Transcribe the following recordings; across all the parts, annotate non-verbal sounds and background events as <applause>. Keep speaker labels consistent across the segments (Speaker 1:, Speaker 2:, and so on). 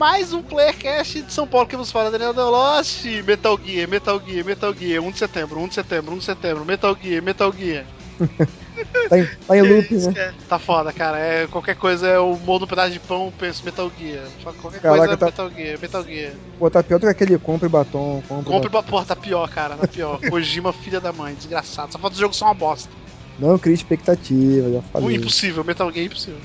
Speaker 1: Mais um Playercast de São Paulo que vos fala Daniel Delost, Metal Gear, Metal Gear, Metal Gear, 1 de setembro, 1 de setembro, 1 de setembro, Metal Gear, Metal Gear. <laughs>
Speaker 2: Tá em, tá em loop,
Speaker 1: Isso,
Speaker 2: né?
Speaker 1: cara. Tá foda, cara. É, qualquer coisa é o modo um pedaço de pão, eu penso Metal Gear. Só que Qualquer
Speaker 2: Caraca,
Speaker 1: coisa é
Speaker 2: tá-
Speaker 1: Metal Gear, Metal Gear.
Speaker 2: Pô, tá pior do que aquele compre batom. Compre
Speaker 1: Compre
Speaker 2: batom.
Speaker 1: porra, tá pior, cara, tá pior. <laughs> Kojima, filha da mãe, desgraçado. Só falta o jogo ser uma bosta.
Speaker 2: Não cria expectativa, já
Speaker 1: Um
Speaker 2: falei.
Speaker 1: impossível, Metal Gear é impossível.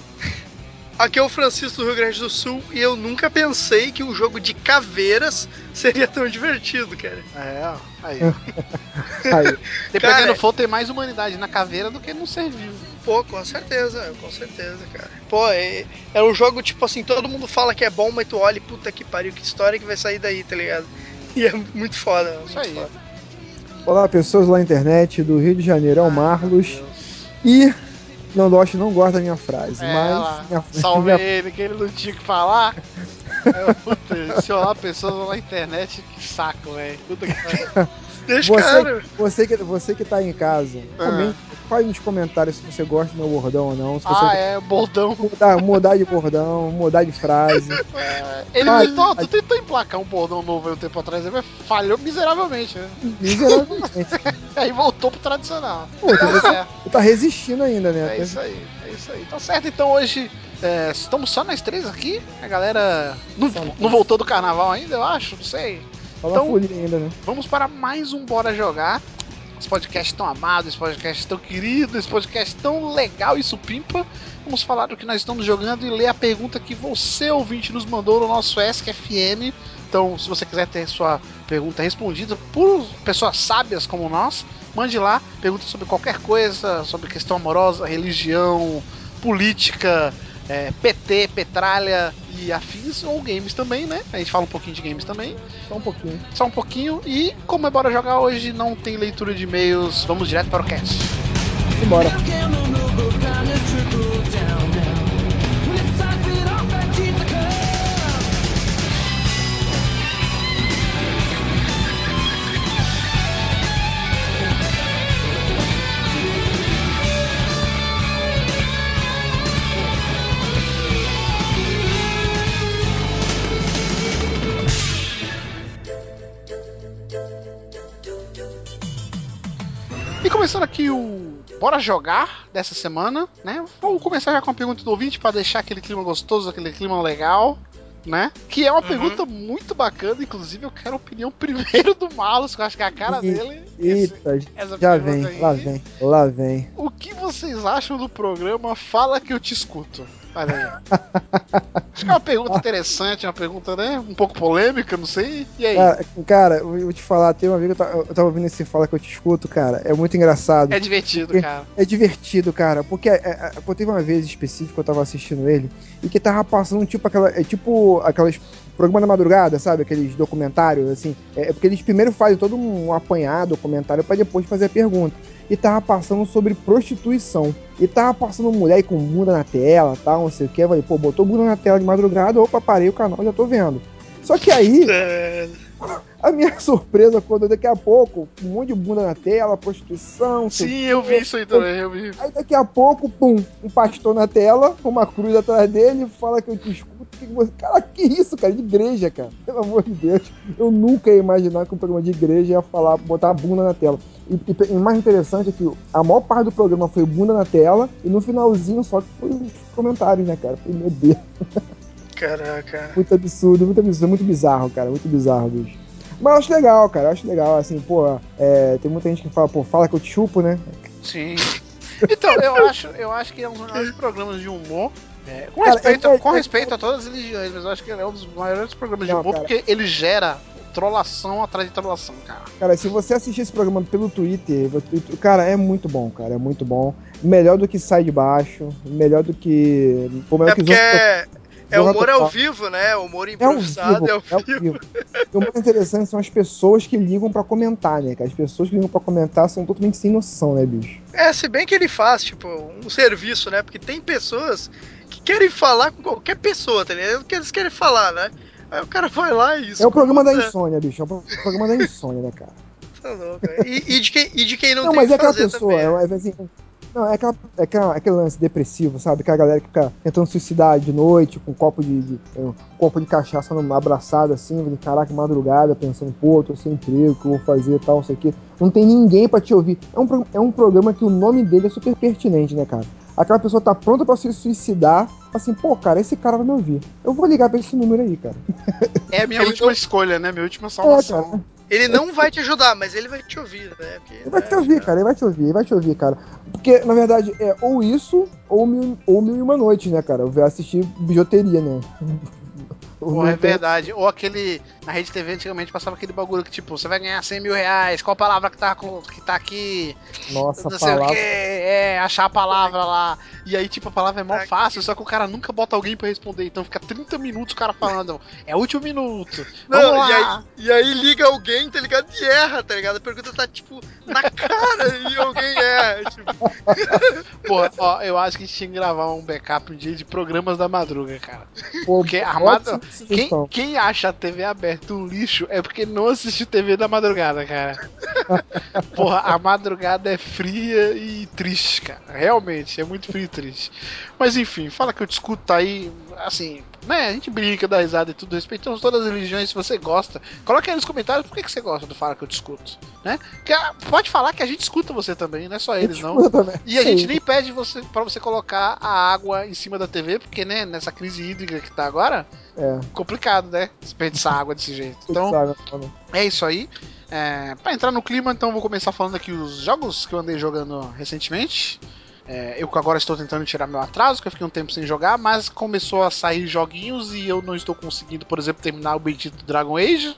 Speaker 3: Aqui é o Francisco do Rio Grande do Sul e eu nunca pensei que um jogo de caveiras seria tão divertido, cara.
Speaker 1: É, ó, aí. <laughs>
Speaker 2: Aí,
Speaker 1: Dependendo
Speaker 3: Cara,
Speaker 1: do for, tem mais humanidade na caveira do que no ser vivo.
Speaker 3: Pô, com certeza, com certeza, cara. Pô, é, é um jogo tipo assim, todo mundo fala que é bom, mas tu olha e puta que pariu, que história que vai sair daí, tá ligado? E é muito foda, muito
Speaker 1: Isso aí.
Speaker 3: foda.
Speaker 2: Olá, pessoas lá na internet do Rio de Janeiro, é o Marlos.
Speaker 1: Deus.
Speaker 2: E não gosto, não gosta da minha frase,
Speaker 1: É,
Speaker 2: mas. minha-
Speaker 1: salve
Speaker 2: minha-
Speaker 1: ele, que ele não tinha o que falar. É, puta, se olhar pessoas na internet, que saco, velho. Puta que. <laughs>
Speaker 3: Deixa,
Speaker 2: Você,
Speaker 3: cara.
Speaker 2: você, que, você que tá em casa,
Speaker 1: Ah.
Speaker 2: comente, fale nos comentários se você gosta do meu bordão ou não.
Speaker 1: Ah, é, bordão.
Speaker 2: mudar, mudar de bordão, mudar de frase. <laughs>
Speaker 1: É, ele tentou, tu tentou emplacar um bordão novo aí um tempo atrás, mas falhou miseravelmente, né?
Speaker 2: Miseravelmente. <laughs>
Speaker 1: Aí voltou pro tradicional.
Speaker 2: Pô,
Speaker 1: Tá
Speaker 2: você
Speaker 1: certo,
Speaker 2: tá resistindo ainda, né?
Speaker 1: é isso aí, é isso aí. Tá certo, então hoje é, estamos só nós três aqui. A galera não, não voltou do carnaval ainda, eu acho, não sei. Então-
Speaker 2: ainda, né?
Speaker 1: Vamos para mais um Bora Jogar. Esse podcast tão amado, esse podcast tão querido, esse podcast tão legal e supimpa. Vamos falar do que nós estamos jogando e ler a pergunta que você, ouvinte, nos mandou no nosso ESC-FM. Então, se você quiser ter sua pergunta respondida por pessoas sábias como nós, mande lá. Pergunta sobre qualquer coisa, sobre questão amorosa, religião, política, é, PT, petralha e afins, ou games também, né? A gente fala um pouquinho de games também
Speaker 2: Só um pouquinho.
Speaker 1: só um pouquinho. E como é bora jogar hoje, não tem leitura de e-mails, vamos direto para o cast.
Speaker 2: Simbora.
Speaker 1: Começando aqui o Bora Jogar dessa semana, né? Vamos começar já com a pergunta do ouvinte para deixar aquele clima gostoso, aquele clima legal, né? Que é uma
Speaker 3: Uhum.
Speaker 1: pergunta muito bacana, inclusive eu quero a opinião <laughs> primeiro do Malus, que eu acho que é a cara dele.
Speaker 2: Eita,
Speaker 1: essa
Speaker 2: já vem,
Speaker 1: aí.
Speaker 2: lá vem, lá vem.
Speaker 1: O que vocês acham do programa Fala que eu te escuto? Olha aí. Acho que é uma pergunta interessante, uma pergunta, né? Um pouco polêmica, não sei. E aí?
Speaker 2: Cara, cara, eu vou te falar, tem uma que eu tava, ouvindo esse Fala que eu te escuto, cara, é muito engraçado.
Speaker 1: É divertido, cara.
Speaker 2: É divertido, cara, porque é, é, é, teve uma vez específica eu tava assistindo ele e que tava passando tipo aquela, é, tipo aquelas programa da madrugada, sabe, aqueles documentários assim, é, é porque eles primeiro fazem todo um apanhado, documentário pra depois fazer a pergunta. E tava passando sobre prostituição. E tava passando mulher com bunda na tela, tal, não sei o que. Eu falei, pô, botou bunda na tela de madrugada, opa, parei o canal, já tô vendo. Só que aí, <laughs>
Speaker 3: É,
Speaker 2: a minha <laughs> surpresa quando daqui a pouco, um monte de bunda na tela, prostituição,
Speaker 1: Sim, eu vi isso aí também, eu vi.
Speaker 2: Aí daqui a pouco, pum, um pastor na tela, uma cruz atrás dele, fala que eu te escuto. Que você... Cara, que isso, cara? De igreja, cara. Pelo amor de Deus. Eu nunca ia imaginar que um programa de igreja ia falar, botar a bunda na tela. E, e, e o mais interessante é que a maior parte do programa foi bunda na tela, e no finalzinho só que foi os comentários, né, cara? Falei, Meu Deus,
Speaker 3: Caraca.
Speaker 2: muito absurdo, muito absurdo, muito bizarro, cara, muito bizarro, bicho. Mas eu acho legal, cara, eu acho legal, assim, pô, é, tem muita gente que fala, pô, fala que eu te chupo, né?
Speaker 1: Sim. Então, eu acho, eu acho que é um dos programas de humor. é, com, respeito,
Speaker 2: é- é-
Speaker 1: com
Speaker 2: é-
Speaker 1: respeito a todas as religiões, mas eu acho que ele é um dos maiores programas de
Speaker 2: Não,
Speaker 1: humor
Speaker 2: cara.
Speaker 1: porque ele gera trollação atrás de trollação, cara.
Speaker 2: Cara, se você assistir esse programa pelo Twitter, cara, é muito bom, cara, é muito bom. Melhor do que Sai de Baixo, melhor do que. Pô, melhor
Speaker 3: É
Speaker 2: que os
Speaker 3: porque É
Speaker 2: jogar
Speaker 3: humor
Speaker 2: total.
Speaker 3: ao vivo, né? Humor
Speaker 2: É ao
Speaker 3: improvisado,
Speaker 2: vivo,
Speaker 3: é ao
Speaker 2: é ao
Speaker 3: vivo.
Speaker 2: vivo. O mais interessante são as pessoas que ligam pra comentar, né? As pessoas que ligam pra comentar são totalmente sem noção, né, bicho?
Speaker 3: É, se bem que ele faz, tipo, um serviço, né? Porque tem pessoas que querem falar com qualquer pessoa, tá ligado? O que eles querem falar, né? Aí o cara vai lá e
Speaker 2: É o programa da insônia, bicho. É o programa da insônia, né, cara? <laughs>
Speaker 3: Tá louco, né? e, e de quem, e de quem não,
Speaker 2: Não,
Speaker 3: tem
Speaker 2: mas é
Speaker 3: que
Speaker 2: aquela pessoa,
Speaker 3: também. né?
Speaker 2: é, é assim. Não, é, aquela, é aquela- aquele lance depressivo, sabe? Aquela galera que fica tentando suicidar de noite com um copo de, de- um copo de cachaça numa abraçada assim, vendo, caraca, madrugada, pensando, pô, tô sem emprego, o que eu vou fazer tal, isso aqui. Não tem ninguém pra te ouvir. É um, é um programa que o nome dele é super pertinente, né, cara? Aquela pessoa tá pronta pra se suicidar, assim, pô, cara, esse cara vai me ouvir. Eu vou ligar pra esse número aí, cara.
Speaker 1: É a minha última
Speaker 3: não-
Speaker 1: escolha, né? Minha última
Speaker 2: É,
Speaker 1: salvação.
Speaker 2: cara.
Speaker 3: Ele não vai te ajudar, mas ele vai te ouvir, né? Porque,
Speaker 2: Ele vai
Speaker 3: né,
Speaker 2: te ouvir,
Speaker 3: já-
Speaker 2: cara, ele vai te ouvir, ele vai te ouvir, cara. Porque, na verdade, é ou isso, ou mil, ou mil e uma noites, né, cara? Eu vou assistir bijuteria, né?
Speaker 1: Porra, é verdade. Ou aquele. Na Rede TV antigamente passava aquele bagulho que, tipo, você vai ganhar 100 mil reais. Qual palavra que tá, com- que tá aqui?
Speaker 2: Nossa,
Speaker 1: não sei o
Speaker 2: palavra.
Speaker 1: que. É, achar a palavra lá. E aí, tipo, a palavra é mó
Speaker 3: Tá
Speaker 1: fácil,
Speaker 3: aqui.
Speaker 1: só que o cara nunca bota alguém pra responder. Então fica 30 minutos o cara falando. É o último minuto.
Speaker 3: Não,
Speaker 1: Vamos
Speaker 3: e aí, e aí liga alguém, tá ligado? E erra, tá ligado? A pergunta tá, tipo, na cara e alguém erra. Tipo, <laughs>
Speaker 1: Porra, ó, eu acho que a gente tinha que gravar um backup um dia de programas da madruga, cara.
Speaker 2: Pô,
Speaker 1: Porque a Quem, quem acha a TV aberta um lixo é porque não assiste TV da madrugada, cara. <laughs> Porra, a madrugada é fria e triste, cara. Realmente, é muito fria e triste. Mas enfim, fala que eu discuto aí, assim, né? A gente brinca, dá risada e tudo, respeitamos todas as religiões. Se você gosta, coloque aí nos comentários por que, que você gosta do Fala que eu discuto, né? Que, pode falar que a gente escuta você também, não é só eles, não.
Speaker 2: Também.
Speaker 1: E a gente nem pede você para você colocar a água em cima da TV, porque, né, nessa crise hídrica que tá agora,
Speaker 2: É,
Speaker 1: complicado, né? Desperdiçar água desse jeito.
Speaker 2: então,
Speaker 1: é isso aí. É, para entrar no clima, então, vou começar falando aqui os jogos que eu andei jogando recentemente. É, eu agora estou tentando tirar meu atraso, que eu fiquei um tempo sem jogar, mas começou a sair joguinhos e eu não estou conseguindo, por exemplo, terminar o bendito Dragon Age.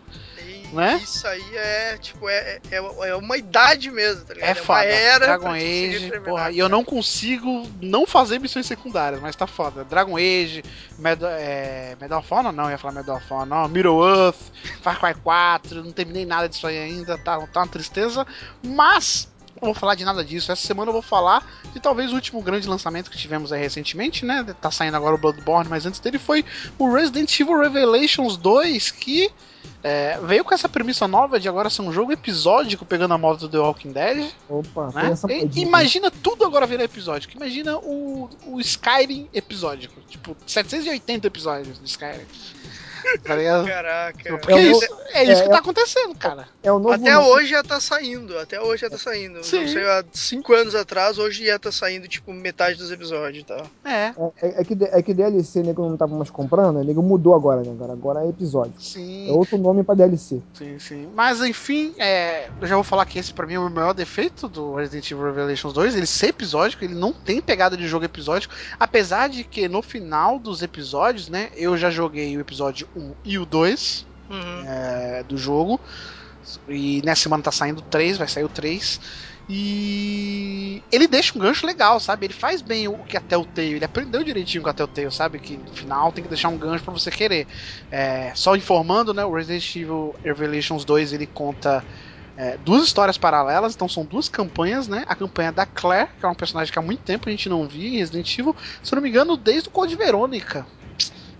Speaker 3: e
Speaker 1: Né?
Speaker 3: isso aí é, tipo, é, é, é uma idade mesmo, tá ligado?
Speaker 1: É
Speaker 3: uma
Speaker 1: foda.
Speaker 3: era
Speaker 1: Dragon Age, porra, e eu não consigo não fazer missões secundárias, mas tá foda. Dragon Age, Medal, é, Medal of Honor, não, ia falar Medal of Honor, não, Middle Earth, Far Cry 4, não terminei nada disso aí ainda, tá, tá uma tristeza, mas não vou falar de nada disso. Essa semana eu vou falar de talvez o último grande lançamento que tivemos aí recentemente, né? Tá saindo agora o Bloodborne, mas antes dele foi o Resident Evil Revelations 2, que é, veio com essa premissa nova de agora ser um jogo episódico pegando a moda do The Walking Dead.
Speaker 2: Opa,
Speaker 1: Né? E- imagina tudo agora virar episódico. Imagina o, o Skyrim episódico. Tipo, 780 episódios de Skyrim. Tá?
Speaker 3: Caraca.
Speaker 1: Porque
Speaker 2: É
Speaker 1: é isso, é isso
Speaker 2: é,
Speaker 1: que tá acontecendo, cara.
Speaker 2: É o novo
Speaker 3: Até hoje já tá saindo, até hoje já tá saindo.
Speaker 1: Sim.
Speaker 3: Não sei, há cinco anos atrás, hoje já tá saindo, tipo, metade dos episódios e tal.
Speaker 1: É.
Speaker 2: É, é que, é que DLC, nego não tava mais comprando, nego mudou agora, né, cara? Agora é episódio. É
Speaker 1: Sim,
Speaker 2: outro nome pra DLC.
Speaker 1: sim, sim. Mas enfim, é, eu já vou falar que esse pra mim é o maior defeito do Resident Evil Revelations 2. Ele ser episódico, ele não tem pegada de jogo episódico. Apesar de que no final dos episódios, né, eu já joguei o episódio 1 e o 2.
Speaker 3: Uhum.
Speaker 1: é, do jogo. E nessa semana tá saindo o 3, vai sair o 3. E ele deixa um gancho legal, sabe? Ele faz bem o que a Telltale, ele aprendeu direitinho com a Telltale, sabe? Que no final tem que deixar um gancho pra você querer. É, só informando, né? O Resident Evil Revelations 2 ele conta é, duas histórias paralelas, então são duas campanhas, né? A campanha da Claire, que é um personagem que há muito tempo a gente não via em Resident Evil, se eu não me engano, desde o Code Verônica.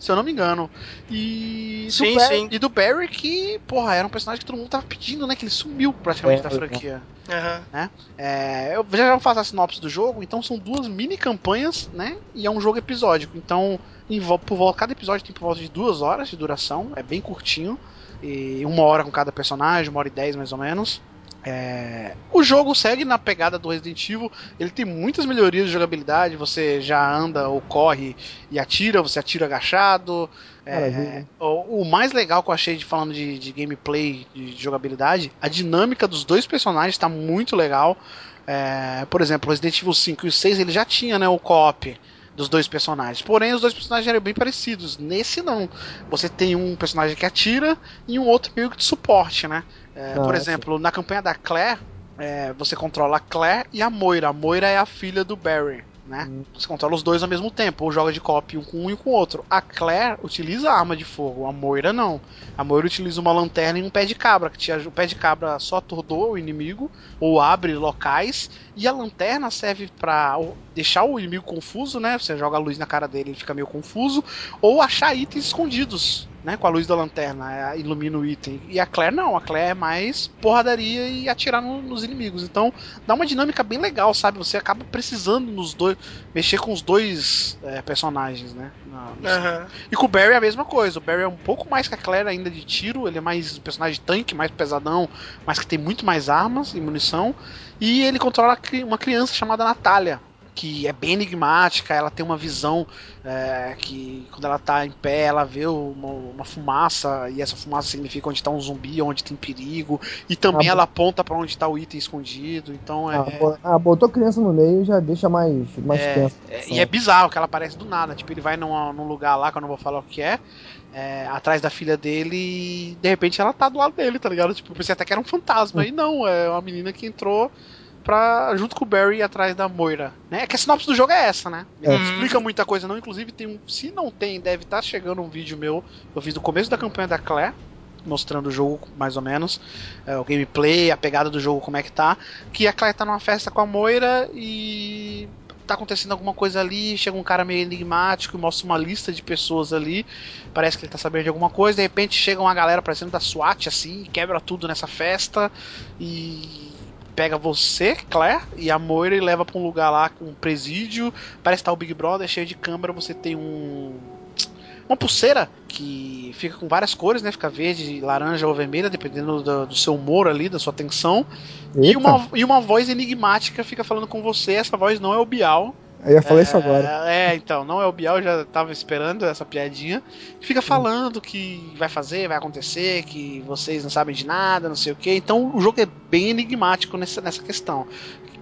Speaker 1: Se eu não me engano. E.
Speaker 3: Sim,
Speaker 1: do Barry,
Speaker 3: sim.
Speaker 1: E do Barry, que, porra, era um personagem que todo mundo tava pedindo, né? Que ele sumiu praticamente
Speaker 2: É,
Speaker 1: da
Speaker 2: é.
Speaker 1: franquia.
Speaker 3: Aham.
Speaker 1: É, eu já vou fazer a sinopse do jogo, então são duas mini campanhas, né? E é um jogo episódico. Então, em por volta, cada episódio tem por volta de duas horas de duração, é bem curtinho. E uma hora com cada personagem, uma hora e dez mais ou menos. É, o jogo segue na pegada do Resident Evil, ele tem muitas melhorias de jogabilidade. Você já anda ou corre e atira, você atira agachado. É, o, o mais legal que eu achei de falando de, de gameplay, de jogabilidade, a dinâmica dos dois personagens está muito legal. É, por exemplo, o Resident Evil 5 e o 6 ele já tinha né, o co-op dos dois personagens. Porém, os dois personagens eram bem parecidos. Nesse não. Você tem um personagem que atira e um outro meio que de suporte, né? É,
Speaker 2: Ah,
Speaker 1: por
Speaker 2: sim.
Speaker 1: exemplo, na campanha da Claire, é, você controla a Claire e a Moira. A Moira é a filha do Barry. né? Você controla os dois ao mesmo tempo, ou joga de copy um com um e com o outro. A Claire utiliza arma de fogo, a Moira não. A Moira utiliza uma lanterna e um pé de cabra, que o pé de cabra só atordoa o inimigo, ou abre locais, e a lanterna serve para deixar o inimigo confuso, né? Você joga a luz na cara dele, ele fica meio confuso, ou achar itens escondidos né? Com a luz da lanterna, é, ilumina o item. E a Claire não, a Claire é mais porradaria e atirar no, nos inimigos. Então dá uma dinâmica bem legal, sabe? Você acaba precisando nos dois. mexer com os dois é, personagens, né?
Speaker 3: uhum.
Speaker 1: E com o Barry é a mesma coisa. O Barry é um pouco mais que a Claire ainda de tiro, ele é mais um personagem tanque, mais pesadão, mas que tem muito mais armas e munição. E ele controla uma criança chamada Natália que é bem enigmática, ela tem uma visão é, que quando ela tá em pé, ela vê uma, uma, fumaça, e essa fumaça significa onde tá um zumbi, onde tem perigo, e também ah, ela aponta para onde tá o item escondido, então é...
Speaker 2: Ah, ah, botou criança no meio já deixa mais, mais
Speaker 1: é,
Speaker 2: tenso.
Speaker 1: É, e é bizarro que ela aparece do nada, tipo, ele vai num, num lugar lá, que eu não vou falar o que é, é, atrás da filha dele e de repente ela tá do lado dele, tá ligado? Tipo, eu pensei até que era um fantasma, e não, é uma menina que entrou pra, junto com o Barry atrás da Moira. Né? É que a sinopse do jogo é essa, né? É. não explica muita coisa, não. Inclusive, tem um. Se não tem, deve estar tá chegando um vídeo meu. Eu fiz no começo da campanha da Claire. Mostrando o jogo, mais ou menos. É, o gameplay, a pegada do jogo, como é que tá. Que a Claire tá numa festa com a Moira e tá acontecendo alguma coisa ali, chega um cara meio enigmático e mostra uma lista de pessoas ali, parece que ele tá sabendo de alguma coisa, de repente chega uma galera parecendo da SWAT assim, quebra tudo nessa festa e pega você, Claire, e a Moira e leva pra um lugar lá com um presídio. Parece que tá o Big Brother, cheio de câmera. Você tem um. Uma pulseira que fica com várias cores, né? Fica verde, laranja ou vermelha, dependendo do, do seu humor ali, da sua tensão. E uma, e uma voz enigmática fica falando com você. Essa voz não é o Bial,
Speaker 2: eu ia falar é, isso agora.
Speaker 1: É, então, não é o Bial, já tava esperando essa piadinha. Fica falando que vai fazer, vai acontecer, que vocês não sabem de nada, não sei o que. Então o jogo é bem enigmático nessa, nessa questão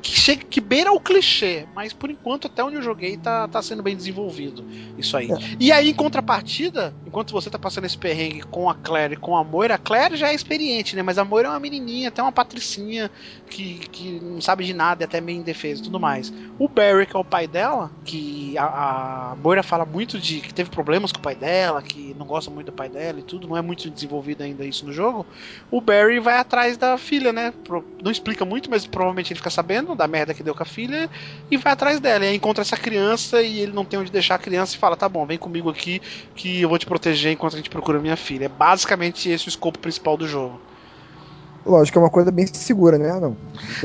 Speaker 1: que, chega, que beira o clichê, mas por enquanto, até onde eu joguei, tá, tá sendo bem desenvolvido. Isso aí. É. E aí, em contrapartida, enquanto você tá passando esse perrengue com a Claire e com a Moira, a Claire já é experiente, né? Mas a Moira é uma menininha, até uma patricinha que, que não sabe de nada, é até meio indefesa e tudo mais. O Barry, que é o pai dela, que a, a Moira fala muito de que teve problemas com o pai dela, que não gosta muito do pai dela e tudo, não é muito desenvolvido ainda isso no jogo. O Barry vai atrás da filha, né? Não explica muito, mas provavelmente ele fica sabendo da merda que deu com a filha e vai atrás dela. E aí encontra essa criança e ele não tem onde deixar a criança e fala: tá bom, vem comigo aqui que eu vou te proteger enquanto a gente procura minha filha. É basicamente esse o escopo principal do jogo.
Speaker 2: Lógico, é uma coisa bem segura, né? Não.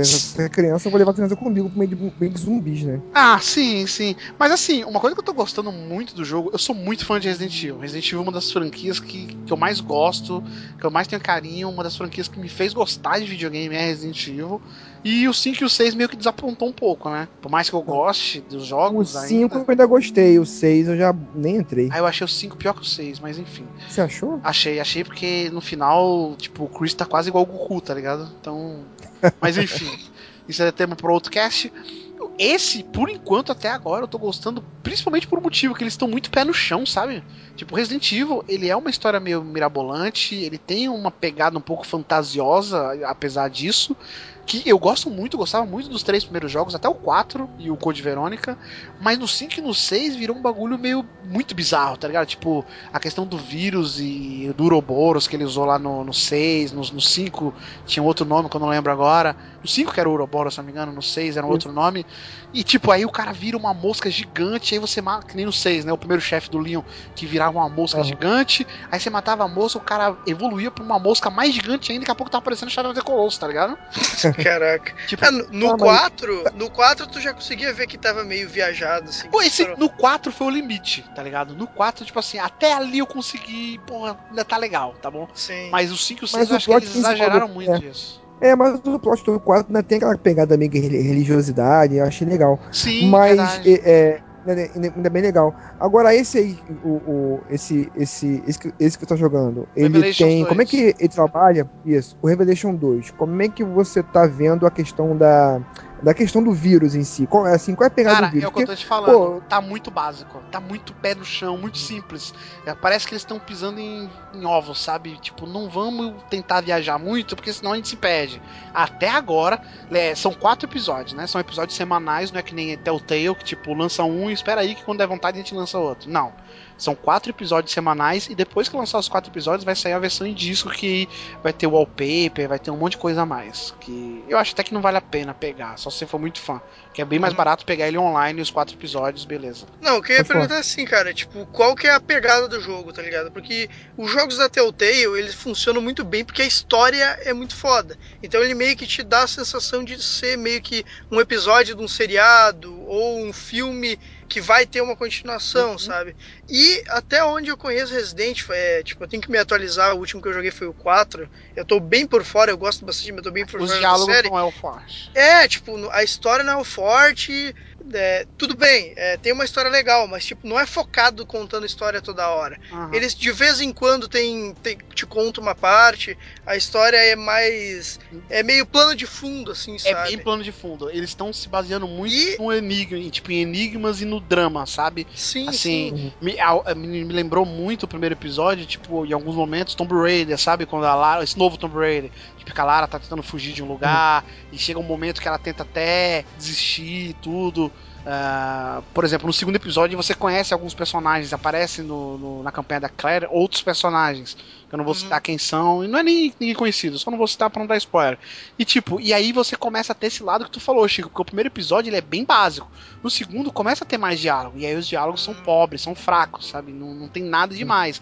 Speaker 2: Se é criança, eu vou levar a criança comigo pro meio de, meio de zumbis, né?
Speaker 1: Ah, sim, sim. Mas assim, uma coisa que eu tô gostando muito do jogo, eu sou muito fã de Resident Evil. Resident Evil é uma das franquias que, que eu mais gosto, que eu mais tenho carinho, uma das franquias que me fez gostar de videogame é Resident Evil. E o 5 e o 6 meio que desapontou um pouco, né? Por mais que eu goste dos jogos.
Speaker 2: O 5 eu ainda gostei, o 6 eu já nem entrei.
Speaker 1: Ah, eu achei o 5 pior que o 6, mas enfim.
Speaker 2: Você achou?
Speaker 1: Achei, achei porque no final, tipo, o Chris tá quase igual o Goku, tá ligado? Então. Mas enfim. <laughs> isso é tema para outro cast. Esse, por enquanto, até agora, eu tô gostando, principalmente por um motivo, que eles estão muito pé no chão, sabe? Tipo, Resident Evil, ele é uma história meio mirabolante, ele tem uma pegada um pouco fantasiosa, apesar disso, que eu gosto muito, gostava muito dos três primeiros jogos, até o 4 e o Code Verônica, mas no 5 e no 6 virou um bagulho meio muito bizarro, tá ligado? Tipo, a questão do vírus e do Uroboros que ele usou lá no, no 6, no, no 5 tinha outro nome que eu não lembro agora. No 5 que era o Uroboros, se não me engano, no 6 era um outro nome. E tipo, aí o cara vira uma mosca gigante, aí você mata, que nem no 6, né? O primeiro chefe do Leon que virava uma mosca uhum. gigante, aí você matava a mosca, o cara evoluía pra uma mosca mais gigante ainda, daqui a pouco tá aparecendo Shadow of the Colossus, tá ligado? <laughs>
Speaker 3: Caraca. Tipo, é, no, 4, mas... no 4 tu já conseguia ver que tava meio viajado, assim.
Speaker 1: Pô, esse, no 4 foi o limite, tá ligado? No 4, tipo assim, até ali eu consegui, porra, ainda tá legal, tá bom?
Speaker 3: Sim.
Speaker 1: Mas o 5 e o 6 eu acho que eles exageraram muito
Speaker 2: é.
Speaker 1: isso.
Speaker 2: É, mas o plot do 4 ainda tem aquela pegada meio religiosidade, eu achei legal.
Speaker 1: Sim,
Speaker 2: mas é, é, ainda bem legal. Agora, esse aí, o, o, esse, esse, esse, esse que você tá jogando, ele Revelation tem. 2. Como é que ele trabalha? Isso, o Revelation 2. Como é que você tá vendo a questão da. Da questão do vírus em si. Qual, assim, qual é a pegada
Speaker 1: Cara,
Speaker 2: do vírus?
Speaker 1: é o que eu tô te falando.
Speaker 2: pô-
Speaker 1: tá muito básico. Tá muito pé no chão, muito simples. É, parece que eles estão pisando em, em ovos, sabe? Tipo, não vamos tentar viajar muito, porque senão a gente se perde. Até agora, é, são quatro episódios, né? São episódios semanais, não é que nem Telltale, que tipo, lança um e espera aí que quando der vontade a gente lança outro. Não. São quatro episódios semanais e depois que lançar os quatro episódios vai sair a versão em disco que vai ter wallpaper, vai ter um monte de coisa a mais. Que eu acho até que não vale a pena pegar, só se você for muito fã. Que é bem mais
Speaker 3: Uhum.
Speaker 1: barato pegar ele online, os quatro episódios, beleza.
Speaker 3: Não, o que eu ia perguntar é assim, cara, tipo, qual que é a pegada do jogo, tá ligado? Porque os jogos da Telltale, eles funcionam muito bem porque a história é muito foda. Então ele meio que te dá a sensação de ser meio que um episódio de um seriado ou um filme que vai ter uma continuação,
Speaker 1: Uhum.
Speaker 3: sabe? E até onde eu conheço Resident, é, tipo, eu tenho que me atualizar, o último que eu joguei foi o 4. Eu tô bem por fora, eu gosto bastante, mas eu tô bem por
Speaker 1: Os
Speaker 3: fora da
Speaker 1: diálogos não é o forte.
Speaker 3: É, tipo, a história não é o forte. É, tudo bem, é, tem uma história legal, mas tipo, não é focado contando história toda hora.
Speaker 1: Aham.
Speaker 3: Eles de vez em quando tem, tem- te conta uma parte, a história é mais. é meio plano de fundo, assim,
Speaker 1: É
Speaker 3: sabe?
Speaker 1: bem plano de fundo. Eles estão se baseando muito
Speaker 3: E-
Speaker 1: no enigma, em, tipo, em enigmas e no drama, sabe?
Speaker 3: Sim,
Speaker 1: Assim,
Speaker 3: sim.
Speaker 1: me, a- me- me lembrou muito o primeiro episódio, tipo, em alguns momentos, Tomb Raider, sabe? Quando a Lara, esse novo Tomb Raider, tipo, que a Lara tá tentando fugir de um lugar, e chega um momento que ela tenta até desistir e tudo. Ah, por exemplo, no segundo episódio você conhece alguns personagens, aparecem no, no- na campanha da Claire outros personagens, que eu não vou
Speaker 3: Uhum.
Speaker 1: citar quem são, e não é nem ninguém conhecido, só não vou citar pra não dar spoiler. E tipo, e aí você começa a ter esse lado que tu falou, Chico, porque o primeiro episódio ele é bem básico. No segundo começa a ter mais diálogo, e aí os diálogos são pobres, são fracos, sabe? Não, não tem nada demais.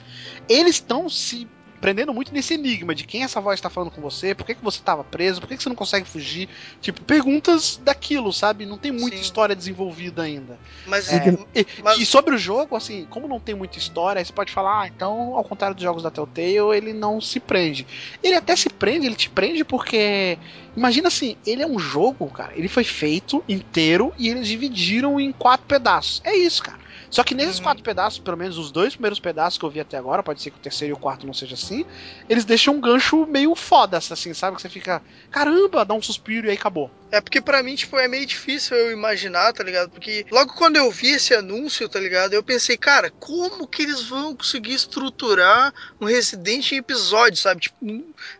Speaker 1: Eles estão se prendendo muito nesse enigma de quem essa voz está falando com você, por que, que você estava preso, por que, que você não consegue fugir. Tipo, perguntas daquilo, sabe? Não tem muita
Speaker 3: Sim.
Speaker 1: história desenvolvida ainda.
Speaker 3: Mas,
Speaker 1: É, e,
Speaker 3: mas-
Speaker 1: e sobre o jogo, assim, como não tem muita história, você pode falar, ah, então, ao contrário dos jogos da Telltale, ele não se prende. Ele até se prende, ele te prende porque. Imagina assim, ele é um jogo, cara. Ele foi feito inteiro e eles dividiram em quatro pedaços. É isso, cara. Só que nesses
Speaker 3: Uhum.
Speaker 1: quatro pedaços, pelo menos os dois primeiros pedaços que eu vi até agora, pode ser que o terceiro e o quarto não seja assim, eles deixam um gancho meio foda, assim, sabe? Que você fica, caramba, dá um suspiro e aí acabou.
Speaker 3: É porque pra mim, tipo, é meio difícil eu imaginar, tá ligado? Porque logo quando eu vi esse anúncio, tá ligado? Eu pensei, cara, como que eles vão conseguir estruturar um Resident em episódio, sabe? Tipo,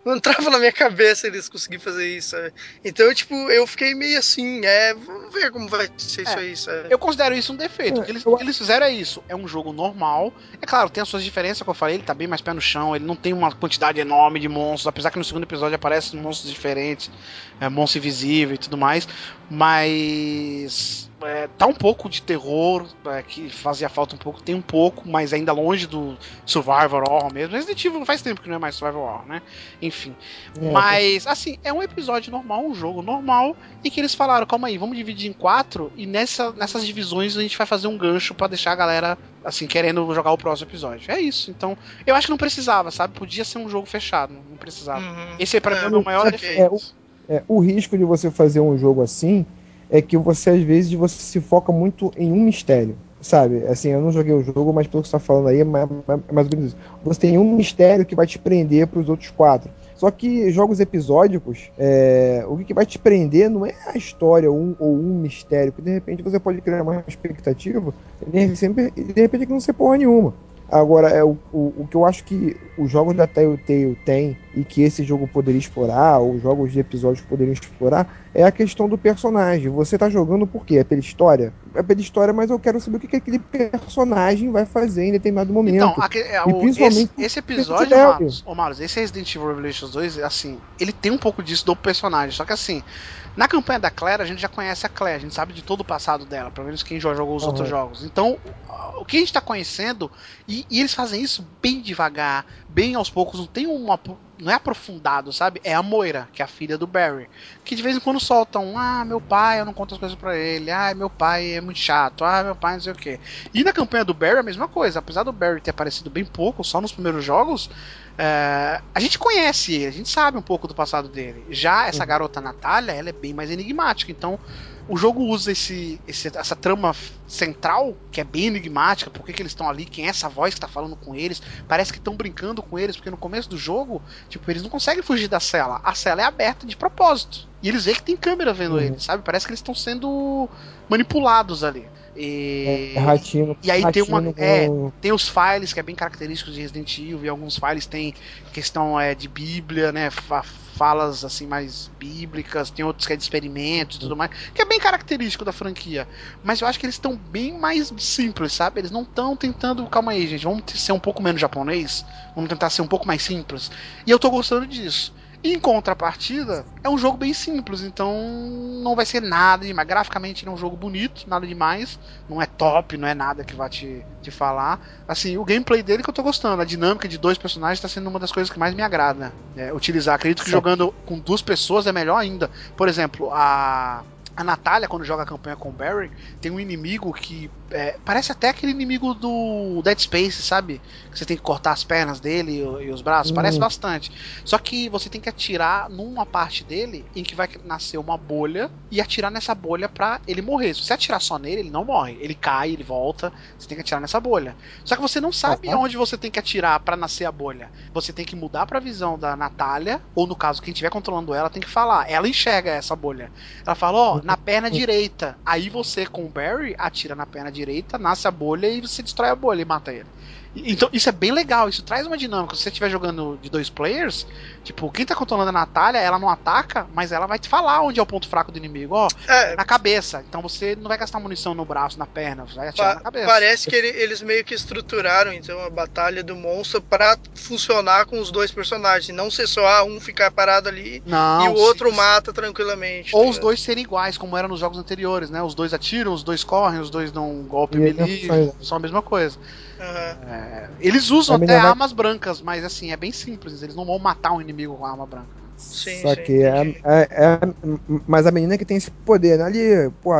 Speaker 3: não, entrava na minha cabeça eles conseguirem fazer isso, sabe? Então, tipo, eu fiquei meio assim, é, vamos ver como vai ser isso
Speaker 1: É,
Speaker 3: aí, sabe?
Speaker 1: Eu considero isso um defeito. O que eles,
Speaker 2: Eu-
Speaker 1: eles fizeram é isso. É um jogo normal. É claro, tem as suas diferenças, como eu falei, ele tá bem mais pé no chão, ele não tem uma quantidade enorme de monstros, apesar que no segundo episódio aparecem monstros diferentes, é, monstro invisível e tudo mais. Mas é, tá um pouco de terror, é, que fazia falta um pouco, tem um pouco, mas ainda longe do Survivor Horror mesmo. Resident Evil faz tempo que não é mais Survivor Horror, né? Enfim.
Speaker 2: É,
Speaker 1: Mas, assim, é um episódio normal, um jogo normal, e que eles falaram, calma aí, vamos dividir em quatro, e nessa, nessas divisões a gente vai fazer um gancho pra deixar a galera, assim, querendo jogar o próximo episódio. É isso. Então, eu acho que não precisava, sabe? Podia ser um jogo fechado, não precisava.
Speaker 3: Uhum.
Speaker 1: Esse pra
Speaker 3: É,
Speaker 1: mim é o meu maior
Speaker 2: é,
Speaker 1: defeito.
Speaker 2: é, o- É, o risco de você fazer um jogo assim é que você, às vezes, você se foca muito em um mistério. Sabe? Assim, eu não joguei o jogo, mas pelo que você tá falando aí, é mais, é mais ou menos isso. Você tem um mistério que vai te prender para os outros quatro. Só que jogos episódicos, é, o que vai te prender não é a história um, ou um mistério, que de repente você pode criar uma expectativa e de repente, que não ser porra nenhuma. Agora, é, o, o, o que eu acho que os jogos da Telltale têm e que esse jogo poderia explorar, ou jogos de episódios poderiam explorar, é a questão do personagem. Você tá jogando por quê? É pela história? É pela história, mas eu quero saber o que, que aquele personagem vai fazer em determinado momento.
Speaker 1: Então, é, o- esse, esse episódio. Marlos, Marlos, esse Resident Evil Revelations 2, assim, ele tem um pouco disso do personagem, só que assim, na campanha da Claire, a gente já conhece a Claire, a gente sabe de todo o passado dela, pelo menos quem já jogou os
Speaker 2: Uhum.
Speaker 1: outros jogos. Então, o que a gente tá conhecendo, e, e eles fazem isso bem devagar, bem aos poucos, não tem uma. Não é aprofundado, sabe? É a Moira, que é a filha do Barry. Que de vez em quando soltam, ah, meu pai, eu não conto as coisas pra ele, ah, meu pai é muito chato, ah, meu pai não sei o que. E na campanha do Barry a mesma coisa, apesar do Barry ter aparecido bem pouco, só nos primeiros jogos, é, a gente conhece ele, a gente sabe um pouco do passado dele. Já essa
Speaker 2: Uhum.
Speaker 1: garota Natália, ela é bem mais enigmática, então o jogo usa esse, esse- essa trama central, que é bem enigmática, por que, que eles estão ali, quem é essa voz que tá falando com eles, parece que estão brincando com eles, porque no começo do jogo, tipo, eles não conseguem fugir da cela, a cela é aberta de propósito. E eles veem que tem câmera vendo
Speaker 2: Uhum.
Speaker 1: eles, sabe? Parece que eles estão sendo manipulados ali. E,
Speaker 2: É, ratinho.
Speaker 1: e aí tem uma- é, tem os files que é bem característico de Resident Evil, e alguns files tem questão é, de Bíblia, né? fa- falas assim mais bíblicas, tem outros que é de experimentos e tudo mais, que é bem característico da franquia. Mas eu acho que eles estão bem mais simples, sabe? Eles não estão tentando. Calma aí, gente, vamos ser um pouco menos japonês, vamos tentar ser um pouco mais simples. E eu tô gostando disso. Em contrapartida, é um jogo bem simples, então não vai ser nada demais. Graficamente ele é um jogo bonito, nada demais. Não é top, não é nada que vai te, te falar. Assim, o gameplay dele que eu tô gostando, a dinâmica de dois personagens tá sendo uma das coisas que mais me agrada. é, utilizar. Acredito que
Speaker 2: Certo.
Speaker 1: jogando com duas pessoas é melhor ainda. Por exemplo, a. A Natália, quando joga a campanha com o Barry, tem um inimigo que é, parece até aquele inimigo do Dead Space, sabe? Que você tem que cortar as pernas dele e, e os braços.
Speaker 2: Hum.
Speaker 1: Parece bastante. Só que você tem que atirar numa parte dele em que vai nascer uma bolha e atirar nessa bolha pra ele morrer. Se você atirar só nele, ele não morre. Ele cai, ele volta. Você tem que atirar nessa bolha. Só que você não sabe
Speaker 2: Aham.
Speaker 1: onde você tem que atirar pra nascer a bolha. Você tem que mudar pra visão da Natália, ou no caso, quem estiver controlando ela tem que falar. Ela enxerga essa bolha. Ela fala, ó, na perna <laughs> direita. Aí você, com o Barry, atira na perna direita, nasce a bolha e você destrói a bolha e mata ele. Então, isso é bem legal, isso traz uma dinâmica. Se você estiver jogando de dois players, tipo, quem tá controlando a Natália, ela não ataca, mas ela vai te falar onde é o ponto fraco do inimigo, ó,
Speaker 3: É,
Speaker 1: na cabeça. Então você não vai gastar munição no braço, na perna, você vai atirar na cabeça.
Speaker 3: Parece que ele- eles meio que estruturaram então a batalha do monstro pra funcionar com os dois personagens, e não ser só ah, um ficar parado ali
Speaker 1: Não,
Speaker 3: e o outro
Speaker 1: sim,
Speaker 3: mata tranquilamente.
Speaker 1: Ou
Speaker 3: tá
Speaker 1: os
Speaker 3: ligado?
Speaker 1: dois serem iguais, como era nos jogos anteriores, né? Os dois atiram, os dois correm, os dois dão um golpe melee, são a mesma coisa.
Speaker 3: Aham.
Speaker 1: É, eles usam até
Speaker 2: vai-
Speaker 1: armas brancas, mas assim, é bem simples. Eles não vão matar um inimigo com arma branca.
Speaker 3: Sim,
Speaker 2: Só
Speaker 3: sim,
Speaker 2: que é, é, é- Mas a menina que tem esse poder, né? Ali, pô,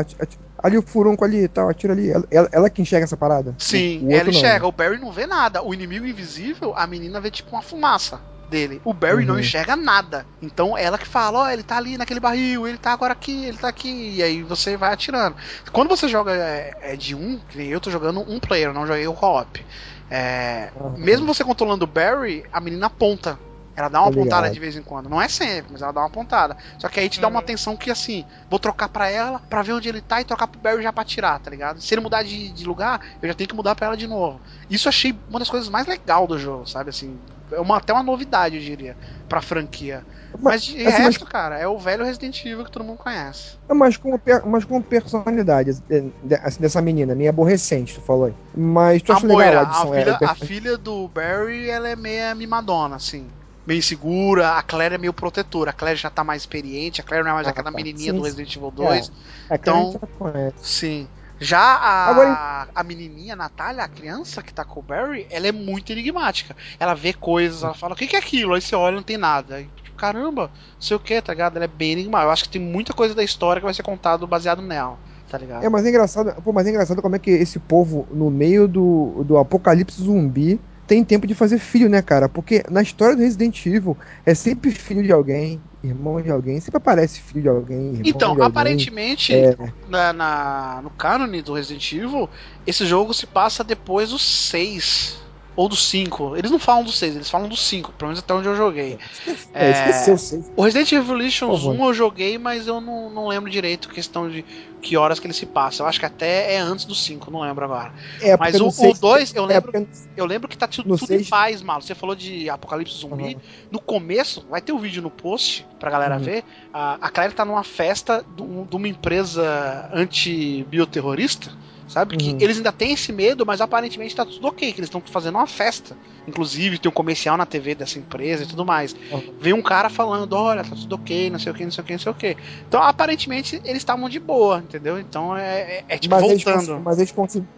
Speaker 2: ali o furunco ali e tal, atira ali. Ela, ela, ela que enxerga essa parada.
Speaker 1: Sim,
Speaker 2: O- o outro
Speaker 1: ela
Speaker 2: não,
Speaker 1: enxerga.
Speaker 2: né?
Speaker 1: O Barry não vê nada. O inimigo invisível, a menina vê tipo uma fumaça dele. O Barry não
Speaker 2: Uhum.
Speaker 1: enxerga nada. Então ela que fala, ó, ele tá ali naquele barril, ele tá agora aqui, ele tá aqui. E aí você vai atirando. Quando você joga é, é de um, eu tô jogando um player, não joguei o co-op. É,
Speaker 2: Aham.
Speaker 1: mesmo você controlando o Barry, a menina aponta. Ela dá uma
Speaker 2: Tô
Speaker 1: pontada
Speaker 2: ligado.
Speaker 1: de vez em quando. Não é sempre, mas ela dá uma pontada. Só que aí te dá uma
Speaker 3: Uhum.
Speaker 1: atenção que assim, vou trocar pra ela pra ver onde ele tá e trocar pro Barry já pra tirar, tá ligado? Se ele mudar de, de lugar, eu já tenho que mudar pra ela de novo. Isso eu achei uma das coisas mais legais do jogo, sabe? Assim, é uma, até uma novidade, eu diria, pra franquia. Mas de
Speaker 2: assim,
Speaker 1: resto, cara, é o velho Resident Evil que todo mundo conhece.
Speaker 2: Mas com, mas com personalidade é, assim, dessa menina, meio aborrecente, tu falou aí. Mas tu
Speaker 1: A
Speaker 2: acha legal
Speaker 1: Moira,
Speaker 2: a
Speaker 1: a
Speaker 2: adição? é,
Speaker 1: filha,
Speaker 2: o
Speaker 1: a filha do Barry, ela é meio mimadona, assim. Meio insegura, a Claire é meio protetora. A Claire já tá mais experiente, a Claire não é mais
Speaker 2: Ah,
Speaker 1: aquela
Speaker 2: tá.
Speaker 1: menininha
Speaker 2: Sim,
Speaker 1: do. Resident Evil 2.
Speaker 2: É,
Speaker 1: então-
Speaker 2: já conhece.
Speaker 1: Sim. Já a,
Speaker 2: Agora-
Speaker 1: a menininha, a Natália, a criança que tá com o Barry, ela é muito enigmática. Ela vê coisas, ela fala, o que, que é aquilo? Aí você olha não tem nada. Aí, tipo, caramba, não sei o que, tá ligado? Ela é bem enigmática. Eu acho que tem muita coisa da história que vai ser contado baseado nela, tá ligado?
Speaker 2: É, mas é engraçado, pô, mas é engraçado como é que esse povo, no meio do, do apocalipse zumbi, tem tempo de fazer filho, né, cara? Porque na história do Resident Evil é sempre filho de alguém, irmão de alguém, sempre aparece filho de alguém, irmão
Speaker 1: Então,
Speaker 2: de alguém.
Speaker 1: aparentemente,
Speaker 2: É.
Speaker 1: na, na- no cânone do Resident Evil, esse jogo se passa depois do 6. Ou do 5. Eles não falam do 6, eles falam do 5, pelo menos até onde eu joguei.
Speaker 2: É, esqueceu, sei.
Speaker 1: O Resident Evil Evolutions
Speaker 2: Por favor.
Speaker 1: 1 eu joguei, mas eu não, não lembro direito questão de que horas que ele se passa. Eu acho que até é antes do 5, não lembro agora.
Speaker 2: É,
Speaker 1: Mas o-
Speaker 2: no
Speaker 1: o
Speaker 2: seis-
Speaker 1: dois, eu
Speaker 2: é,
Speaker 1: lembro-
Speaker 2: porque-
Speaker 1: Eu lembro que tá tu-
Speaker 2: No
Speaker 1: tudo em paz, mano. Você falou de Apocalipse Zumbi.
Speaker 2: Aham.
Speaker 1: No começo, vai ter o vídeo no post pra galera
Speaker 2: Uhum.
Speaker 1: ver. A, a Claire tá numa festa de um- de uma empresa anti-bioterrorista. Sabe? Que
Speaker 2: Uhum.
Speaker 1: eles ainda têm esse medo, mas aparentemente tá tudo ok, que eles estão fazendo uma festa. Inclusive, tem um comercial na TV dessa empresa e tudo mais.
Speaker 2: Uhum.
Speaker 1: Vem um cara falando, olha, tá tudo ok, não sei o que, não sei o que, não sei o que. Então, aparentemente, eles estavam de boa, entendeu? Então é, é- é tipo
Speaker 2: Mas eles,
Speaker 1: voltando.
Speaker 2: cons- mas, eles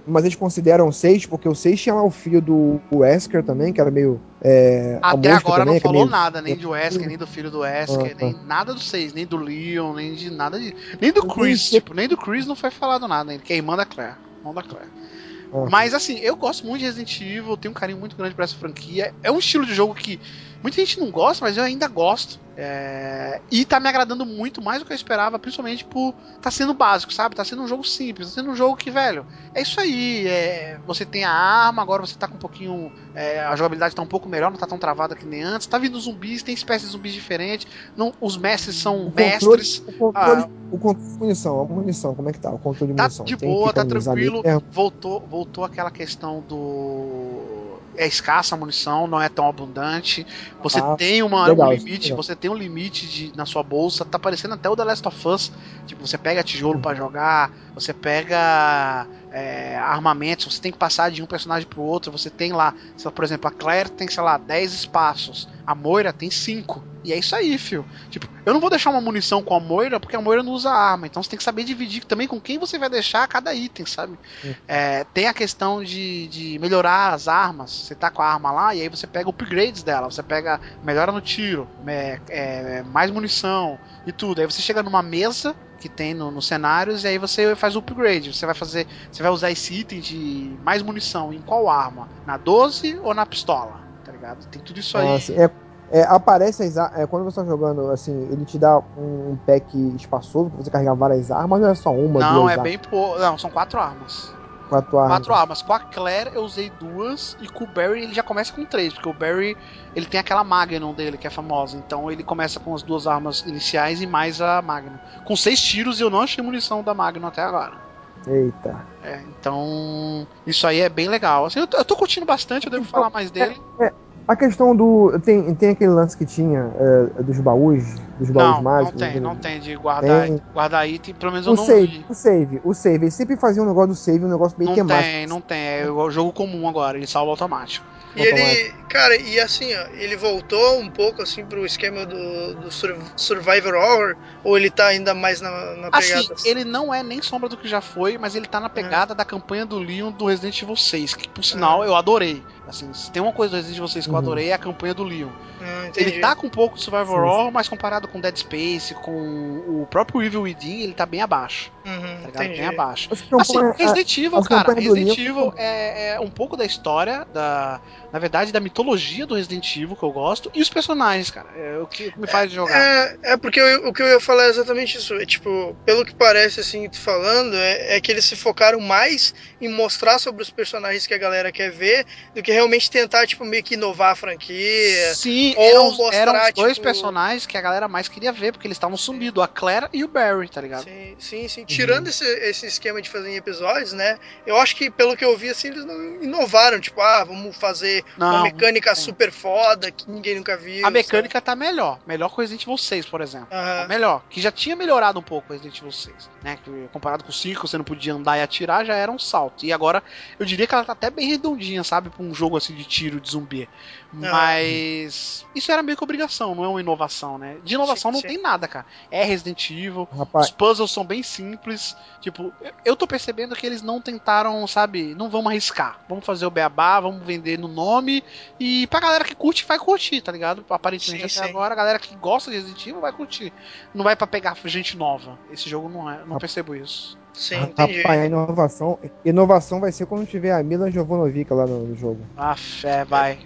Speaker 2: mas eles consideram o 6, porque o 6 tinha lá o filho do Wesker também, que era meio. É,
Speaker 1: Até agora
Speaker 2: também,
Speaker 1: não
Speaker 2: é
Speaker 1: falou
Speaker 2: meio-
Speaker 1: nada, nem de Wesker, nem do filho do Wesker,
Speaker 2: Ah,
Speaker 1: nem nada do 6, nem do Leon, nem de nada de. Nem do Chris, tipo, nem do Chris não foi falado nada, ele que é irmã da Claire. Irmão da Claire.
Speaker 2: Ah.
Speaker 1: Mas assim, eu gosto muito de Resident Evil, tenho um carinho muito grande por essa franquia. É um estilo de jogo que muita gente não gosta, mas eu ainda gosto. É, e tá me agradando muito mais do que eu esperava, principalmente por tá sendo básico, sabe? Tá sendo um jogo simples, tá sendo um jogo que, velho, é isso aí. É, você tem a arma, agora você tá com um pouquinho. É, a jogabilidade tá um pouco melhor, não tá tão travada que nem antes. Tá vindo zumbis, tem espécies de zumbis diferentes. Não, os mestres são
Speaker 2: O
Speaker 1: mestres.
Speaker 2: controle, o controle,
Speaker 1: Ah.
Speaker 2: o controle de munição, a munição, como é que tá? O controle de
Speaker 1: Tá
Speaker 2: munição.
Speaker 1: de
Speaker 2: Tem que
Speaker 1: boa, tá tranquilo.
Speaker 2: mesmo.
Speaker 1: Voltou, voltou aquela questão do. É escassa a munição, não é tão abundante. Você
Speaker 2: Ah,
Speaker 1: tem uma,
Speaker 2: legal,
Speaker 1: um limite,
Speaker 2: legal.
Speaker 1: você tem um limite de, na sua bolsa. Tá parecendo até o The Last of Us. Tipo, você pega tijolo pra jogar, você pega é, armamentos, você tem que passar de um personagem pro outro. Você tem lá, por exemplo, a Claire tem, sei lá, 10 espaços. A Moira tem 5. E é isso aí, fio. Tipo, eu não vou deixar uma munição com a Moira porque a Moira não usa arma. Então você tem que saber dividir também com quem você vai deixar cada item, sabe?
Speaker 2: Hum.
Speaker 1: É, tem a questão de, de melhorar as armas. Você tá com a arma lá e aí você pega upgrades dela. Você pega, melhora no tiro, é, é, mais munição e tudo. Aí você chega numa mesa que tem no- nos cenários e aí você faz o upgrade. Você vai fazer, você vai usar esse item de mais munição em qual arma? Na 12 ou na pistola? Ligado? Tem tudo isso aí.
Speaker 2: Ah, assim, é, é, aparece as é, quando você tá jogando, assim, ele te dá um pack espaçoso pra você carregar várias armas, ou é só uma,
Speaker 1: Não, é
Speaker 2: armas?
Speaker 1: bem pouco. Não, são quatro armas.
Speaker 2: Quatro armas.
Speaker 1: Quatro armas. Com a Claire eu usei duas e com o Barry ele já começa com três, porque o Barry ele tem aquela Magnum dele que é famosa, então ele começa com as duas armas iniciais e mais a Magnum. Com seis tiros e eu não achei munição da Magnum até agora.
Speaker 2: Eita.
Speaker 1: É, então isso aí é bem legal. Assim, eu, tô, eu tô curtindo bastante, eu devo falar mais dele.
Speaker 2: A questão do. Tem, tem aquele lance que tinha é, dos baús, dos baús
Speaker 1: Não, não
Speaker 2: mágicos.
Speaker 1: tem,
Speaker 2: né?
Speaker 1: não tem de guardar,
Speaker 2: Tem.
Speaker 1: guardar item, pelo menos eu
Speaker 2: O
Speaker 1: não
Speaker 2: save,
Speaker 1: vi.
Speaker 2: o save, o save. Eles sempre faziam um negócio do save, um negócio bem
Speaker 1: Não
Speaker 2: temático.
Speaker 1: tem, não tem. É o jogo comum agora, ele salva automático.
Speaker 3: E ele, cara, e assim, ó, ele voltou um pouco assim pro esquema do, do Sur- Survivor Horror, ou ele tá ainda mais na, na pegada?
Speaker 1: Assim, ele não é nem sombra do que já foi, mas ele tá na pegada da campanha do Leon do Resident Evil 6, que por sinal
Speaker 3: Ah.
Speaker 1: eu adorei. Assim, se tem uma coisa do Resident Evil 6 que eu
Speaker 2: Uhum.
Speaker 1: adorei é a campanha do Leon.
Speaker 3: Entendi.
Speaker 1: Ele tá com um pouco de Survivor
Speaker 2: sim.
Speaker 1: Horror, mas comparado com Dead Space, com o próprio Evil Within, ele tá bem abaixo.
Speaker 3: Uhum,
Speaker 1: Tá ligado?
Speaker 3: entendi.
Speaker 1: Bem abaixo. Assim, Resident Evil,
Speaker 2: as
Speaker 1: cara, Resident Evil é, é um pouco da história, da, na verdade, da mitologia do Resident Evil que eu gosto, e os personagens, cara. É o que me faz jogar.
Speaker 3: É, é porque eu- o que eu ia falar é exatamente isso. É tipo, pelo que parece, assim, tu falando, é, é que eles se focaram mais em mostrar sobre os personagens que a galera quer ver do que realmente tentar, tipo, meio que inovar a franquia.
Speaker 1: Sim,
Speaker 3: ou
Speaker 1: eram, os-
Speaker 3: mostrar,
Speaker 1: eram os dois
Speaker 3: tipo-
Speaker 1: personagens que a galera mais queria ver, porque eles estavam sumidos, a Claire e o Barry, tá ligado?
Speaker 3: Sim, sim, sim. Tirando esse, esse esquema de fazer em episódios, né? Eu acho que, pelo que eu vi, assim, eles não inovaram. Tipo, ah, vamos fazer uma
Speaker 1: Não,
Speaker 3: mecânica
Speaker 1: sim.
Speaker 3: super foda que ninguém nunca viu.
Speaker 1: a mecânica tá melhor, melhor o Resident Evil 6, por exemplo.
Speaker 3: sabe?
Speaker 1: Tá melhor, que já tinha melhorado um pouco o Resident Evil 6, né? Que, comparado com o 5, você não podia andar e atirar, já era um salto. E agora, eu diria que ela tá até bem redondinha, sabe? Pra um jogo assim de tiro de zumbi. Mas. Isso era meio que obrigação, não é uma inovação, né? De inovação
Speaker 3: Sim,
Speaker 1: não
Speaker 3: sim.
Speaker 1: tem nada, cara. É Resident Evil,
Speaker 2: Rapaz,
Speaker 1: Os puzzles são bem simples. Tipo, eu- tô percebendo que eles não tentaram, sabe? Não vamos arriscar. Vamos fazer o beabá, vamos vender no nome. E pra galera que curte, vai curtir, tá ligado? Aparentemente
Speaker 3: Sim,
Speaker 1: até
Speaker 3: sim.
Speaker 1: agora, a galera que gosta de Resident Evil vai curtir. Não vai pra pegar gente nova. Esse jogo não é. Não percebo isso.
Speaker 3: Sim, entendi.
Speaker 2: rapaz, a inovação, inovação vai ser quando tiver a Mila Jovanovic lá no, no jogo.
Speaker 1: Ah, fé, vai.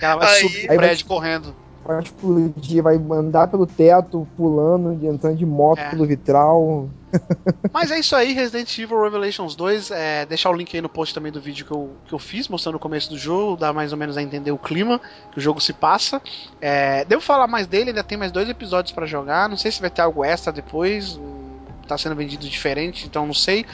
Speaker 1: Ela vai <laughs>
Speaker 3: Aí-
Speaker 1: subir
Speaker 2: Aí
Speaker 1: o
Speaker 2: vai-
Speaker 1: prédio correndo.
Speaker 2: Vai explodir, vai andar pelo teto, pulando, entrando de moto
Speaker 1: É.
Speaker 2: pelo vitral. <laughs>
Speaker 1: Mas é isso aí, Resident Evil Revelations 2. É, deixar o link aí no post também do vídeo que eu, que eu fiz, mostrando o começo do jogo, dá mais ou menos a entender o clima que o jogo se passa. É, devo falar mais dele, ainda tem mais dois episódios pra jogar. Não sei se vai ter algo extra depois. Tá sendo vendido diferente, então não sei.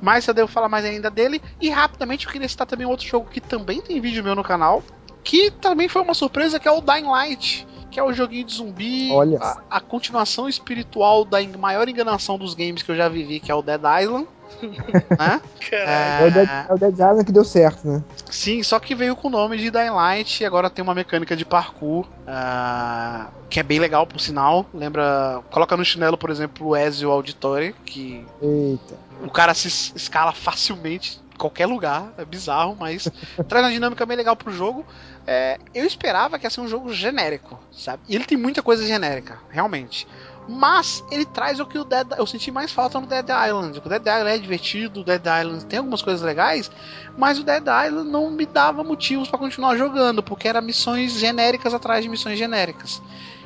Speaker 1: Mas eu devo falar mais ainda dele. E rapidamente eu queria citar também outro jogo que também tem vídeo meu no canal. Que também foi uma surpresa, que é o Dying Light. Que é o joguinho de zumbi.
Speaker 2: Olha.
Speaker 1: A, a continuação espiritual da maior enganação dos games que eu já vivi, que é o Dead Island. <laughs> né?
Speaker 2: É, o Dead, é o Dead Island que deu certo, né?
Speaker 1: Sim, só que veio com o nome de Dying Light e agora tem uma mecânica de parkour ah, que é bem legal, por sinal. Lembra. Coloca no chinelo, por exemplo, o Ezio Auditore, que
Speaker 2: Eita.
Speaker 1: o cara se es- escala facilmente em qualquer lugar, é bizarro, mas <laughs> traz uma dinâmica bem legal pro jogo. É, eu esperava que ia ser um jogo genérico, sabe? E ele tem muita coisa genérica, realmente. Mas ele traz o que o Dead, eu senti mais falta no Dead Island. O Dead Island é divertido, o Dead Island tem algumas coisas legais, mas o Dead Island não me dava motivos para continuar jogando, porque era missões genéricas atrás de missões genéricas.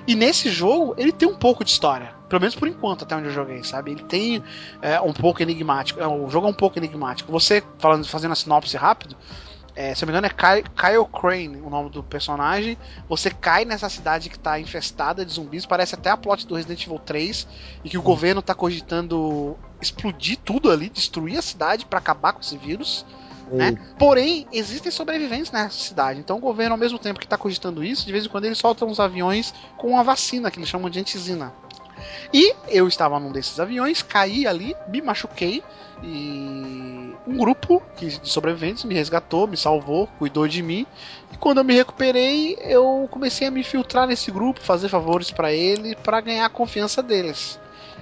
Speaker 1: E nesse jogo, ele tem um pouco de história. Pelo menos por enquanto, até onde eu joguei, sabe? Ele tem é, um pouco enigmático. É, o jogo é um pouco enigmático. Você, falando, fazendo a sinopse rápido, é, se eu me engano, é Kyle Crane o nome do personagem. Você cai nessa cidade que está infestada de zumbis. Parece até a plot do Resident Evil 3. E que o governo está cogitando explodir tudo ali, destruir a cidade para acabar com esse vírus. Né? Porém, existem sobreviventes nessa cidade. Então o governo, ao mesmo tempo que está cogitando isso, de vez em quando ele solta uns aviões com uma vacina que eles chamam de antizina. E eu estava num desses aviões, caí ali, me machuquei e um grupo de sobreviventes me resgatou, me salvou, cuidou de mim. E quando eu me recuperei, eu comecei a me filtrar nesse grupo, fazer favores para ele, para ganhar a confiança deles.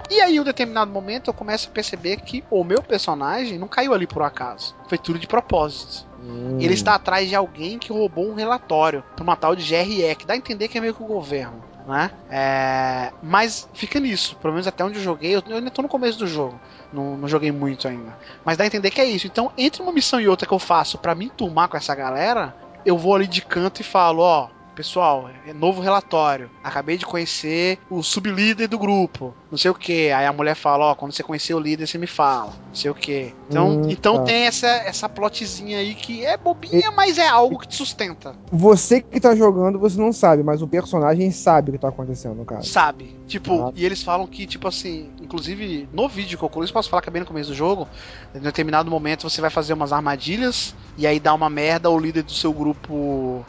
Speaker 1: E aí, em um determinado momento, eu começo a perceber que o meu personagem não caiu ali por acaso. Foi tudo de propósito. Hum. Ele está atrás de alguém que roubou um relatório para uma tal de GRE, que dá a entender que é meio que o governo. Né? É... Mas fica nisso, pelo menos até onde eu joguei, eu ainda tô no começo do jogo, não, não, joguei muito ainda. Mas dá a entender que é isso. Então, entre uma missão e outra que eu faço para me enturmar com essa galera, eu vou ali de canto e falo, ó, pessoal, é novo relatório. Acabei de conhecer o sublíder do grupo. Não sei o que. Aí a mulher fala, ó, quando você conhecer o líder, você me fala. Não sei o que. Então, hum, então tá. tem essa, essa plotzinha aí que é bobinha, e... mas é algo que te sustenta.
Speaker 2: Você que tá jogando, você não sabe, mas o personagem sabe o que tá acontecendo, cara.
Speaker 1: Sabe. Tipo, ah. e eles falam que, tipo assim, inclusive no vídeo que eu coloquei, posso falar que é bem no começo do jogo, em determinado momento você vai fazer umas armadilhas e aí dá uma merda, o líder do seu grupo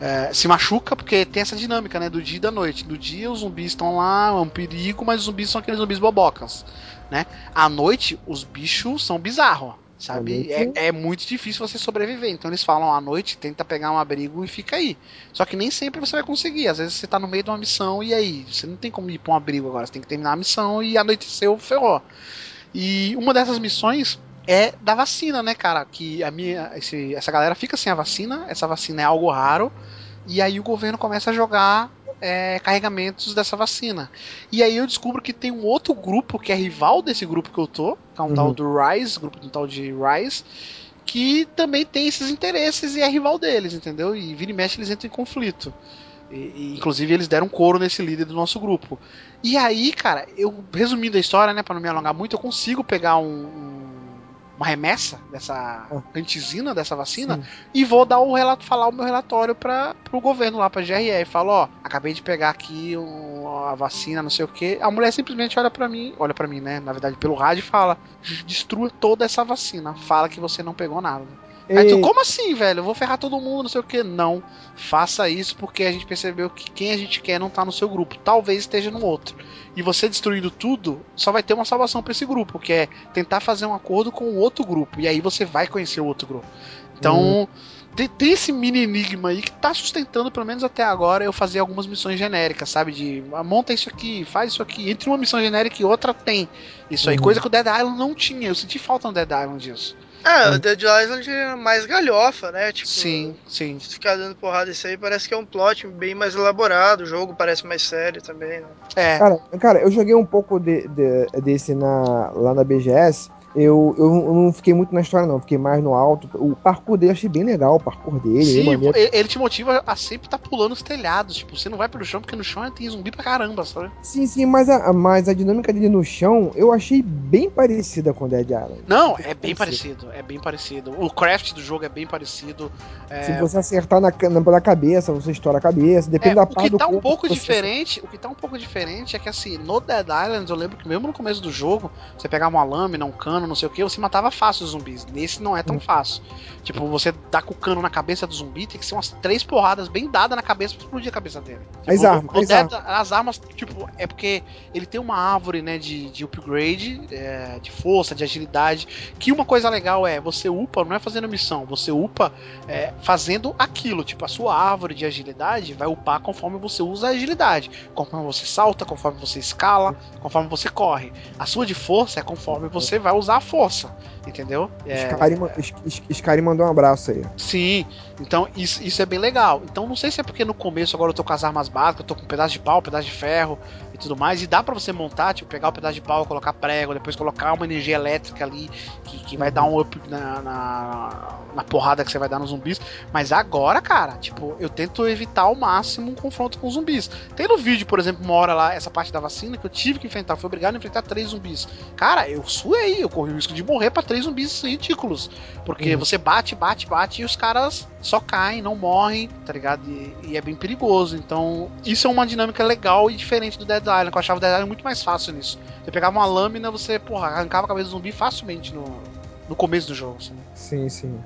Speaker 1: é, se machuca, porque tem essa dinâmica, né? Do dia e da noite. No dia os zumbis estão lá, é um perigo, mas os zumbis são aqueles zumbis bobocas, né? À noite, os bichos são bizarros, sabe? É, é, muito difícil você sobreviver. Então eles falam à noite, tenta pegar um abrigo e fica aí. Só que nem sempre você vai conseguir. Às vezes você tá no meio de uma missão e aí, você não tem como ir pra um abrigo agora. Você tem que terminar a missão e anoiteceu, ferrou. E uma dessas missões é da vacina, né, cara? Que a minha, esse, essa galera fica sem a vacina, essa vacina é algo raro, e aí o governo começa a jogar é, carregamentos dessa vacina. E aí eu descubro que tem um outro grupo que é rival desse grupo que eu tô, que é um uhum. tal do Rise, grupo do tal de Rise, que também tem esses interesses e é rival deles, entendeu? E vira e mexe eles entram em conflito. E, e, inclusive eles deram couro nesse líder do nosso grupo. E aí, cara, eu resumindo a história, né, para não me alongar muito, eu consigo pegar um, um uma remessa dessa ah. antizina dessa vacina Sim. e vou dar o relato, falar o meu relatório para o governo lá, para GRE. Falo, ó, acabei de pegar aqui a vacina, não sei o que. A mulher simplesmente olha para mim, olha para mim, né? Na verdade, pelo rádio fala: destrua toda essa vacina. Fala que você não pegou nada. Aí tu, como assim, velho? Eu vou ferrar todo mundo, não sei o que. Não. Faça isso porque a gente percebeu que quem a gente quer não tá no seu grupo. Talvez esteja no outro. E você destruindo tudo, só vai ter uma salvação para esse grupo, que é tentar fazer um acordo com o outro grupo. E aí você vai conhecer o outro grupo. Então. Hum tem, tem, esse mini enigma aí que tá sustentando, pelo menos até agora, eu fazer algumas missões genéricas, sabe? De ah, monta isso aqui, faz isso aqui. Entre uma missão genérica e outra tem isso aí. Uhum. Coisa que o Dead Island não tinha. Eu senti falta no Dead Island disso.
Speaker 3: É, o Dead Island é mais galhofa, né? Tipo,
Speaker 1: sim, sim.
Speaker 3: Ficar dando porrada isso aí parece que é um plot bem mais elaborado, o jogo parece mais sério também, né?
Speaker 2: É. Cara, cara eu joguei um pouco de, de, desse na, lá na BGS. Eu, eu, não fiquei muito na história, não. Fiquei mais no alto. O parkour dele achei bem legal, o parkour dele.
Speaker 1: Sim, ele, ele te motiva a sempre estar tá pulando os telhados. Tipo, você não vai pelo chão, porque no chão tem zumbi pra caramba, sabe?
Speaker 2: Sim, sim, mas a, mas a dinâmica dele no chão eu achei bem parecida com Dead Island.
Speaker 1: Não, é bem parecido. É bem parecido. O craft do jogo é bem parecido. É...
Speaker 2: Se você acertar na, na, na cabeça, você estoura a cabeça. Depende é, da parte do
Speaker 1: O que tá um pouco diferente, o que tá um pouco diferente é que assim, no Dead Island, eu lembro que mesmo no começo do jogo, você pegava uma lâmina, um cano, cano, não sei o que, você matava fácil os zumbis. Nesse não é tão hum. fácil. Tipo, você dá com o cano na cabeça do zumbi, tem que ser umas três porradas bem dadas na cabeça pra explodir a cabeça dele. Tipo,
Speaker 2: as armas. As,
Speaker 1: armas. as armas, tipo, é porque ele tem uma árvore, né, de, de upgrade, é, de força, de agilidade. Que uma coisa legal é, você upa, não é fazendo missão, você upa é, fazendo aquilo. Tipo, a sua árvore de agilidade vai upar conforme você usa a agilidade. Conforme você salta, conforme você escala, conforme você corre. A sua de força é conforme você vai usar usar a força. Entendeu?
Speaker 2: É... Skyrim, mandou um abraço aí.
Speaker 1: Sim, então isso, isso é bem legal. Então não sei se é porque no começo agora eu tô com as armas básicas, eu tô com um pedaço de pau, um pedaço de ferro e tudo mais, e dá para você montar, tipo, pegar o um pedaço de pau, colocar prego, depois colocar uma energia elétrica ali que, que vai dar um up na, na, na, porrada que você vai dar nos zumbis. Mas agora, cara, tipo, eu tento evitar ao máximo um confronto com zumbis. Tem no vídeo, por exemplo, uma hora lá, essa parte da vacina que eu tive que enfrentar, fui obrigado a enfrentar três zumbis. Cara, eu suei, eu corri o risco de morrer pra três zumbis ridículos. Porque você bate, bate, bate e os caras só caem, não morrem, tá ligado? E, e, é bem perigoso. Então, isso é uma dinâmica legal e diferente do Dead Island, que eu achava o Dead Island muito mais fácil nisso. Você pegava uma lâmina, você, porra, arrancava a cabeça do zumbi facilmente no, no começo do jogo. Assim.
Speaker 2: Sim, sim.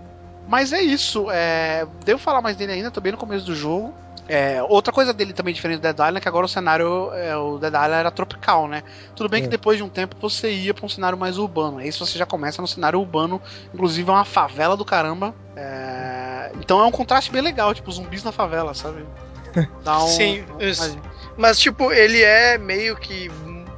Speaker 1: Mas é isso. É... Devo falar mais dele ainda, tô bem no começo do jogo. É, outra coisa dele também diferente do Dead Island é que agora o cenário, é, o Dead Island era tropical, né? Tudo bem é. que depois de um tempo você ia para um cenário mais urbano. Aí você já começa no cenário urbano, inclusive é uma favela do caramba. É, então é um contraste bem legal, tipo zumbis na favela, sabe? <laughs>
Speaker 3: Um, Sim, mas tipo, ele é meio que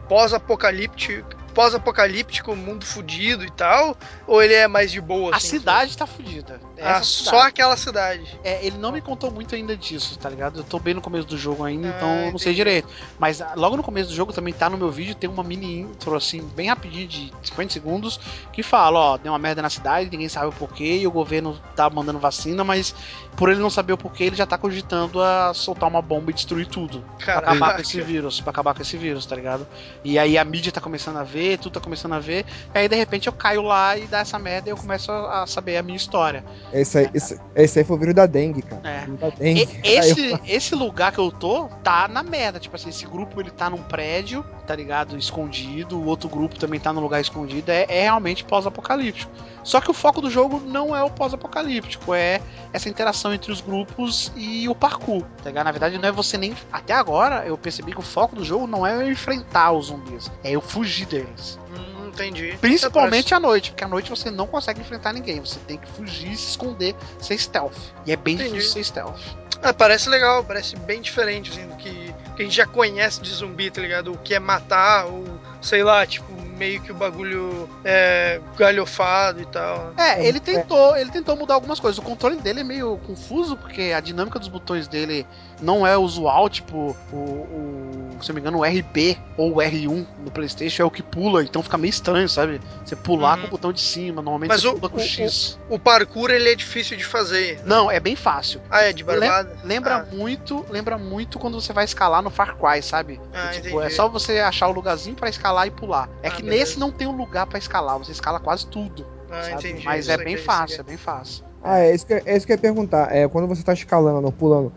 Speaker 3: pós-apocalíptico pós-apocalíptico, mundo fudido e tal? Ou ele é mais de boa?
Speaker 1: A assim, cidade tá fudida.
Speaker 3: Ah, só aquela cidade.
Speaker 1: É, ele não me contou muito ainda disso, tá ligado? Eu tô bem no começo do jogo ainda, ah, então eu não sei direito. Mas ah, logo no começo do jogo também tá no meu vídeo, tem uma mini intro, assim, bem rapidinho, de 50 segundos, que fala, ó, deu uma merda na cidade, ninguém sabe o porquê, e o governo tá mandando vacina, mas por ele não saber o porquê, ele já tá cogitando a soltar uma bomba e destruir tudo. Caraca. Pra acabar com esse vírus, pra acabar com esse vírus, tá ligado? E aí a mídia tá começando a ver, tudo tá começando a ver, e aí de repente eu caio lá e dá essa merda e eu começo a saber a minha história.
Speaker 2: Esse aí, esse, esse aí foi o vírus da dengue, cara.
Speaker 1: É. Da dengue. E, esse, esse lugar que eu tô tá na merda. Tipo assim, esse grupo ele tá num prédio, tá ligado? Escondido, o outro grupo também tá num lugar escondido. É, é realmente pós-apocalíptico. Só que o foco do jogo não é o pós-apocalíptico, é essa interação entre os grupos e o parkour. Tá ligado? Na verdade, não é você nem. Até agora eu percebi que o foco do jogo não é eu enfrentar os zumbis, é eu fugir deles.
Speaker 3: Hum, entendi.
Speaker 1: Principalmente à noite, porque à noite você não consegue enfrentar ninguém. Você tem que fugir, se esconder, ser stealth. E é bem entendi. difícil ser stealth.
Speaker 3: Ah, parece legal, parece bem diferente assim, do que, que a gente já conhece de zumbi, tá ligado? O que é matar, ou sei lá, tipo, meio que o bagulho é galhofado e tal.
Speaker 1: É, ele tentou, ele tentou mudar algumas coisas. O controle dele é meio confuso, porque a dinâmica dos botões dele não é usual, tipo, o, o se eu me engano, o RB ou o R1 no Playstation é o que pula, então fica meio estranho, sabe? Você pular uhum. com o botão de cima, normalmente
Speaker 3: Mas
Speaker 1: você
Speaker 3: o,
Speaker 1: pula com o, X.
Speaker 3: O, o, parkour, ele é difícil de fazer.
Speaker 1: Não, é bem fácil.
Speaker 3: Ah, é de barbada?
Speaker 1: Lembra ah. muito, lembra muito quando você vai escalar no Far Cry, sabe? Ah, tipo, é só você achar o lugarzinho para escalar e pular. É ah, que beleza. nesse não tem um lugar para escalar, você escala quase tudo. Ah, entendi. Mas é bem fácil, é bem fácil.
Speaker 2: Ah, é isso que, é isso que eu ia perguntar. É, quando você tá escalando, pulando,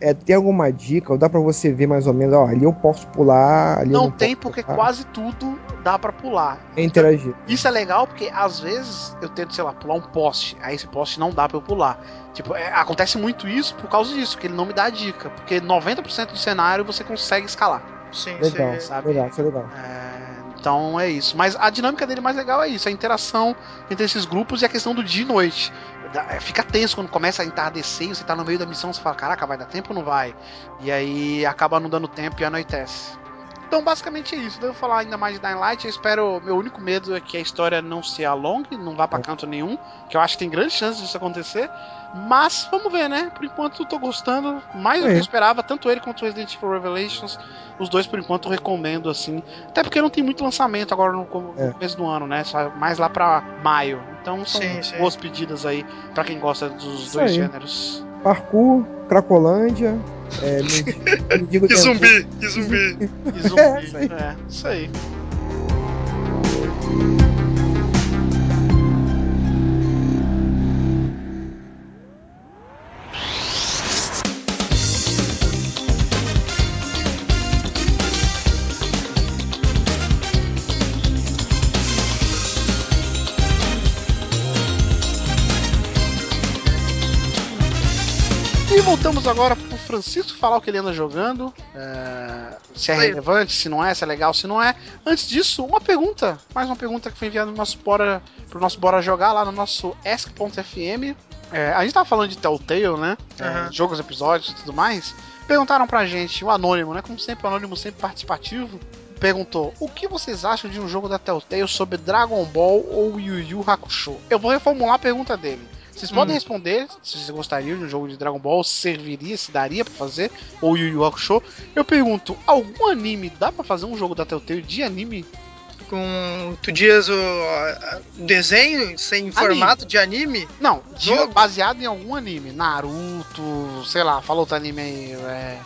Speaker 2: é, tem alguma dica? Ou dá pra você ver mais ou menos, ó, ali eu posso pular, ali
Speaker 1: não,
Speaker 2: não
Speaker 1: tem, porque pular. quase tudo dá para pular.
Speaker 2: É interagir.
Speaker 1: Então, isso é legal porque às vezes eu tento, sei lá, pular um poste, aí esse poste não dá para eu pular. Tipo, é, acontece muito isso por causa disso, que ele não me dá a dica, porque 90% do cenário você consegue escalar.
Speaker 2: Sim, legal, sim, sabe? Legal, isso é legal.
Speaker 1: É... Então é isso. Mas a dinâmica dele mais legal é isso: a interação entre esses grupos e a questão do dia e noite. É, fica tenso quando começa a entardecer e você tá no meio da missão, você fala, caraca, vai dar tempo ou não vai? E aí acaba não dando tempo e anoitece. Então, basicamente é isso. Devo falar ainda mais de Dying Light. Eu espero. Meu único medo é que a história não se alongue, não vá para canto nenhum. Que eu acho que tem grandes chances disso acontecer. Mas vamos ver, né? Por enquanto tô gostando mais do que eu esperava, tanto ele quanto o Resident Evil Revelations. Os dois, por enquanto, eu recomendo, assim. Até porque não tem muito lançamento agora no, é. começo do ano, né? Só mais lá pra maio. Então são sim, sim. boas pedidas aí para quem gosta dos Isso dois aí. gêneros.
Speaker 2: Parkour, Cracolândia. É,
Speaker 3: mendigo <laughs> e zumbi, e zumbi.
Speaker 1: E zumbi, <laughs> é, isso aí. Voltamos agora pro Francisco falar o que ele anda jogando. É, se é relevante, se não é, se é legal, se não é. Antes disso, uma pergunta. Mais uma pergunta que foi enviada no nosso Bora, pro nosso Bora Jogar lá no nosso Ask.fm. É, a gente tava falando de Telltale, né? Uhum. É, jogos, episódios e tudo mais. Perguntaram pra gente, o Anônimo, né? Como sempre, o Anônimo sempre participativo perguntou: O que vocês acham de um jogo da Telltale sobre Dragon Ball ou Yu Yu Hakusho? Eu vou reformular a pergunta dele. Vocês
Speaker 3: Hum.
Speaker 1: podem responder se vocês gostariam de um jogo de Dragon Ball, se serviria, se daria pra fazer, ou Yu Yu Hakusho. Eu pergunto: algum anime dá pra fazer um jogo da Telltale de anime?
Speaker 3: Com tu dias o desenho sem formato de anime?
Speaker 1: Não, de- baseado em algum anime. Naruto, sei lá, fala outro anime aí. É,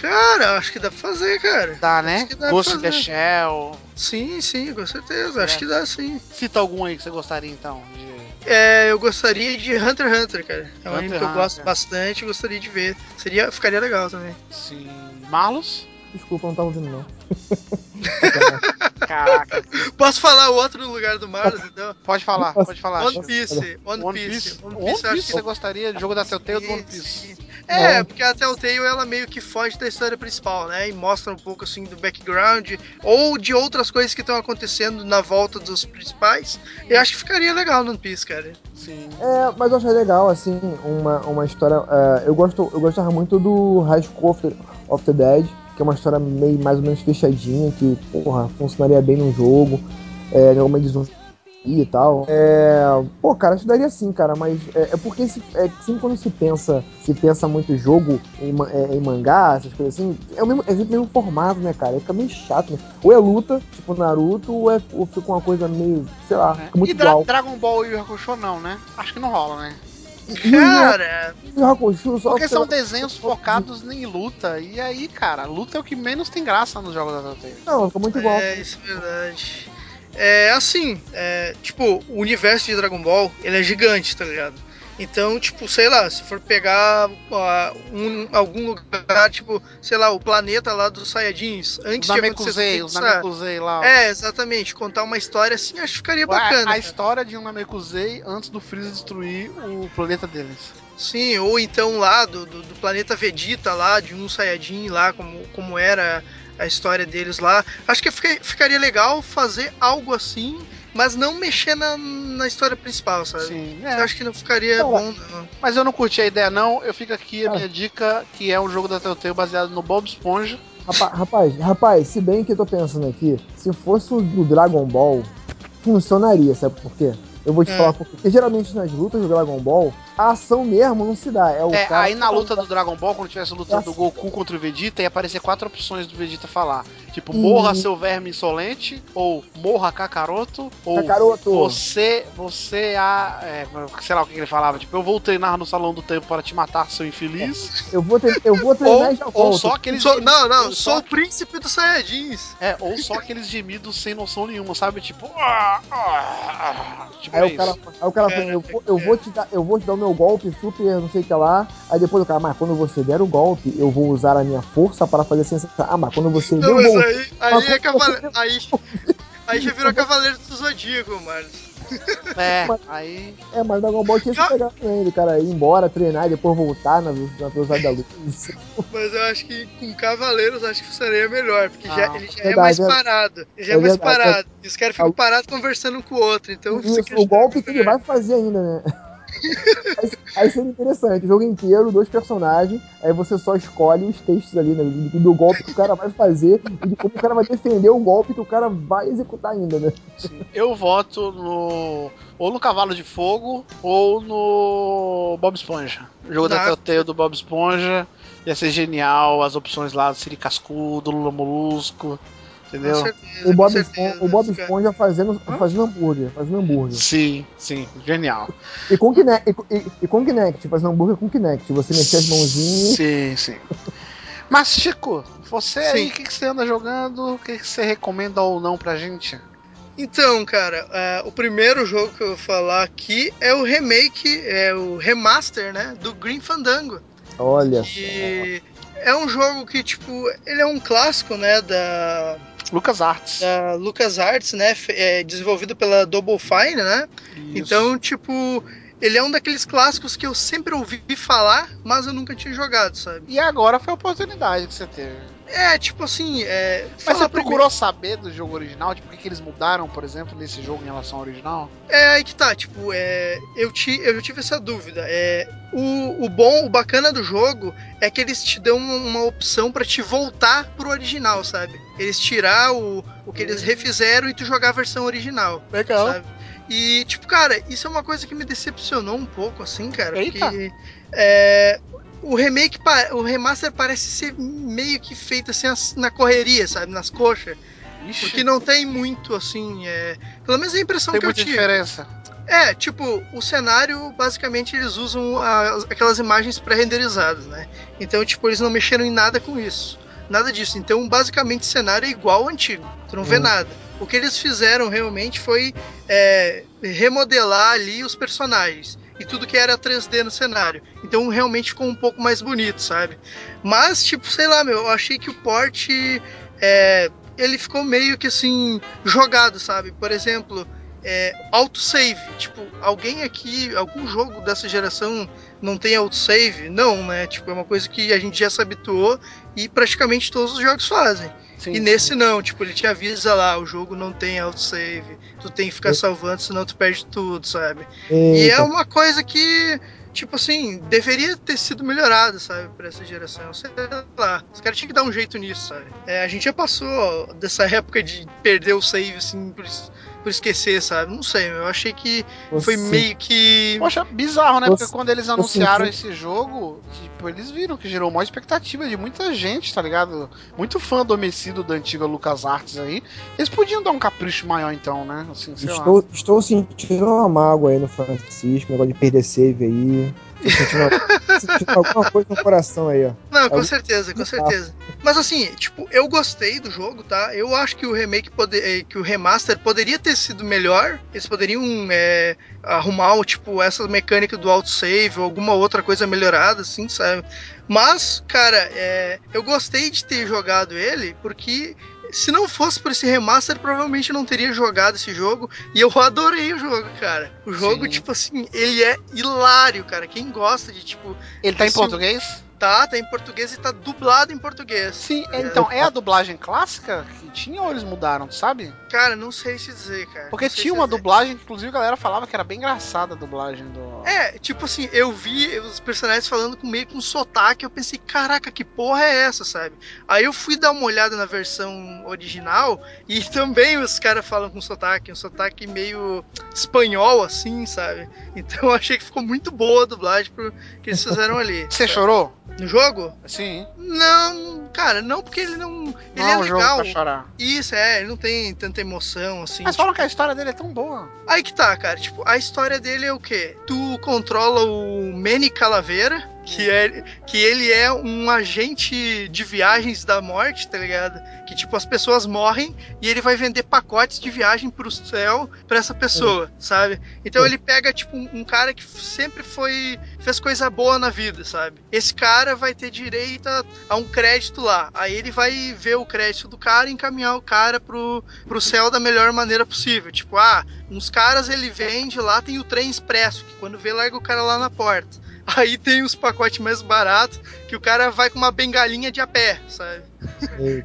Speaker 3: Cara, acho que dá pra fazer, cara.
Speaker 1: dá, né?
Speaker 3: Acho dá
Speaker 1: Ghost in the. Shell.
Speaker 3: Sim, sim, com certeza. Acho
Speaker 1: É.
Speaker 3: que dá sim.
Speaker 1: Cita algum aí que você gostaria então. de-
Speaker 3: É, eu gostaria de Hunter x Hunter, cara. É um
Speaker 1: Hunter
Speaker 3: anime que eu gosto
Speaker 1: Hunter.
Speaker 3: bastante, gostaria de ver. Seria, ficaria legal também.
Speaker 1: Sim. Marlos?
Speaker 2: Desculpa, não tava ouvindo, não. <laughs> <laughs>
Speaker 1: Caraca.
Speaker 3: Posso falar o outro no lugar do Marlos, então?
Speaker 1: Pode falar, pode falar.
Speaker 3: One. Piece. One,
Speaker 1: One
Speaker 3: Piece.
Speaker 1: Piece.
Speaker 3: One
Speaker 1: One
Speaker 3: Piece, eu acho
Speaker 1: Piece você gostaria de jogo da Telltale do One Piece?
Speaker 3: É, porque a Telltale ela meio que foge da história principal, né? E mostra um pouco assim do background ou de outras coisas que estão acontecendo na volta dos principais. Eu acho que ficaria legal no One Piece, cara.
Speaker 1: Sim.
Speaker 2: É, mas eu achei legal, assim, uma, uma história. é, eu, gosto, eu gostava muito do High School of the, of the Dead, que é uma história meio mais ou menos fechadinha, que, porra, funcionaria bem no jogo. É, de zumbi e tal. É, pô, cara, acho que daria sim, cara, mas é, é porque se, é, sempre quando se pensa, se pensa muito jogo em, é, em mangá, essas coisas assim, é, o mesmo, é sempre o mesmo formato, né, cara? Fica meio chato, né? Ou é luta, tipo Naruto, ou, é, ou fica uma coisa meio, sei lá,
Speaker 1: É.
Speaker 2: muito
Speaker 1: E Dra
Speaker 2: igual.
Speaker 1: Dragon Ball e Hakusho não, né? Acho que não rola, né?
Speaker 3: Cara,
Speaker 1: Porque são desenhos focados em luta. E aí, cara, luta é o que menos tem graça nos jogos da Telltale.
Speaker 2: Não, ficou muito igual.
Speaker 3: é, isso é verdade. É assim, é, tipo, o universo de Dragon Ball, ele é gigante, tá ligado? Então, tipo, sei lá, se for pegar ah, um- algum lugar, tipo, sei lá, o planeta lá dos Saiyajins, antes
Speaker 1: Os
Speaker 3: de acontecer
Speaker 1: os
Speaker 3: isso,
Speaker 1: Namekusei lá.
Speaker 3: É, exatamente. Contar uma história assim, acho que ficaria
Speaker 1: a,
Speaker 3: bacana.
Speaker 1: a
Speaker 3: cara.
Speaker 1: história de um Namekusei antes do Freeza destruir o planeta deles.
Speaker 3: Sim, ou então lá do, do, do planeta Vegeta lá, de um Saiyajin lá, como, como era a história deles lá. Acho que fica- ficaria legal fazer algo assim, mas não mexer na, na história principal, sabe?
Speaker 1: Sim,
Speaker 3: Eu
Speaker 1: é.
Speaker 3: acho que não ficaria bom, não.
Speaker 1: Mas eu não curti a ideia, não. Eu fico aqui a
Speaker 2: Cara.
Speaker 1: minha dica, que é um jogo da Telltale baseado no Bob Esponja.
Speaker 2: Rapa- Rapaz, rapaz, se bem que eu tô pensando aqui, se fosse o do Dragon Ball, funcionaria, sabe por quê? Eu vou te
Speaker 3: Hum.
Speaker 2: falar. Porque geralmente nas lutas do Dragon Ball, a ação mesmo não se dá. É, o
Speaker 1: É,
Speaker 2: cara
Speaker 1: aí na luta do Dragon Ball, quando tivesse a luta
Speaker 2: Essa.
Speaker 1: do Goku contra o Vegeta, ia aparecer quatro opções do Vegeta falar. Tipo, morra seu verme insolente, ou morra Kakaroto, ou
Speaker 2: Kakaroto.
Speaker 1: você, você a. é, sei lá o que ele falava, tipo, eu vou treinar no salão do tempo para te matar, seu infeliz.
Speaker 2: Eu vou, tre- eu vou treinar
Speaker 1: Ou,
Speaker 2: e já
Speaker 1: ou
Speaker 2: volto.
Speaker 1: só aqueles. Gemidos-
Speaker 3: não, não,
Speaker 1: ou
Speaker 3: sou
Speaker 1: só,
Speaker 3: o príncipe dos Saiyajins.
Speaker 1: é, ou só aqueles gemidos sem noção nenhuma, sabe? Tipo. ah, ah, ah, tipo,
Speaker 2: Aí
Speaker 1: é
Speaker 2: o cara,
Speaker 1: isso.
Speaker 2: aí o cara fala, eu, vou- eu vou te dar, eu vou te dar o meu golpe super, não sei o que lá. Aí depois o cara, mas quando você der o golpe, eu vou usar a minha força para fazer sensação. Ah, mas quando você
Speaker 3: Não,
Speaker 2: deu o golpe.
Speaker 3: Aí, aí, é cavale... aí, aí já virou Cavaleiro do Zodíaco, Marlos.
Speaker 1: É,
Speaker 2: Mas-
Speaker 1: aí.
Speaker 2: É, mas o Dragon Ball tinha que pegar também, do cara ir embora, treinar e depois voltar na, na velocidade da luz.
Speaker 3: Mas eu acho que com Cavaleiros acho que seria melhor, porque já,
Speaker 1: Não,
Speaker 3: ele já é
Speaker 2: verdade,
Speaker 3: mais
Speaker 2: é-
Speaker 3: parado. Ele já é,
Speaker 2: é
Speaker 3: mais
Speaker 2: verdade,
Speaker 3: parado. E os caras ficam
Speaker 2: Ah,
Speaker 3: parados conversando um com o outro. Então
Speaker 2: Isso,
Speaker 3: fica
Speaker 2: o golpe que ele vai fazer ainda, né? Aí, aí seria interessante, o jogo inteiro, dois personagens, aí você só escolhe os textos ali, né? Do, do golpe que o cara vai fazer e de como o cara vai defender o golpe que o cara vai executar ainda, né?
Speaker 1: Sim. Eu voto no. Ou no Cavalo de Fogo, ou no Bob Esponja. O jogo da
Speaker 3: Não.
Speaker 1: Telltale do Bob Esponja. Ia ser genial, as opções lá do Siri Cascudo, Lula Molusco.
Speaker 3: Com
Speaker 1: Entendeu?
Speaker 3: certeza,
Speaker 2: O
Speaker 3: com
Speaker 2: Bob,
Speaker 3: certeza.
Speaker 2: Esponja, o Bob Esponja fazendo, fazendo hambúrguer, fazendo hambúrguer.
Speaker 1: Sim, sim, genial.
Speaker 2: E com Kinect, e, com- e, e com Kinect, fazendo hambúrguer com Kinect. Você mexer as mãozinhas.
Speaker 1: Sim, sim. Mas, Chico, você aí,
Speaker 3: Sim.
Speaker 1: o que, que você anda jogando? O que, que você recomenda ou não pra gente?
Speaker 3: Então, cara, é, o primeiro jogo que eu vou falar aqui é o remake, é o remaster, né, do Green Fandango.
Speaker 2: Olha.
Speaker 3: Que é um jogo que, tipo, ele é um clássico, né, da,
Speaker 1: Lucas Arts.
Speaker 3: da LucasArts, né, fe- é, desenvolvido pela Double Fine, né? Então, tipo, ele é um daqueles clássicos que eu sempre ouvi falar, mas eu nunca tinha jogado, sabe?
Speaker 1: E agora foi a oportunidade que você teve.
Speaker 3: É, tipo assim, é.
Speaker 1: Mas você
Speaker 3: primeiro-
Speaker 1: procurou saber do jogo original? Tipo, o que, eles mudaram, por exemplo, nesse jogo em relação ao original?
Speaker 3: É aí que tá, tipo, é, eu, ti, eu tive essa dúvida. É, o, o bom, o bacana do jogo é que eles te dão uma opção pra te voltar pro original, sabe? Eles tirar o, o que eles refizeram e tu jogar a versão original,
Speaker 1: Legal.
Speaker 3: sabe? E, tipo, cara, isso é uma coisa que me decepcionou um pouco, assim, cara,
Speaker 1: Eita.
Speaker 3: porque é, o remake, o remaster parece ser meio que feito assim as- na correria, sabe? Nas coxas.
Speaker 1: Ixi,
Speaker 3: Porque não tem muito, assim, é, pelo menos a impressão
Speaker 1: tem
Speaker 3: que eu tive.
Speaker 1: diferença.
Speaker 3: É, tipo, o cenário, basicamente, eles usam a- aquelas imagens pré-renderizadas, né? Então, tipo, eles não mexeram em nada com isso. Nada disso. Então, basicamente, o cenário é igual ao antigo. Tu não vê
Speaker 2: Hum.
Speaker 3: nada. O que eles fizeram realmente foi é, remodelar ali os personagens. E tudo que era 3D no cenário. Então, realmente ficou um pouco mais bonito, sabe? Mas, tipo, sei lá, meu, eu achei que o port. É, ele ficou meio que assim. jogado, sabe? Por exemplo é, autosave. Tipo, alguém aqui, algum jogo dessa geração não tem autosave? Não, né? Tipo, é uma coisa que a gente já se habituou e praticamente todos os jogos fazem.
Speaker 1: Sim,
Speaker 3: e nesse não, tipo, ele te avisa lá, o jogo não tem autosave, tu tem que ficar
Speaker 2: É.
Speaker 3: salvando, senão tu perde tudo, sabe? E é
Speaker 2: Eita.
Speaker 3: uma coisa que, tipo assim, deveria ter sido melhorada, sabe, pra essa geração. Sei lá, os caras tinham que dar um jeito nisso, sabe? É, a gente já passou dessa época de perder o save, assim, por, es- por esquecer, sabe? Não sei, eu achei que foi
Speaker 2: Você-
Speaker 3: meio que.
Speaker 1: Poxa, bizarro, né?
Speaker 2: Você-
Speaker 1: Porque quando eles
Speaker 2: você
Speaker 1: anunciaram
Speaker 2: sentiu-
Speaker 1: esse jogo, tipo, eles viram que gerou uma expectativa de muita gente, tá ligado? Muito fã adormecido da antiga LucasArts aí. Eles podiam dar um capricho maior então, né? Assim, sei lá.
Speaker 2: Estou, estou sentindo uma mágoa aí no Francisco, negócio de perder save aí. Sentindo, alguma coisa no coração aí, ó.
Speaker 3: Não, com
Speaker 2: Algum-
Speaker 3: certeza, com certeza. Mas assim, tipo, eu gostei do jogo, tá? Eu acho que o remake, pode, eh, que o remaster poderia ter sido melhor. Eles poderiam é, arrumar, tipo, essa mecânica do autosave ou alguma outra coisa melhorada, assim, sabe? Mas, cara, é, eu gostei de ter jogado ele porque se não fosse por esse remaster, provavelmente eu não teria jogado esse jogo. E eu adorei o jogo, cara. O jogo,
Speaker 1: Sim.
Speaker 3: tipo assim, ele é hilário, cara. Quem gosta de, tipo,
Speaker 1: Ele tá em
Speaker 3: esse-
Speaker 1: português?
Speaker 3: Tá, tá em português e tá dublado em português.
Speaker 1: Sim,
Speaker 3: É.
Speaker 1: então é a dublagem clássica que tinha ou eles mudaram, tu sabe?
Speaker 3: Cara, não sei se dizer, cara.
Speaker 1: Porque tinha uma
Speaker 3: dizer.
Speaker 1: dublagem que inclusive a galera falava que era bem engraçada a dublagem do.
Speaker 3: É, tipo assim, eu vi os personagens falando com meio com sotaque, eu pensei, caraca, que porra é essa, sabe? Aí eu fui dar uma olhada na versão original e <laughs> também os caras falam com sotaque, um sotaque meio espanhol, assim, sabe? Então eu achei que ficou muito boa a dublagem pro que eles fizeram ali.
Speaker 1: Você chorou?
Speaker 3: No jogo?
Speaker 1: Sim.
Speaker 3: Não, cara, não, porque ele não. Ele
Speaker 1: Não
Speaker 3: é
Speaker 1: é um jogo
Speaker 3: legal.
Speaker 1: pra chorar.
Speaker 3: Isso, é, ele não tem tanta emoção, assim.
Speaker 1: Mas
Speaker 3: tipo,
Speaker 1: falam que a história dele é tão boa.
Speaker 3: Aí que tá, cara. Tipo, a história dele é o quê? Tu controla o Manny Calaveira, que, é, que ele é um agente de viagens da morte, tá ligado? Que, tipo, as pessoas morrem e ele vai vender pacotes de viagem pro céu pra essa pessoa, sabe? Então ele pega, tipo, um, um cara que sempre foi. fez coisa boa na vida, sabe? Esse cara vai ter direito a, a um crédito lá. Aí ele vai ver o crédito do cara e encaminhar o cara pro, pro céu da melhor maneira possível. Tipo, ah, uns caras ele vende lá, tem o trem expresso, que quando vê, larga o cara lá na porta. Aí tem os pacotes mais baratos, que o cara vai com uma bengalinha de a pé, sabe?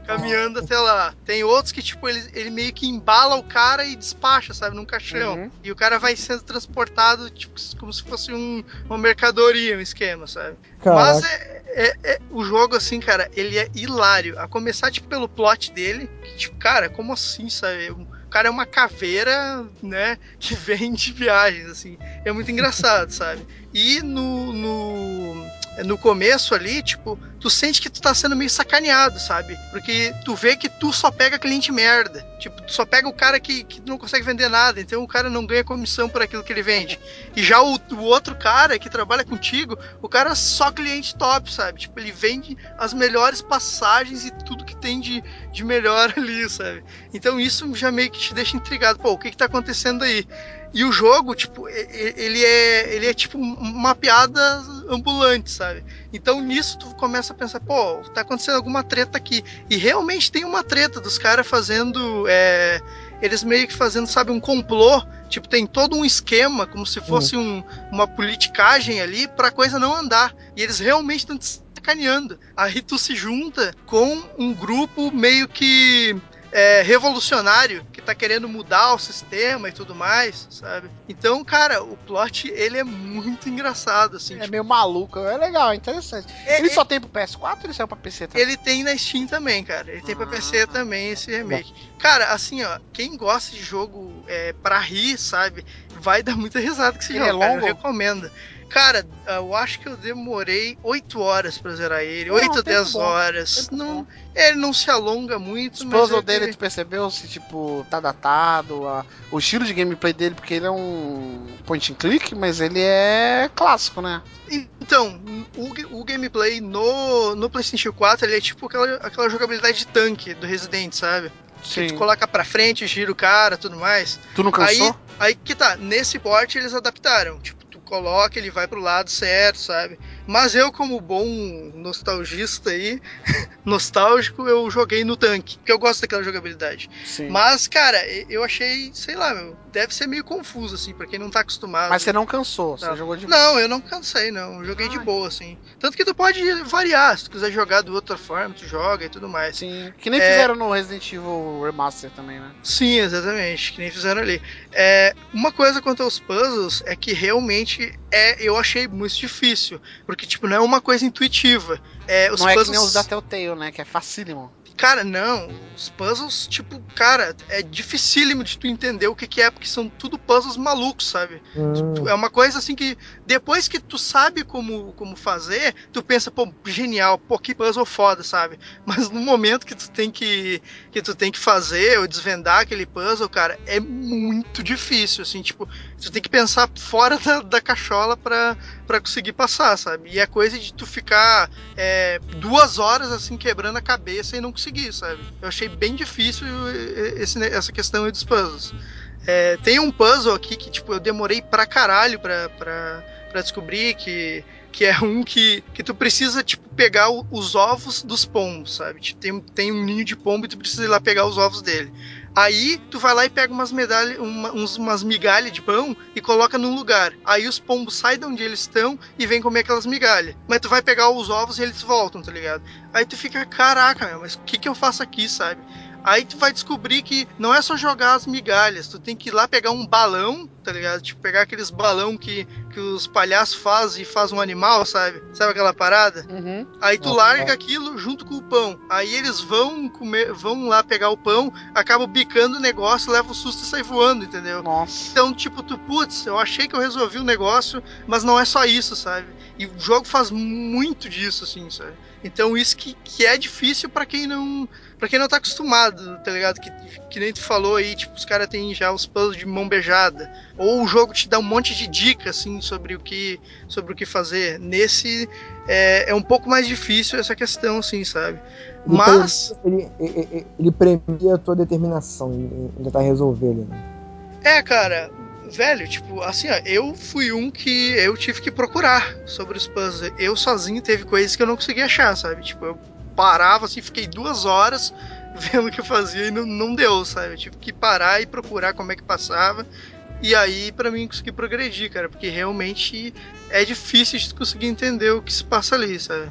Speaker 3: Caminhando até lá. Tem outros que, tipo, ele, ele meio que embala o cara e despacha, sabe? Num caixão.
Speaker 1: Uhum.
Speaker 3: E o cara vai sendo transportado, tipo, como se fosse um, uma mercadoria, um esquema, sabe? Mas
Speaker 2: Caraca.
Speaker 3: é, é- é- o jogo, assim, cara, ele é hilário. A começar, tipo, pelo plot dele, que, tipo, cara, como assim, sabe? O cara é uma caveira, né, que <laughs> vende viagens, assim. É muito engraçado, sabe? E no, no, no começo ali, tipo, tu sente que tu tá sendo meio sacaneado, sabe? Porque tu vê que tu só pega cliente merda. Tipo, tu só pega o cara que, que não consegue vender nada, então o cara não ganha comissão por aquilo que ele vende. E já o, o outro cara que trabalha contigo, o cara é só cliente top, sabe? Tipo, ele vende as melhores passagens e tudo que tem de, de melhor <laughs> ali, sabe? Então isso já meio que te deixa intrigado. Pô, o que que tá acontecendo aí? E o jogo, tipo, ele é, ele é tipo uma piada ambulante, sabe? Então nisso tu começa a pensar, pô, tá acontecendo alguma treta aqui. E realmente tem uma treta dos caras fazendo. é, eles meio que fazendo, sabe, um complô. Tipo, tem todo um esquema, como se fosse um- uma politicagem ali, pra coisa não andar. E eles realmente estão sacaneando. Aí tu se junta com um grupo meio que é, revolucionário que tá querendo mudar o sistema e tudo mais, sabe? Então, cara, o plot ele é muito engraçado, assim.
Speaker 1: É
Speaker 3: tipo,
Speaker 1: meio maluco, é legal, é interessante.
Speaker 3: É-
Speaker 1: ele
Speaker 3: é-
Speaker 1: só tem pro PS4 ou ele saiu pra PC também?
Speaker 3: Ele tem na Steam também, cara. Ele tem pra
Speaker 1: Ah.
Speaker 3: PC também esse remake. Cara, assim, ó, quem gosta de jogo é, pra rir, sabe, vai dar muita risada com esse
Speaker 1: Ele
Speaker 3: jogo.
Speaker 1: é
Speaker 3: cara,
Speaker 1: longo?
Speaker 3: Eu recomendo. Cara, eu acho que eu demorei 8 horas pra zerar ele.
Speaker 1: Não,
Speaker 3: 8 ou
Speaker 1: tempo
Speaker 3: 10
Speaker 1: bom,
Speaker 3: horas. Não, ele não se alonga muito,
Speaker 1: Os
Speaker 3: mas.
Speaker 1: puzzles
Speaker 3: é que-
Speaker 1: dele, tu percebeu se, tipo, tá datado, a- o estilo de gameplay dele, porque ele é um point and click, mas ele é clássico, né?
Speaker 3: Então, o, o gameplay no, no PlayStation 4 ele é tipo aquela, aquela jogabilidade de tanque do Resident, sabe? Que tu coloca pra frente, gira o cara tudo mais.
Speaker 1: Tu não cansou?
Speaker 3: Aí, aí que tá, nesse port eles adaptaram. Tipo, coloca, ele vai pro lado certo, sabe? Mas eu, como bom nostalgista aí, <laughs> nostálgico, eu joguei no tanque, porque eu gosto daquela jogabilidade.
Speaker 1: Sim.
Speaker 3: Mas, cara, eu achei, sei lá, meu, deve ser meio confuso, assim, pra quem não tá acostumado.
Speaker 1: Mas você não cansou, você jogou de
Speaker 3: Não, eu não cansei, não. Eu Joguei de
Speaker 1: Ah.
Speaker 3: boa, assim. Tanto que tu pode variar, se tu quiser jogar de outra forma, tu joga e tudo mais.
Speaker 1: Sim. Que nem
Speaker 3: É.
Speaker 1: fizeram no Resident Evil Remaster também, né?
Speaker 3: Sim, exatamente, que nem fizeram ali. É, uma coisa quanto aos puzzles é que realmente é, eu achei muito difícil, porque tipo não é uma coisa intuitiva. É, os
Speaker 1: não é que
Speaker 3: puzzles,
Speaker 1: nem os da Telltale, né? Que é facílimo.
Speaker 3: cara, não, os puzzles tipo, cara, é dificílimo de tu entender o que que é, porque são tudo puzzles malucos, sabe?
Speaker 2: Hum,
Speaker 3: É uma coisa assim que depois que tu sabe como, como fazer, tu pensa, pô, genial, pô, que puzzle foda, sabe? Mas no momento que tu tem que que tu tem que fazer ou desvendar aquele puzzle, cara, é muito difícil, assim, tipo, tu tem que pensar fora da, da cachola pra, pra conseguir passar, sabe? E é coisa de tu ficar é, duas horas assim quebrando a cabeça e não conseguir, sabe? Eu achei bem difícil esse, essa questão dos puzzles. É, tem um puzzle aqui que, tipo, eu demorei pra caralho pra, pra, pra descobrir que, que é um que, que tu precisa, tipo, pegar o- os ovos dos pombos, sabe? Tipo, Tem, tem um ninho de pombo e tu precisa ir lá pegar os ovos dele. Aí tu vai lá e pega umas medalhas, uma, uns, umas migalhas de pão e coloca num lugar. Aí os pombos saem de onde eles estão e vêm comer aquelas migalhas. Mas tu vai pegar os ovos e eles voltam, tá ligado? Aí tu fica, caraca, meu, mas o que, que eu faço aqui, sabe? Aí tu vai descobrir que não é só jogar as migalhas, tu tem que ir lá pegar um balão, tá ligado? Tipo, pegar aqueles balão que, que os palhaços fazem e faz um animal, sabe? Sabe aquela parada?
Speaker 1: Uhum.
Speaker 3: Aí tu larga aquilo junto com o pão. Aí eles vão comer, vão lá pegar o pão, acabam bicando o negócio, leva o susto e sai voando, entendeu?
Speaker 1: Nossa.
Speaker 3: Então, tipo, tu, putz, eu achei que eu resolvi o negócio, mas não é só isso, sabe? E o jogo faz muito disso, assim, sabe? Então isso que, que é difícil pra quem não para quem não tá acostumado, tá ligado? Que, que nem tu falou aí, tipo, os caras têm já os puzzles de mão beijada. Ou o jogo te dá um monte de dicas, assim, sobre o que, sobre o que fazer. Nesse é, é um pouco mais difícil essa questão, assim, sabe?
Speaker 2: Ele
Speaker 3: Mas...
Speaker 2: Ele, ele, ele, ele premia a tua determinação em, tentar resolver ele. Né?
Speaker 3: É, cara, velho, tipo, assim, ó, eu fui um que eu tive que procurar sobre os puzzles. Eu sozinho teve coisas que eu não conseguia achar, sabe? Tipo, eu parava assim, fiquei duas horas <laughs> vendo o que eu fazia e não, não deu, sabe? Eu tive que parar e procurar como é que passava. E aí, pra mim, conseguir progredir, cara, porque realmente é difícil de conseguir entender o que se passa ali, sabe?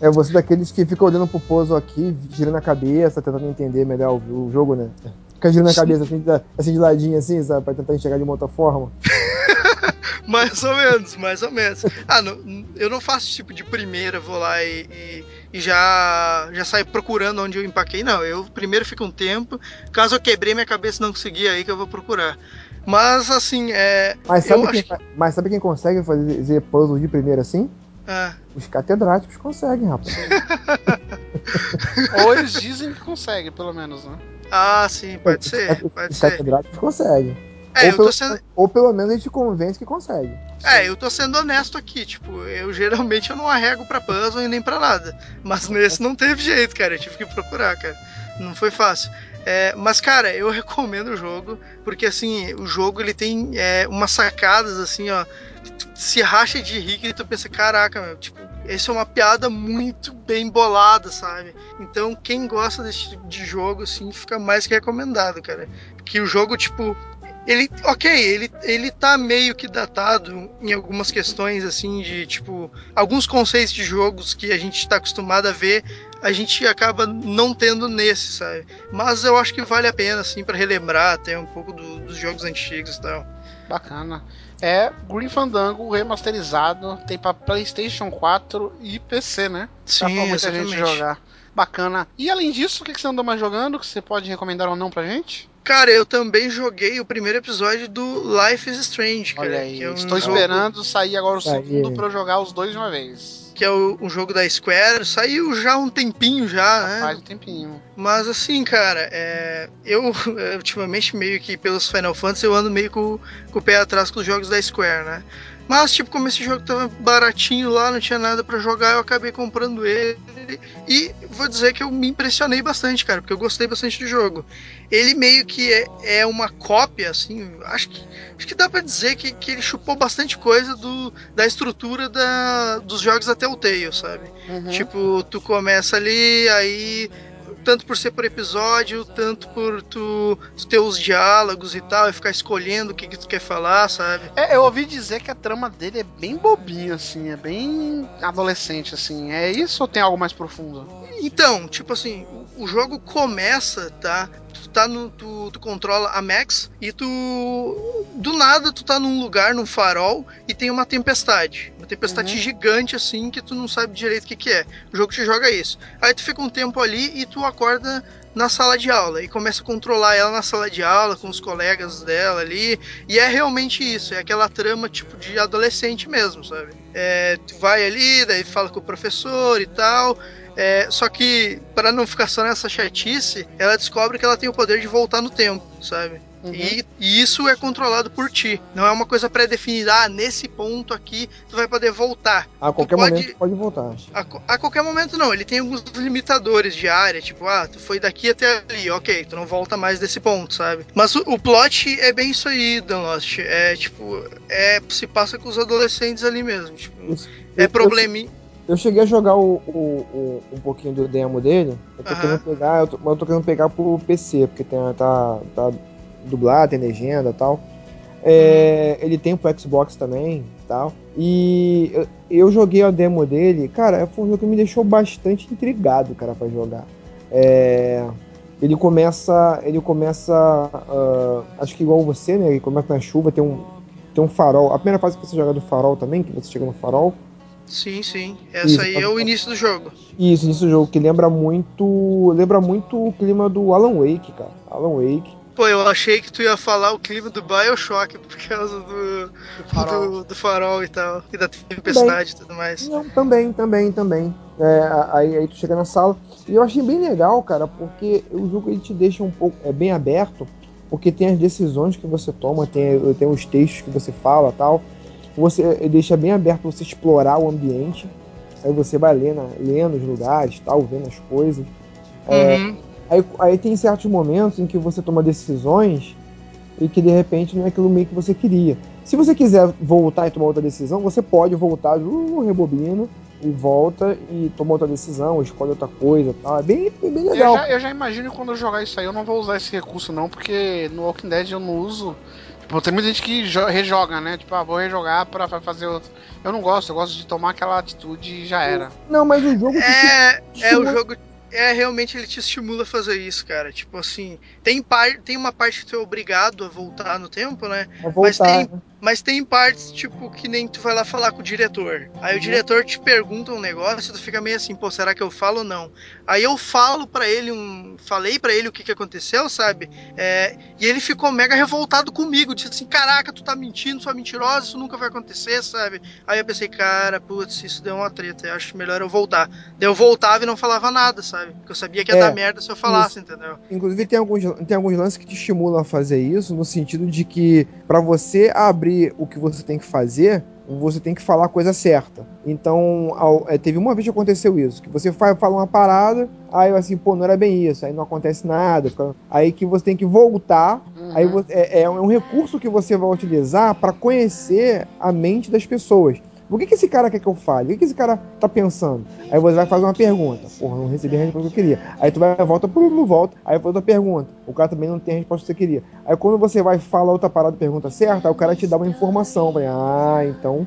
Speaker 2: É você daqueles que fica olhando pro puzzle aqui, girando a cabeça, tentando entender melhor o, o jogo, né? Fica girando a cabeça assim, assim de ladinho, assim, sabe? Pra tentar enxergar de uma outra forma. <laughs>
Speaker 3: Mais ou menos, mais ou menos. Ah, não, eu não faço tipo de primeira, vou lá e, e, e já, já saio procurando onde eu empaquei, não. Eu primeiro fico um tempo, caso eu quebrei minha cabeça e não consegui, aí que eu vou procurar. Mas assim, é.
Speaker 2: Mas sabe, quem,
Speaker 3: acho
Speaker 2: mas sabe quem consegue fazer puzzle de primeira assim?
Speaker 3: Ah,
Speaker 2: Os catedráticos conseguem, rapaz. <laughs>
Speaker 1: Ou eles dizem que consegue, pelo menos, né?
Speaker 3: ah, sim, pode ser,
Speaker 2: Os
Speaker 3: pode ser.
Speaker 2: catedráticos conseguem.
Speaker 3: É,
Speaker 2: ou, pelo,
Speaker 3: sendo,
Speaker 2: ou pelo menos a gente convence que consegue.
Speaker 3: é, eu tô sendo honesto aqui, tipo, eu geralmente eu não arrego pra puzzle e nem pra nada. <laughs> Mas nesse não teve jeito, cara. Eu tive que procurar, cara. Não foi fácil. É, mas, cara, eu <laughs> recomendo o jogo, porque assim, o jogo ele tem é, umas sacadas assim, ó. que Se racha de rir que tu pensa, caraca, meu, tipo, essa é uma piada muito bem bolada, sabe? Então, quem gosta desse tipo de jogo, assim, fica mais que recomendado, cara. Porque o jogo, tipo, Ele, ok, ele, ele tá meio que datado em algumas questões, assim, de tipo, alguns conceitos de jogos que a gente tá acostumado a ver, a gente acaba não tendo nesse, sabe? Mas eu acho que vale a pena, assim, para relembrar até um pouco do, dos jogos antigos e tal.
Speaker 1: Bacana. É Green Fandango remasterizado, tem pra PlayStation 4 e PC, né?
Speaker 3: Sim,
Speaker 1: pra muita
Speaker 3: exatamente.
Speaker 1: gente jogar. Bacana. E além disso, o que que você andou mais jogando que você pode recomendar ou não pra gente?
Speaker 3: Cara, eu também joguei o primeiro episódio do Life is Strange, cara.
Speaker 1: Olha aí,
Speaker 3: que é um
Speaker 1: estou
Speaker 3: jogo-
Speaker 1: esperando sair agora o segundo pra eu jogar os dois de uma vez.
Speaker 3: Que é o, um jogo da Square. Saiu já há um tempinho já, né?
Speaker 1: Faz um tempinho.
Speaker 3: Mas assim, cara, é, eu <laughs> ultimamente meio que pelos Final Fantasy eu ando meio com, com o pé atrás com os jogos da Square, né? Mas, tipo, como esse jogo tava baratinho lá, não tinha nada pra jogar, eu acabei comprando ele. E vou dizer que eu me impressionei bastante, cara, porque eu gostei bastante do jogo. Ele meio que é, é uma cópia, assim, acho que, acho que dá pra dizer que, que ele chupou bastante coisa do, da estrutura da, dos jogos da Telltale, sabe?
Speaker 1: Uhum.
Speaker 3: Tipo, tu começa ali, aí tanto por ser por episódio, tanto por tu, tu ter os diálogos e tal, e ficar escolhendo o que, que tu quer falar, sabe?
Speaker 1: É, eu ouvi dizer que a trama dele é bem bobinha, assim, é bem adolescente, assim. É isso ou tem algo mais profundo?
Speaker 3: Então, tipo assim, o, o jogo começa, tá? Tu tá no. Tu, tu controla a Max e tu. Do nada tu tá num lugar, num farol, e tem uma tempestade. Uma tempestade
Speaker 1: Uhum.
Speaker 3: gigante, assim, que tu não sabe direito o que, que é. O jogo te joga isso. Aí tu fica um tempo ali e tu acorda na sala de aula e começa a controlar ela na sala de aula com os colegas dela ali e é realmente isso é aquela trama tipo de adolescente mesmo sabe é, tu vai ali daí fala com o professor e tal é, só que para não ficar só nessa chatice ela descobre que ela tem o poder de voltar no tempo sabe
Speaker 1: Uhum.
Speaker 3: e, e isso é controlado por ti. Não é uma coisa pré-definida. Ah, nesse ponto aqui tu vai poder voltar.
Speaker 2: A qualquer
Speaker 3: pode-
Speaker 2: momento pode voltar.
Speaker 3: A, a qualquer momento não. Ele tem alguns limitadores de área. Tipo, ah, tu foi daqui até ali. Ok, tu não volta mais desse ponto, sabe? Mas o, o plot é bem isso aí, Dan Lost. É tipo, é se passa com os adolescentes ali mesmo. Tipo,
Speaker 2: Isso.
Speaker 3: é probleminha.
Speaker 2: Eu cheguei a jogar o, o- o- um pouquinho do demo dele. Eu tô querendo pegar, eu tô, eu tô querendo pegar pro PC, porque tem, tá, tá dublado, tem legenda e tal. É, Ele tem pro Xbox também e tal. E eu, eu joguei a demo dele, cara, foi um jogo que me deixou bastante intrigado, cara, pra jogar. É, ele começa. Ele começa. ah, acho que igual você, né? Ele começa na chuva, tem um. Tem um farol. A primeira fase que você joga do farol também, que você chega no farol.
Speaker 3: Sim, sim. Essa
Speaker 2: Isso,
Speaker 3: aí é o início do jogo.
Speaker 2: Isso, isso jogo que lembra muito. Lembra muito o clima do Alan Wake, cara. Alan Wake.
Speaker 3: Pô, eu achei que tu ia falar o clima do Bioshock por causa do,
Speaker 1: farol.
Speaker 3: do, do farol e tal. E da tempestade e tudo mais.
Speaker 2: Não, também, também, também. É, aí, aí tu chega na sala. E eu achei bem legal, cara, porque o jogo ele te deixa um pouco. É bem aberto, porque tem as decisões que você toma, tem, tem os textos que você fala tal. Você ele deixa bem aberto você explorar o ambiente. Aí você vai lendo, lendo os lugares, tal, vendo as coisas. É,
Speaker 3: Uhum.
Speaker 2: Aí, aí tem certos momentos em que você toma decisões e que de repente não é aquilo meio que você queria. Se você quiser voltar e tomar outra decisão, você pode voltar, uh, rebobina e volta e toma outra decisão, escolhe outra coisa e tal. É bem, é bem
Speaker 1: Eu
Speaker 2: legal.
Speaker 1: já, eu já imagino que quando eu jogar isso aí eu não vou usar esse recurso não, porque no Walking Dead eu não uso. Tipo, tem muita gente que jo- rejoga, né? Tipo, ah, vou rejogar pra fa- fazer outro. Eu não gosto, eu gosto de tomar aquela atitude e já era.
Speaker 2: Não, mas o jogo te-
Speaker 3: É, é o jogo. É, realmente ele te estimula a fazer isso, cara. Tipo assim, tem, par, tem uma parte que tu é obrigado a voltar no tempo, né?
Speaker 2: voltar.
Speaker 3: tem-
Speaker 2: né?
Speaker 3: Mas tem partes, tipo, que nem tu vai lá falar com o diretor. Aí o diretor te pergunta um negócio tu fica meio assim, pô, será que eu falo ou não? Aí eu falo pra ele um. Falei pra ele o que, que aconteceu, sabe? É, e ele ficou mega revoltado comigo. Disse assim, caraca, tu tá mentindo, sua mentirosa, isso nunca vai acontecer, sabe? Aí eu pensei, cara, putz, isso deu uma treta, eu acho melhor eu voltar. Daí eu voltava e não falava nada, sabe? Porque eu sabia que ia
Speaker 2: É,
Speaker 3: dar merda se eu falasse, entendeu?
Speaker 2: Inclusive tem alguns, tem alguns lances que te estimulam a fazer isso, no sentido de que pra você abrir o que você tem que fazer, você tem que falar a coisa certa. Então, ao- é, teve uma vez que aconteceu isso, que você fa- fala uma parada, aí assim, pô, não era bem isso, aí não acontece nada, fica- aí que você tem que voltar,
Speaker 1: Uhum.
Speaker 2: aí vo- é, é um recurso que você vai utilizar pra conhecer a mente das pessoas. Por que, que esse cara quer que eu fale? O que, que esse cara tá pensando? Aí você vai fazer uma pergunta. Porra, não recebi a resposta que eu queria. Aí tu vai volta, pum, não volta. Aí faz outra pergunta. O cara também não tem a resposta que você queria. Aí quando você vai falar outra parada pergunta certa, aí o cara te dá uma informação. Vai, ah, então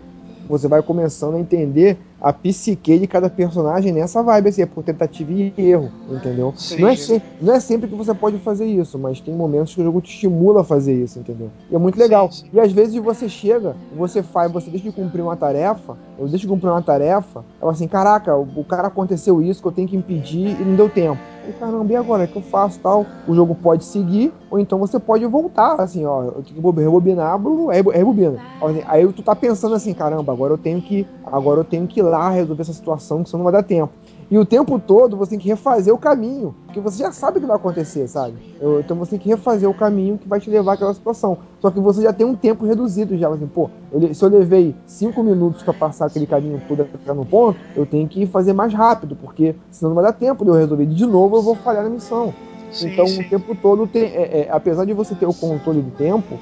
Speaker 2: você vai começando a entender a psique de cada personagem nessa vibe, assim, é por tentativa e erro, entendeu?
Speaker 1: Sim.
Speaker 2: Não, é se- não é sempre que você pode fazer isso, mas tem momentos que o jogo te estimula a fazer isso, entendeu? E é muito legal.
Speaker 3: Sim, sim.
Speaker 2: E às vezes você chega, você faz, você deixa de cumprir uma tarefa, eu deixo de cumprir uma tarefa, ela assim, caraca, o, o cara aconteceu isso que eu tenho que impedir e não deu tempo. E caramba, e agora? O que eu faço tal? O jogo pode seguir, ou então você pode voltar, assim, ó, eu tenho que rebobinar, aí aí rebobina. Aí- Aí tu tá pensando assim, caramba, agora eu tenho que, agora eu tenho que ir lá resolver essa situação, que senão não vai dar tempo. E o tempo todo você tem que refazer o caminho, porque você já sabe o que vai acontecer, sabe? Então você tem que refazer o caminho que vai te levar àquela situação. Só que você já tem um tempo reduzido já, assim, pô, eu se eu levei cinco minutos pra passar aquele caminho todo até chegar no ponto, eu tenho que fazer mais rápido, porque senão não vai dar tempo de eu resolver. De novo eu vou falhar na missão.
Speaker 3: Sim,
Speaker 2: então
Speaker 3: sim.
Speaker 2: o tempo todo tem, é- é, apesar de você ter o controle do tempo,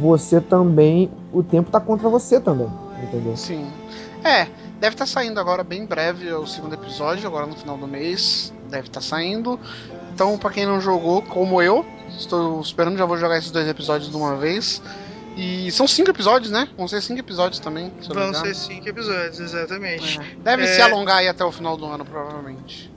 Speaker 2: você também, o tempo tá contra você também, entendeu?
Speaker 1: Sim. É, deve estar saindo agora bem breve o segundo episódio, agora no final do mês. Deve estar saindo. Então, pra quem não jogou, como eu, estou esperando, já vou jogar esses dois episódios de uma vez. E são cinco episódios, né? Vão ser cinco episódios também, se
Speaker 3: Vão ser cinco episódios, exatamente.
Speaker 1: É. Deve
Speaker 3: É.
Speaker 1: se alongar aí até o final do ano, provavelmente.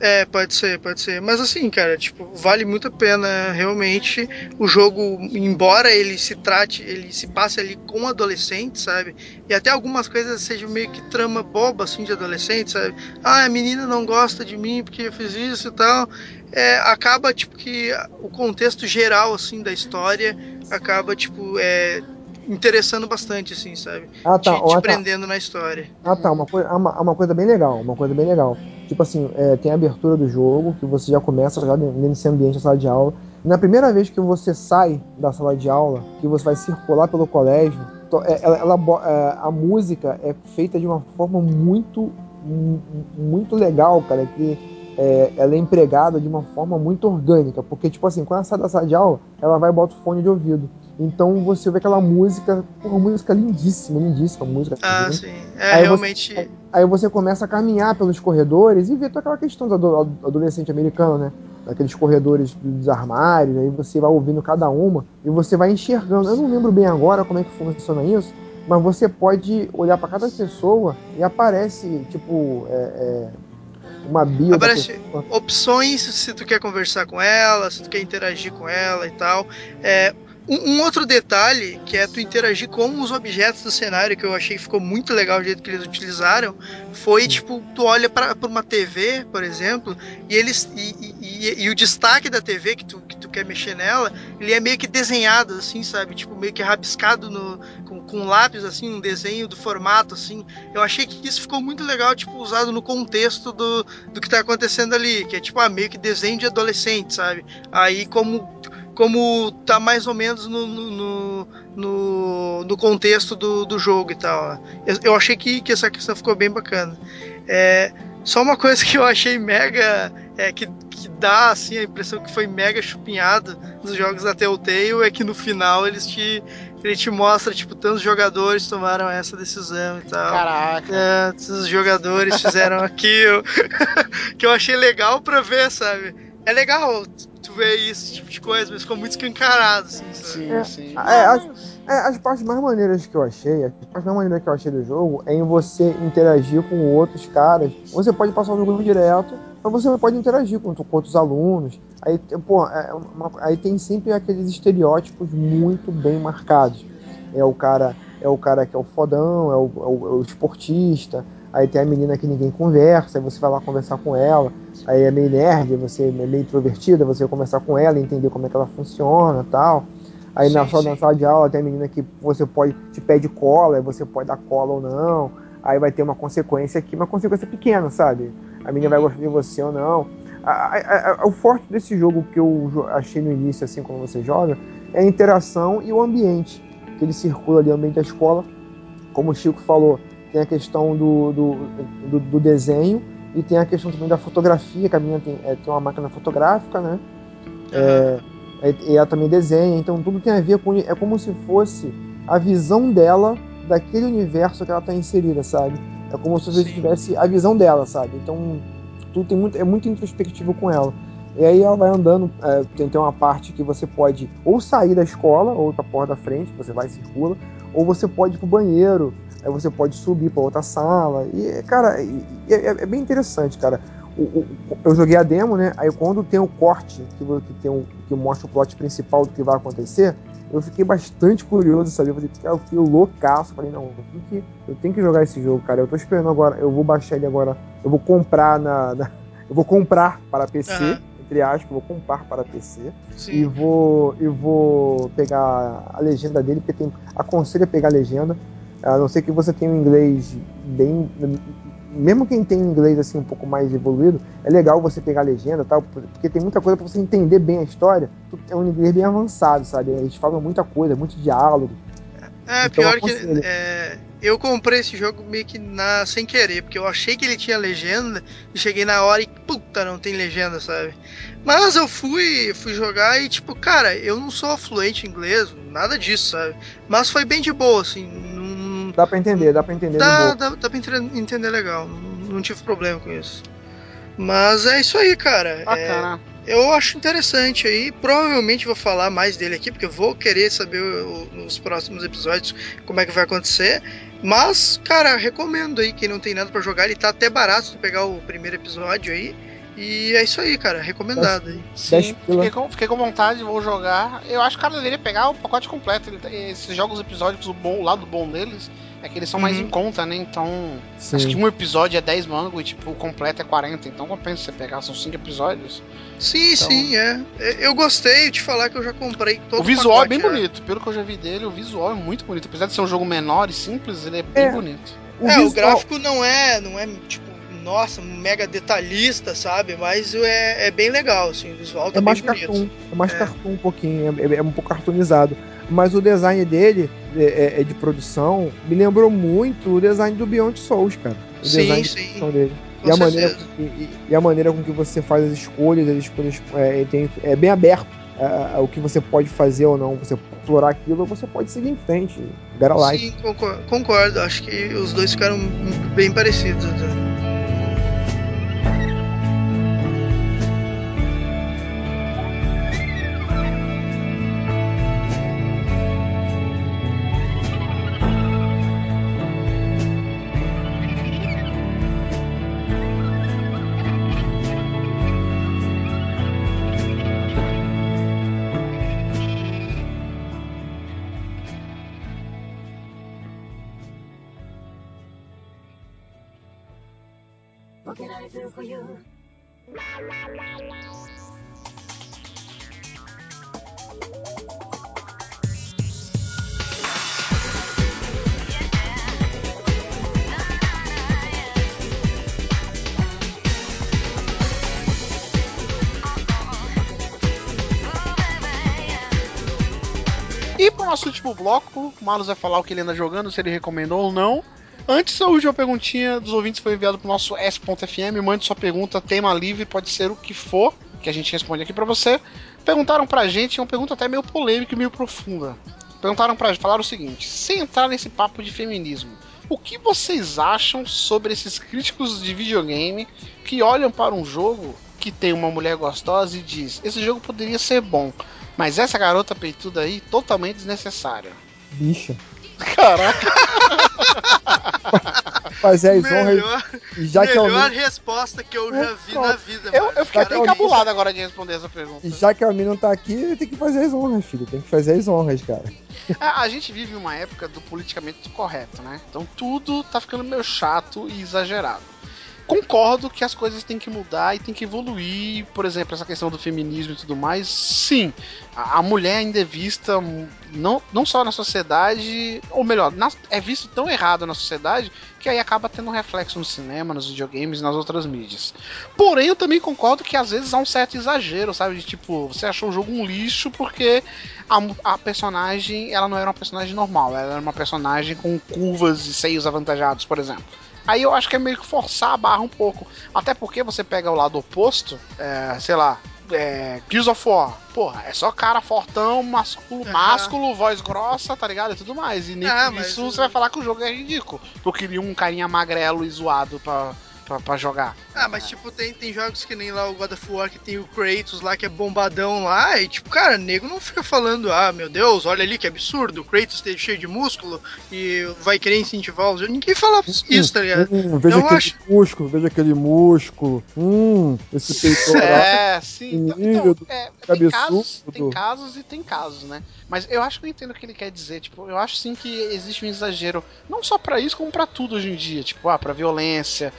Speaker 3: É, pode ser, pode ser. Mas assim, cara, tipo, vale muito a pena realmente o jogo, embora ele se trate, ele se passe ali com adolescentes, sabe? E até algumas coisas sejam meio que trama boba, assim, de adolescente, sabe? Ah, a menina não gosta de mim porque eu fiz isso e tal. É, acaba, tipo, que o contexto geral, assim, da história acaba, tipo, é, interessando bastante, assim, sabe?
Speaker 2: Ah,
Speaker 3: Te,
Speaker 2: tá.
Speaker 3: te
Speaker 2: ó, tá.
Speaker 3: prendendo na história.
Speaker 2: Ah, tá. Uma, coi- uma, uma coisa bem legal. Uma coisa bem legal. Tipo assim, é, tem a abertura do jogo, que você já começa já desse ambiente da sala de aula. Na primeira vez que você sai da sala de aula, que você vai circular pelo colégio, é, ela, ela é, a música é feita de uma forma muito, mu- muito legal, cara, que é, ela é empregada de uma forma muito orgânica. Porque, tipo assim, quando ela sai da sala de aula, ela vai e bota o fone de ouvido. Então você vê aquela música, porra, música lindíssima, lindíssima música.
Speaker 3: Ah,
Speaker 2: né?
Speaker 3: sim. É,
Speaker 2: Aí você-
Speaker 3: realmente...
Speaker 2: Aí você começa a caminhar pelos corredores e vê toda aquela questão do ado- adolescente americano, né? Aqueles corredores dos armários, aí você vai ouvindo cada uma e você vai enxergando. Eu não lembro bem agora como é que funciona isso, mas você pode olhar para cada pessoa e aparece, tipo, é, é, uma bio
Speaker 3: Aparece opções se tu quer conversar com ela, se tu quer interagir com ela e tal. É, um, um outro detalhe que é tu interagir com os objetos do cenário, que eu achei que ficou muito legal o jeito que eles utilizaram, foi
Speaker 2: Sim.
Speaker 3: tipo, tu olha para uma TV, por exemplo, e eles. E, e- e- e o destaque da TV que tu, que tu quer mexer nela, ele é meio que desenhado, assim, sabe? Tipo, meio que rabiscado no, com, com lápis, assim, um desenho do formato, assim. Eu achei que isso ficou muito legal, tipo, usado no contexto do, do que tá acontecendo ali, que é tipo, ah, meio que desenho de adolescente, sabe? Aí como como tá mais ou menos no, no, no, no- contexto do, do jogo e tal. né? Eu, eu achei que, que essa questão ficou bem bacana. É, só uma coisa que eu achei mega. É, que, que dá assim, a impressão que foi mega chupinhado nos jogos da Telltale é que no final eles te, ele te mostra, tipo, tantos jogadores tomaram essa decisão e tal.
Speaker 1: Caraca.
Speaker 3: É, os jogadores fizeram <laughs> aquilo <laughs> que eu achei legal pra ver, sabe? É legal ver esse tipo de coisa, mas ficou muito escancarado, assim, sabe?
Speaker 1: Sim,
Speaker 2: É,
Speaker 1: sim.
Speaker 2: é,
Speaker 1: Mas-
Speaker 2: É, as partes mais maneiras que eu achei, as partes mais maneiras que eu achei do jogo é em você interagir com outros caras. Você pode passar o jogo direto, mas você pode interagir com, com outros alunos. Aí, pô, é uma- aí tem sempre aqueles estereótipos muito bem marcados. É o cara, é o cara que é o fodão, é o, é o- é o esportista. Aí tem a menina que ninguém conversa, aí você vai lá conversar com ela. Aí é meio nerd, você é meio introvertida, você vai conversar com ela, entender como é que ela funciona, tal. Aí na
Speaker 3: Sim,
Speaker 2: sala,
Speaker 3: sim.
Speaker 2: na sala de aula tem a menina que você pode te pede cola, aí você pode dar cola ou não. Aí vai ter uma consequência aqui, uma consequência pequena, sabe? A menina vai gostar de você ou não. A- a- a- o forte desse jogo que eu achei no início, assim, quando você joga, é a interação e o ambiente. Que ele circula ali, o ambiente da escola. Como o Chico falou, tem a questão do, do, do- do desenho e tem a questão também da fotografia, que a menina tem, é, tem uma máquina fotográfica, né? É, e ela também desenha, então tudo tem a ver com. É como se fosse a visão dela daquele universo que ela tá inserida, sabe? É como se você tivesse a visão dela, sabe? Então, tudo tem muito, é muito introspectivo com ela. E aí ela vai andando, é, tem, tem uma parte que você pode ou sair da escola, ou pra porta da frente, você vai e circula, ou você pode ir pro banheiro, aí você pode subir para outra sala. E, cara, é, é, é, bem interessante, cara. O, o, eu joguei a demo, né? Aí quando tem o corte que, que, tem um, que mostra o plot principal do que vai acontecer, eu fiquei bastante curioso, sabe? Eu falei, cara, eu fiquei loucaço. Falei, não, eu tenho, que, eu tenho que jogar esse jogo, cara. Eu tô esperando agora, eu vou baixar ele agora. Eu vou comprar na. na eu vou comprar para PC. Uhum entre aspas, vou comprar para PC Sim. e vou e vou pegar a legenda dele, porque tem aconselho a pegar a legenda, a não ser que você tenha um inglês bem mesmo quem tem inglês assim um pouco mais evoluído, é legal você pegar a legenda, tal, porque tem muita coisa para você entender bem a história. É um inglês bem avançado, sabe? Eles falam muita coisa, muito diálogo.
Speaker 3: É, então, pior que é, eu comprei esse jogo meio que na, sem querer, porque eu achei que ele tinha legenda e cheguei na hora e puta, não tem legenda, sabe? Mas eu fui, fui jogar e tipo, cara, eu não sou fluente em inglês, nada disso, sabe? Mas foi bem de boa, assim.
Speaker 2: Dá pra entender, dá pra entender.
Speaker 3: Dá, dá, dá pra entender legal, não, tive problema com isso. Mas é isso aí, cara.
Speaker 1: Bacana.
Speaker 3: É, eu acho interessante aí. Provavelmente vou falar mais dele aqui, porque eu vou querer saber o, nos próximos episódios como é que vai acontecer. Mas, cara, recomendo aí. Quem não tem nada para jogar, ele tá até barato se pegar o primeiro episódio aí. E é isso aí, cara. Recomendado aí.
Speaker 1: Sim, fiquei com, fiquei com vontade, vou jogar. Eu acho que o cara deveria pegar o pacote completo. Ele, esses jogos episódicos, o, bom, o lado bom deles é que eles são uhum. mais em conta, né? Então, Sim. acho que um episódio é 10 mangos e, tipo, o completo é 40. Então compensa você pegar, são 5 episódios.
Speaker 3: Sim, então... sim, é. Eu gostei de falar que eu já comprei todo
Speaker 1: o visual o é bem já. bonito. Pelo que eu já vi dele, o visual é muito bonito. Apesar de ser um jogo menor e simples, ele é bem é. bonito.
Speaker 3: O é, visual... o gráfico não é, não é, tipo, nossa, mega detalhista, sabe? Mas é, é bem legal, assim, o visual tá
Speaker 2: é mais
Speaker 3: bem
Speaker 2: cartoon, bonito. É mais é. cartoon um pouquinho, é, é, um pouco cartoonizado. Mas o design dele, é, é, é, de produção, me lembrou muito o design do Beyond Souls, cara. O
Speaker 3: sim,
Speaker 2: design
Speaker 3: sim. de produção
Speaker 2: dele. e a, maneira com, e, e, a maneira com que você faz as escolhas, as escolhas é, tem, é bem aberto é, o que você pode fazer ou não. Você explorar aquilo você pode seguir em frente. Gara
Speaker 3: Sim, concordo, concordo. Acho que os dois ficaram bem parecidos. Né?
Speaker 1: Bloco, o Marlos vai falar o que ele anda jogando, se ele recomendou ou não. Antes, a última perguntinha dos ouvintes foi enviada pro nosso S.FM. Mande sua pergunta, tema livre, pode ser o que for, que a gente responde aqui para você. Perguntaram pra gente, é uma pergunta até meio polêmica e meio profunda. Perguntaram pra gente, falaram o seguinte: sem entrar nesse papo de feminismo, o que vocês acham sobre esses críticos de videogame que olham para um jogo que tem uma mulher gostosa e diz: esse jogo poderia ser bom, mas essa garota peituda aí, totalmente desnecessária.
Speaker 2: Bicha.
Speaker 1: Caraca.
Speaker 2: Fazer as honras.
Speaker 3: Já melhor que resposta que eu já vi na vida.
Speaker 1: Eu, eu fiquei até encabulado agora de responder essa pergunta.
Speaker 2: Já que a Almir não tá aqui, tem que fazer as honras, filho. Tem que fazer as honras, cara.
Speaker 1: A, a gente vive uma época do politicamente correto, né? Então tudo tá ficando meio chato e exagerado concordo que as coisas têm que mudar e têm que evoluir. Por exemplo, essa questão do feminismo e tudo mais. Sim, a, mulher ainda é vista não, não só na sociedade, ou melhor, na, é visto tão errado na sociedade que aí acaba tendo um reflexo no cinema, nos videogames e nas outras mídias. Porém, eu também concordo que às vezes há um certo exagero, sabe? De tipo, você achou o jogo um lixo porque a, a personagem ela não era uma personagem normal, ela era uma personagem com curvas e seios avantajados, por exemplo. Aí eu acho que é meio que forçar a barra um pouco. Até porque você pega o lado oposto, é, sei lá, é, Gears of War. Porra, é só cara fortão, másculo,
Speaker 3: Aham.
Speaker 1: másculo, voz grossa, tá ligado? E tudo mais. E nem
Speaker 3: Ah,
Speaker 1: por
Speaker 3: mas
Speaker 1: isso
Speaker 3: o-
Speaker 1: você vai falar que o jogo é ridículo. Eu queria um carinha magrelo e zoado pra, pra, pra jogar.
Speaker 3: Ah, mas tipo, tem, tem jogos que nem lá o God of War que tem o Kratos lá, que é bombadão lá, e tipo, cara, nego não fica falando, ah, meu Deus, olha ali que absurdo, o Kratos esteja cheio de músculo e vai querer incentivar os. Ninguém fala isso, tá ligado?
Speaker 2: Hum, veja
Speaker 3: Eu
Speaker 2: aquele
Speaker 3: acho-
Speaker 2: músculo, veja aquele músculo. Hum, esse peitoral. <laughs>
Speaker 1: É, sim. Então, então, é, tem, casos,
Speaker 2: absurdo.
Speaker 1: tem casos e tem casos, né? Mas eu acho que eu entendo o que ele quer dizer. Tipo, eu acho sim que existe um exagero, não só pra isso, como pra tudo hoje em dia. Tipo, ah, pra violência,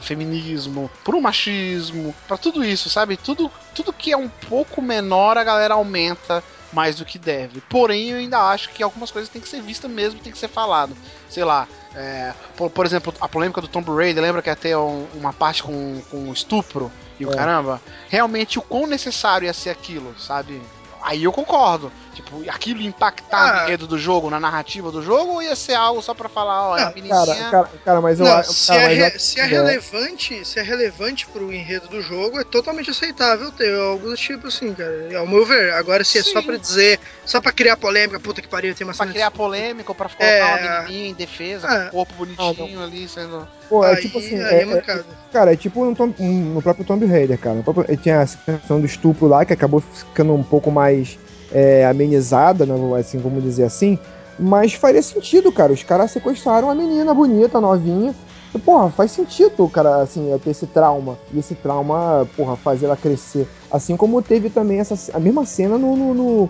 Speaker 1: feminismo, pro machismo, pra tudo isso, sabe? Tudo, tudo que é um pouco menor, a galera aumenta mais do que deve. Porém, eu ainda acho que algumas coisas têm que ser vistas mesmo, tem que ser falado. Sei lá, é, por, por exemplo, a polêmica do Tomb Raider, lembra que ia ter um- uma parte com, com estupro e o
Speaker 2: É.
Speaker 1: caramba? Realmente, o quão necessário ia ser aquilo, sabe? Aí eu concordo. Tipo, aquilo ia impactar no
Speaker 3: Ah.
Speaker 1: enredo do jogo, na narrativa do jogo, ou ia ser algo só pra falar, ó, é a
Speaker 3: Não,
Speaker 1: menininha...
Speaker 2: Cara, cara, cara, mas eu
Speaker 3: Não,
Speaker 2: acho.
Speaker 3: se,
Speaker 2: cara,
Speaker 3: é, re- se é
Speaker 2: é.
Speaker 3: relevante, se é relevante pro enredo do jogo, é totalmente aceitável ter algo do tipo assim, cara. Ao meu ver. Agora, se é só pra dizer, só pra criar polêmica, puta que pariu, tem uma
Speaker 1: Pra criar polêmica, ou pra colocar
Speaker 3: É.
Speaker 1: uma menininha em defesa,
Speaker 3: É.
Speaker 1: com o corpo bonitinho ali, sendo...
Speaker 2: Pô, é
Speaker 3: aí,
Speaker 2: tipo assim. é-
Speaker 3: é
Speaker 2: é-. Cara, é tipo no, Tom- no próprio Tomb Raider, cara. No próprio- tinha a questão do estupro lá, que acabou ficando um pouco mais é, amenizada, né, assim, vamos dizer assim. Mas faria sentido, cara. Os caras sequestraram uma menina bonita, novinha. E, porra, faz sentido, cara, assim, é ter esse trauma. E esse trauma, porra, fazer ela crescer. Assim como teve também essa, a mesma cena no, no, no,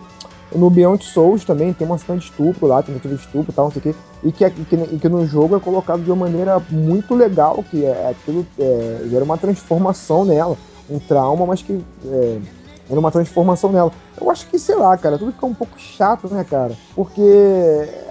Speaker 2: no Beyond Souls também. Tem uma cena de estupro lá, tentativa de estupro e tal, não sei o quê. E que, que, e que no jogo é colocado de uma maneira muito legal, que é aquilo é, gera uma transformação nela, um trauma, mas que é, era uma transformação nela. Eu acho que, sei lá, cara, tudo fica um pouco chato, né, cara? Porque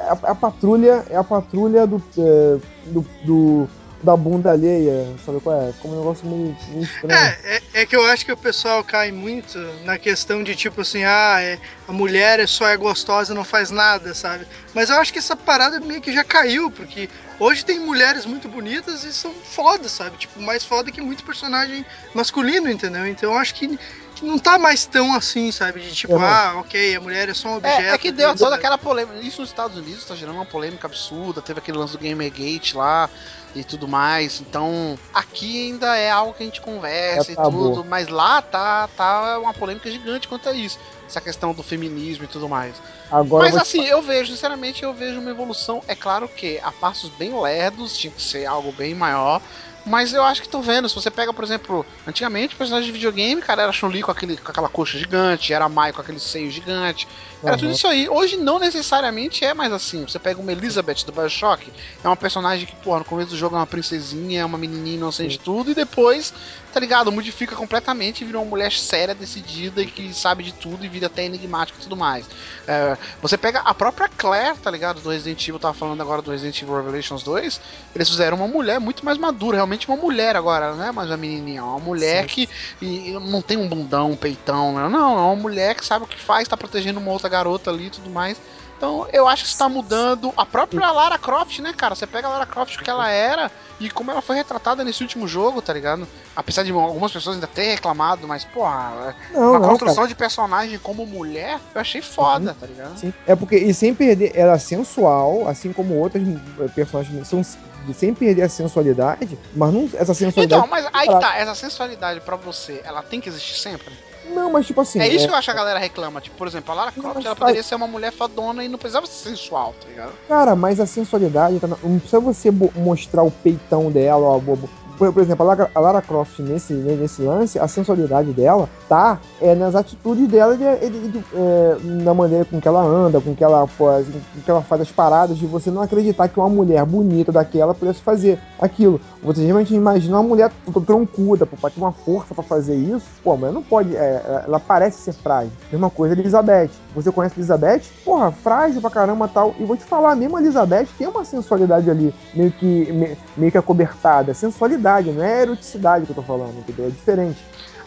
Speaker 2: a, a patrulha é a patrulha do, é, do, do- da bunda alheia, sabe qual é? Como um negócio meio, meio estranho.
Speaker 3: É, é, é que eu acho que o pessoal cai muito na questão de tipo assim, ah, é, a mulher é só é gostosa e não faz nada, sabe? Mas eu acho que essa parada meio que já caiu, porque hoje tem mulheres muito bonitas e são fodas, sabe? Tipo, mais foda que muito personagem masculino, entendeu? Então eu acho que não tá mais tão assim, sabe? De tipo,
Speaker 2: É, não.
Speaker 3: ah, ok, a mulher é só um objeto.
Speaker 1: É, é que deu toda aquela polêmica. Isso nos Estados Unidos tá gerando uma polêmica absurda. Teve aquele lance do Gamergate lá e tudo mais. Então, aqui ainda é algo que a gente conversa
Speaker 2: É
Speaker 1: e tudo. Mas lá tá, tá uma polêmica gigante quanto a isso. Essa questão do feminismo e tudo mais.
Speaker 2: Agora
Speaker 1: Mas
Speaker 2: eu
Speaker 1: assim, eu vejo, sinceramente, eu vejo uma evolução. É claro que a passos bem lerdos, tinha que ser algo bem maior. Mas eu acho que tô vendo. Se você pega, por exemplo, antigamente o personagem de videogame, cara, era Chun-Li com, aquele, com aquela coxa gigante, era Mai com aquele seio gigante. Era tudo
Speaker 2: Aham.
Speaker 1: isso aí. Hoje não necessariamente é mais assim. Você pega uma Elizabeth do Bioshock, é uma personagem que, porra, no começo do jogo é uma princesinha, é uma menininha inocente de tudo, e depois, tá ligado, modifica completamente e vira uma mulher séria, decidida e que sabe de tudo e vira até enigmática e tudo mais. É, você pega a própria Claire, tá ligado? Do Resident Evil, tava falando agora do Resident Evil Revelations 2. Eles fizeram uma mulher muito mais madura, realmente uma mulher agora, não é mais uma menininha, é uma mulher
Speaker 2: Sim.
Speaker 1: que e, não tem um bundão, um peitão, né? não, é uma mulher que sabe o que faz, tá protegendo uma outra garota ali e tudo mais. Então eu acho que está mudando a própria Lara Croft, né, cara? Você pega a Lara Croft que ela era e como ela foi retratada nesse último jogo, tá ligado? Apesar de algumas pessoas ainda terem reclamado, mas, porra,
Speaker 2: Não,
Speaker 1: uma
Speaker 2: não,
Speaker 1: construção
Speaker 2: cara.
Speaker 1: de personagem como mulher, eu achei foda, tá ligado?
Speaker 2: Sim. É porque, e sem perder, ela é sensual, assim como outras eh, personagens são sem perder a sensualidade, mas não, essa sensualidade.
Speaker 1: Então, mas aí que tá, essa sensualidade pra você, ela tem que existir sempre?
Speaker 2: Não, mas tipo assim.
Speaker 1: é isso que eu acho que a galera reclama. Tipo, por exemplo, a Lara
Speaker 2: Não,
Speaker 1: Croft,
Speaker 2: mas
Speaker 1: ela poderia ser uma mulher fodona e não precisava ser sensual, tá ligado?
Speaker 2: Cara, mas a sensualidade, tá na- não precisa você mostrar o peitão dela, ó, bobo. Por, por exemplo, a Lara, a Lara Croft nesse, nesse lance, a sensualidade dela tá é, nas atitudes dela, de, de- é, na maneira com que ela anda, com que ela, assim, com que ela faz as paradas, de você não acreditar que uma mulher bonita daquela pudesse fazer aquilo. Você realmente imagina uma mulher tr- troncuda, pô, pra ter uma força pra fazer isso, pô, mas não pode, é, ela parece ser frágil. Mesma coisa Elizabeth. Você conhece Elizabeth? Porra, frágil pra caramba tal. E vou te falar, mesmo a Elizabeth tem uma sensualidade ali, meio que, me- meio que acobertada. Sensualidade, não é eroticidade que eu tô falando, entendeu? É diferente.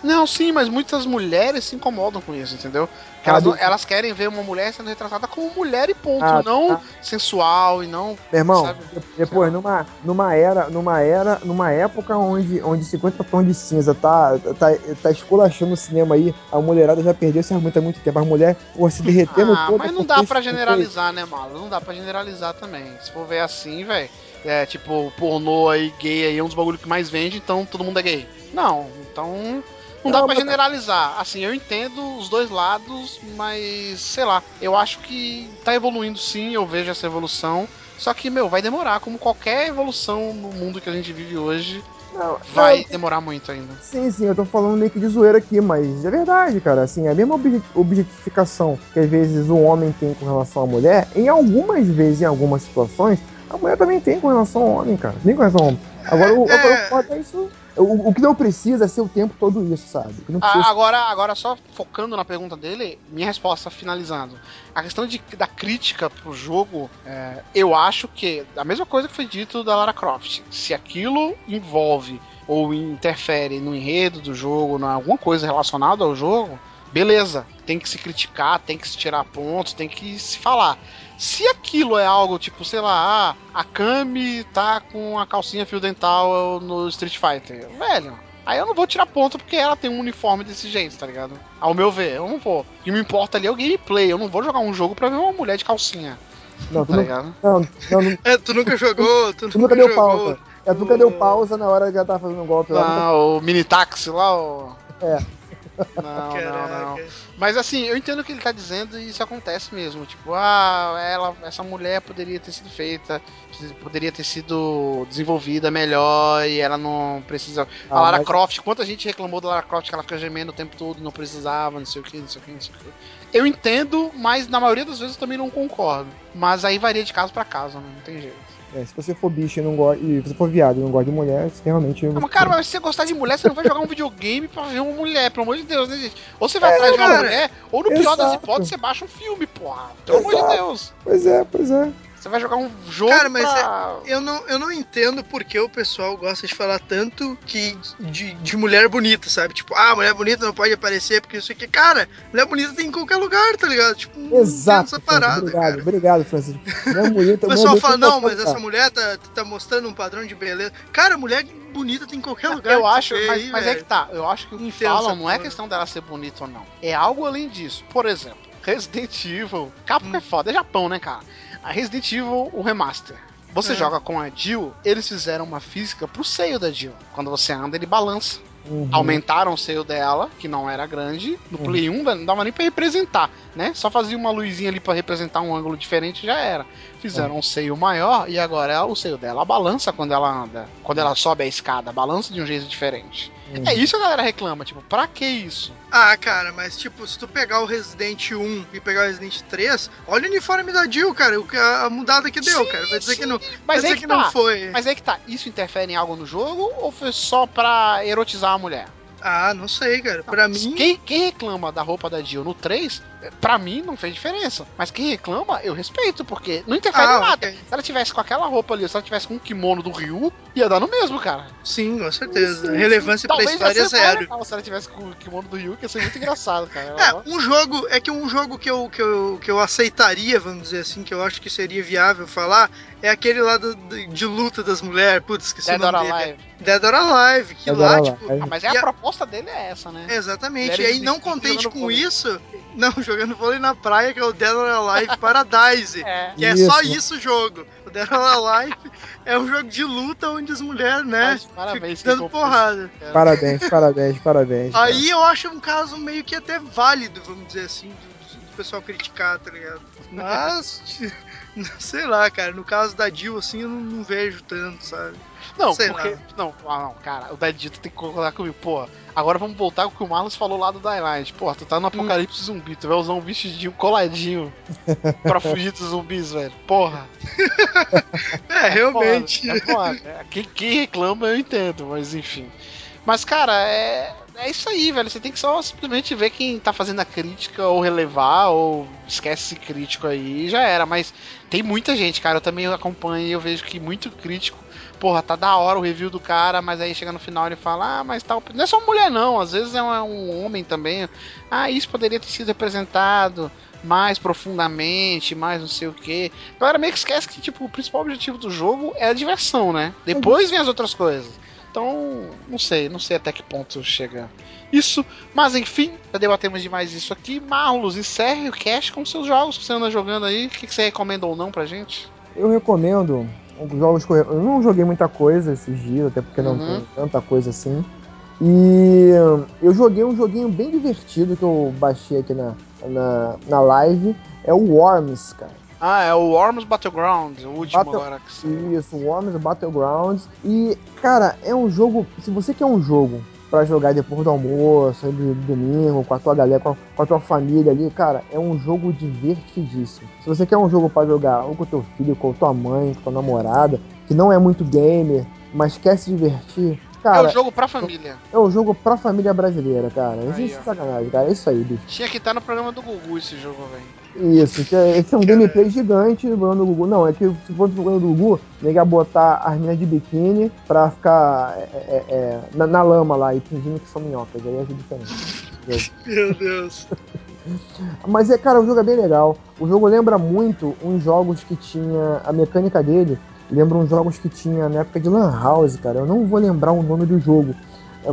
Speaker 1: Não, sim, mas muitas mulheres se incomodam com isso, entendeu?
Speaker 2: Ah,
Speaker 1: elas,
Speaker 2: do-
Speaker 1: elas querem ver uma mulher sendo retratada como mulher e ponto,
Speaker 2: Ah,
Speaker 1: não
Speaker 2: tá.
Speaker 1: sensual e não.
Speaker 2: Meu irmão,
Speaker 1: Sabe?
Speaker 2: depois, numa, numa era, numa era, numa época onde, onde 50 tons de cinza tá, tá, tá esculachando o cinema aí, a mulherada já perdeu esse argumento há muito tempo. As mulheres, por se derretendo
Speaker 1: Ah,
Speaker 2: toda
Speaker 1: mas não dá pra generalizar, né, Malo? Não dá pra generalizar também. Se for ver assim, velho. É tipo, pornô aí, gay aí é um dos bagulhos que mais vende, então todo mundo é gay. Não, então. Não dá
Speaker 2: mas-
Speaker 1: generalizar. Assim, eu entendo os dois lados, mas sei lá. Eu acho que tá evoluindo sim, eu vejo essa evolução. Só que, meu, vai demorar. Como qualquer evolução no mundo que a gente vive hoje,
Speaker 2: Não,
Speaker 1: vai demorar muito ainda.
Speaker 2: Sim, sim, eu tô falando meio que de zoeira aqui, mas é verdade, cara. Assim, a mesma obje- objetificação que às vezes o homem tem com relação à mulher, em algumas vezes, em algumas situações, a mulher também tem com relação ao homem, cara. Nem com relação ao homem. Agora, o,
Speaker 3: É.
Speaker 2: agora, o foda é isso. O, o que não precisa é ser o tempo todo isso, sabe?
Speaker 1: Ah, agora, agora, só focando na pergunta dele, minha resposta finalizando. A questão de, da crítica pro jogo, é, eu acho que a mesma coisa que foi dito da Lara Croft. Se aquilo envolve ou interfere no enredo do jogo, em alguma coisa relacionada ao jogo, beleza. Tem que se criticar, tem que se tirar pontos, tem que se falar. Se aquilo é algo tipo, sei lá, ah, a Kami tá com a calcinha fio dental no Street Fighter, velho. Aí eu não vou tirar ponto porque ela tem um uniforme desse jeito, tá ligado? Ao meu ver, eu não vou. O que me importa ali é o gameplay. Eu não vou jogar um jogo pra ver uma mulher de calcinha,
Speaker 2: Não, tu,
Speaker 1: tá ligado?
Speaker 2: não, não, <laughs> não,
Speaker 3: É, tu nunca jogou, tu,
Speaker 2: tu nunca deu
Speaker 3: jogou.
Speaker 2: pausa. É, tu nunca deu pausa na hora que já tava fazendo um golpe lá. nunca-
Speaker 1: Não, o mini táxi lá, o.
Speaker 2: É.
Speaker 1: Não, não, não.
Speaker 3: Caraca.
Speaker 1: Mas assim, eu entendo o que ele tá dizendo e isso acontece mesmo. Tipo, ah, ela, essa mulher poderia ter sido feita, poderia ter sido desenvolvida melhor e ela não precisa. A
Speaker 2: Ah,
Speaker 1: Lara
Speaker 2: mas-
Speaker 1: Croft, quanta gente reclamou da Lara Croft que ela fica gemendo o tempo todo, não precisava, não sei o que, não sei o que, não sei o que. Eu entendo, mas na maioria das vezes eu também não concordo. Mas aí varia de caso pra caso, né? Não tem jeito.
Speaker 2: É, se você for bicho e não gosta. E se você for viado e não gosta de mulher, você realmente.
Speaker 1: Não, mas, cara, mas se você gostar de mulher, você não vai jogar um <laughs> videogame pra ver uma mulher, pelo amor de Deus, né, gente? Ou você vai atrás de uma mulher, ou no pior das
Speaker 2: Exato.
Speaker 1: hipóteses, você baixa um filme, porra. Pelo amor de
Speaker 2: Exato.
Speaker 1: Deus.
Speaker 2: Pois é, pois é.
Speaker 1: Você vai jogar um jogo
Speaker 3: Cara, mas
Speaker 1: pra...
Speaker 3: Eu não, eu não entendo porque o pessoal gosta de falar tanto que de, de mulher bonita, sabe? Tipo, ah, mulher bonita não pode aparecer porque isso aqui. Cara, mulher bonita tem em qualquer lugar, tá ligado? Tipo,
Speaker 2: Exato.
Speaker 3: essa
Speaker 2: Francisco,
Speaker 3: parada,
Speaker 2: obrigado,
Speaker 3: cara.
Speaker 2: obrigado, Francisco. Mulher bonita, <laughs>
Speaker 3: O pessoal fala, não, mas essa mulher tá, tá mostrando um padrão de beleza. Cara, mulher bonita tem em qualquer lugar.
Speaker 1: Eu
Speaker 3: que
Speaker 1: acho,
Speaker 3: vê
Speaker 1: mas,
Speaker 3: aí,
Speaker 1: mas é que tá. Eu acho que o que
Speaker 3: Entendo
Speaker 1: falam não é questão dela ser bonita ou não. É algo além disso. Por exemplo, Resident Evil. Capcom
Speaker 3: Hum.
Speaker 1: é foda, é Japão, né, cara? A Resident Evil, o remaster. Você
Speaker 3: É.
Speaker 1: joga com a Jill, eles fizeram uma física pro seio da Jill. Quando você anda, ele balança.
Speaker 2: Uhum.
Speaker 1: Aumentaram o seio dela, que não era grande. No
Speaker 2: Uhum.
Speaker 1: Play 1 não dava nem pra representar, né? Só fazia uma luzinha ali pra representar um ângulo diferente já era. Fizeram um seio maior e agora o seio dela balança quando ela anda. Quando ela sobe a escada, balança de um jeito diferente.
Speaker 2: Uhum.
Speaker 1: É isso que a galera reclama, tipo, pra que isso?
Speaker 3: Ah, cara, mas tipo, se tu pegar o Resident 1 e pegar o Resident 3, olha o uniforme da Jill, cara, a, mudada que deu,
Speaker 1: Sim,
Speaker 3: cara. Vai dizer
Speaker 1: sim.
Speaker 3: que não,
Speaker 1: Mas aí
Speaker 3: que,
Speaker 1: que
Speaker 3: não
Speaker 1: tá.
Speaker 3: foi.
Speaker 1: Mas aí que tá, isso interfere em algo no jogo ou foi só pra erotizar a mulher?
Speaker 3: Ah, não sei, cara. Pra mim,
Speaker 1: Quem, quem reclama da roupa da Jill no 3, pra mim não fez diferença. Mas quem reclama, eu respeito, porque não interfere
Speaker 3: Ah,
Speaker 1: em nada.
Speaker 3: ok.
Speaker 1: Se ela tivesse com aquela roupa ali, se ela tivesse com um kimono do Ryu, ia dar no mesmo, cara.
Speaker 3: sim, com certeza.
Speaker 2: Sim,
Speaker 3: Relevância pra
Speaker 1: Talvez
Speaker 3: história
Speaker 1: ia
Speaker 3: é zero.
Speaker 1: legal se ela tivesse com o kimono do Ryu, que ia ser muito engraçado, cara.
Speaker 3: É, um jogo, é que um jogo que eu, que, eu, que eu aceitaria, vamos dizer assim, que eu acho que seria viável falar, é aquele lá do- de luta das mulheres. Putz, esqueci
Speaker 1: Dead
Speaker 3: o
Speaker 1: or
Speaker 3: nome dele.
Speaker 1: Alive.
Speaker 3: Dead or Alive, que
Speaker 2: Dead
Speaker 3: lá,
Speaker 2: or
Speaker 3: tipo.
Speaker 1: Ah, mas é a
Speaker 3: a-
Speaker 1: proposta dele é essa, né?
Speaker 3: Exatamente.
Speaker 1: Mulheres
Speaker 3: E aí, não contente com isso, não, <laughs> jogando vôlei na praia, que é o Dead or Alive Paradise. <laughs>
Speaker 1: É.
Speaker 3: Que é só
Speaker 2: Isso.
Speaker 3: isso o jogo. O Dead or Alive é um jogo de luta onde as mulheres, né,
Speaker 1: parabéns,
Speaker 3: dando porrada.
Speaker 1: isso.
Speaker 2: Parabéns, parabéns, parabéns. cara.
Speaker 3: Aí eu acho um caso meio que até válido, vamos dizer assim, do, do pessoal criticar, tá ligado? Mas, <laughs> sei lá, cara, no caso da Jill, assim, eu não, não vejo tanto, sabe?
Speaker 1: Não,
Speaker 3: Sei
Speaker 1: porque.
Speaker 3: lá.
Speaker 1: Não, ah, não, cara, o Dadito tem que concordar comigo. Pô, agora vamos voltar com o que o Marlos falou lá do Dying Pô, tu tá no apocalipse zumbi, tu vai usar um vestidinho coladinho <laughs> pra fugir dos zumbis, velho. Porra. <laughs>
Speaker 3: É, realmente.
Speaker 1: Foda, é foda. É, Quem, quem reclama eu entendo, mas enfim. Mas, cara, é. é isso aí, velho. Você tem que só simplesmente ver quem tá fazendo a crítica ou relevar, ou esquece esse crítico aí e já era. Mas tem muita gente, cara. Eu também acompanho e eu vejo que muito crítico. Porra, tá da hora o review do cara, mas aí chega no final ele fala, ah, mas tal. Não é só mulher, não. Às vezes é um, um homem também. Ah, isso poderia ter sido representado mais profundamente, mais não sei o que. Galera meio que esquece que, tipo, o principal objetivo do jogo é a diversão, né? Depois vem as outras coisas. Então, não sei, não sei até que ponto chega isso. Mas enfim, já debatemos demais isso aqui. Marlos, encerre o cast com seus jogos que você anda jogando aí. O que você recomenda ou não pra gente?
Speaker 2: Eu recomendo jogos. Eu não joguei muita coisa esses dias, até porque não
Speaker 1: Uhum.
Speaker 2: tem tanta coisa assim. E eu joguei um joguinho bem divertido que eu baixei aqui na, na, na live. É o Worms, cara.
Speaker 1: Ah, é o Worms Battlegrounds, o último
Speaker 2: Battle-
Speaker 1: agora que saiu.
Speaker 2: Isso, Worms Battlegrounds. E, cara, é um jogo. Se você quer um jogo pra jogar depois do almoço, do domingo, com a tua galera, com a, com a tua família ali, cara, é um jogo divertidíssimo. Se você quer um jogo pra jogar ou com teu filho, com tua mãe, com tua namorada, que não é muito gamer, mas quer se divertir,
Speaker 1: É
Speaker 2: cara,
Speaker 1: o jogo pra família.
Speaker 2: é um jogo pra família brasileira, cara. Isso
Speaker 1: Aí,
Speaker 2: é sacanagem, cara. É isso aí, bicho.
Speaker 1: Tinha que estar no programa do Gugu esse jogo, velho.
Speaker 2: Isso, que é- esse é um gameplay gigante do programa do Gugu. Não, é que se for do programa do Gugu, nega botar as minas de biquíni pra ficar é, é, é, na, na lama lá e fingindo que são minhocas. Aí é diferente.
Speaker 3: Meu Deus. <laughs>
Speaker 2: Mas é, cara, o jogo é bem legal. O jogo lembra muito uns jogos que tinha. A mecânica dele lembra uns jogos que tinha na época de Lan House, cara. Eu não vou lembrar o nome do jogo.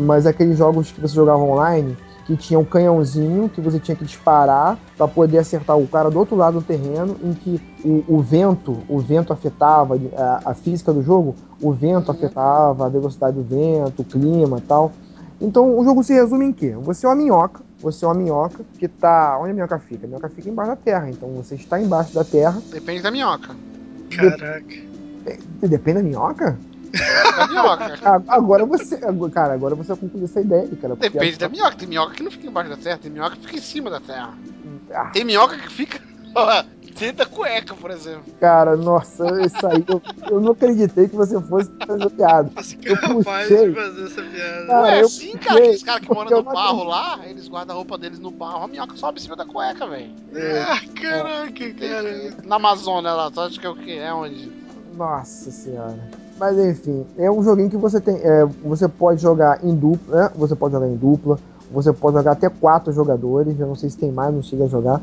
Speaker 2: Mas aqueles jogos que você jogava online, que tinha um canhãozinho que você tinha que disparar para poder acertar o cara do outro lado do terreno, em que o, o vento, o vento afetava a, a física do jogo, o vento
Speaker 1: Uhum.
Speaker 2: afetava a velocidade do vento, o clima e tal. Então o jogo se resume em quê? Você é uma minhoca, você é uma minhoca que tá. Onde a minhoca fica? A minhoca fica embaixo da terra. Então você está embaixo da terra.
Speaker 1: Depende da minhoca.
Speaker 3: Caraca.
Speaker 2: E depende da minhoca?
Speaker 1: Da minhoca.
Speaker 2: Ah, Agora você. Cara, agora você concluiu essa ideia, cara.
Speaker 1: Depende
Speaker 2: a-
Speaker 1: da minhoca. Tem minhoca que não fica embaixo da terra, tem minhoca que fica em cima da terra.
Speaker 2: Ah,
Speaker 1: Tem minhoca que fica ó, dentro da cueca, por exemplo.
Speaker 2: cara, nossa, isso aí. Eu, eu não acreditei que você fosse fazer piada.
Speaker 3: Você
Speaker 2: Eu
Speaker 3: é capaz
Speaker 2: puxei.
Speaker 3: de fazer essa piada.
Speaker 2: Cara,
Speaker 1: Ué,
Speaker 2: eu
Speaker 1: sim,
Speaker 2: puxei,
Speaker 1: cara, aqueles caras que moram no
Speaker 2: não
Speaker 1: barro lá, eles guardam a roupa deles no barro, a minhoca sobe em cima da cueca, velho.
Speaker 3: Ah, caraca, cara.
Speaker 1: Na Amazônia lá, tu acha que é o quê? É onde?
Speaker 2: Nossa senhora. Mas enfim, é um joguinho que você tem. é, você pode jogar em dupla, né? Você pode jogar em dupla. Você pode jogar até quatro jogadores. Eu não sei se tem mais, não chega a jogar.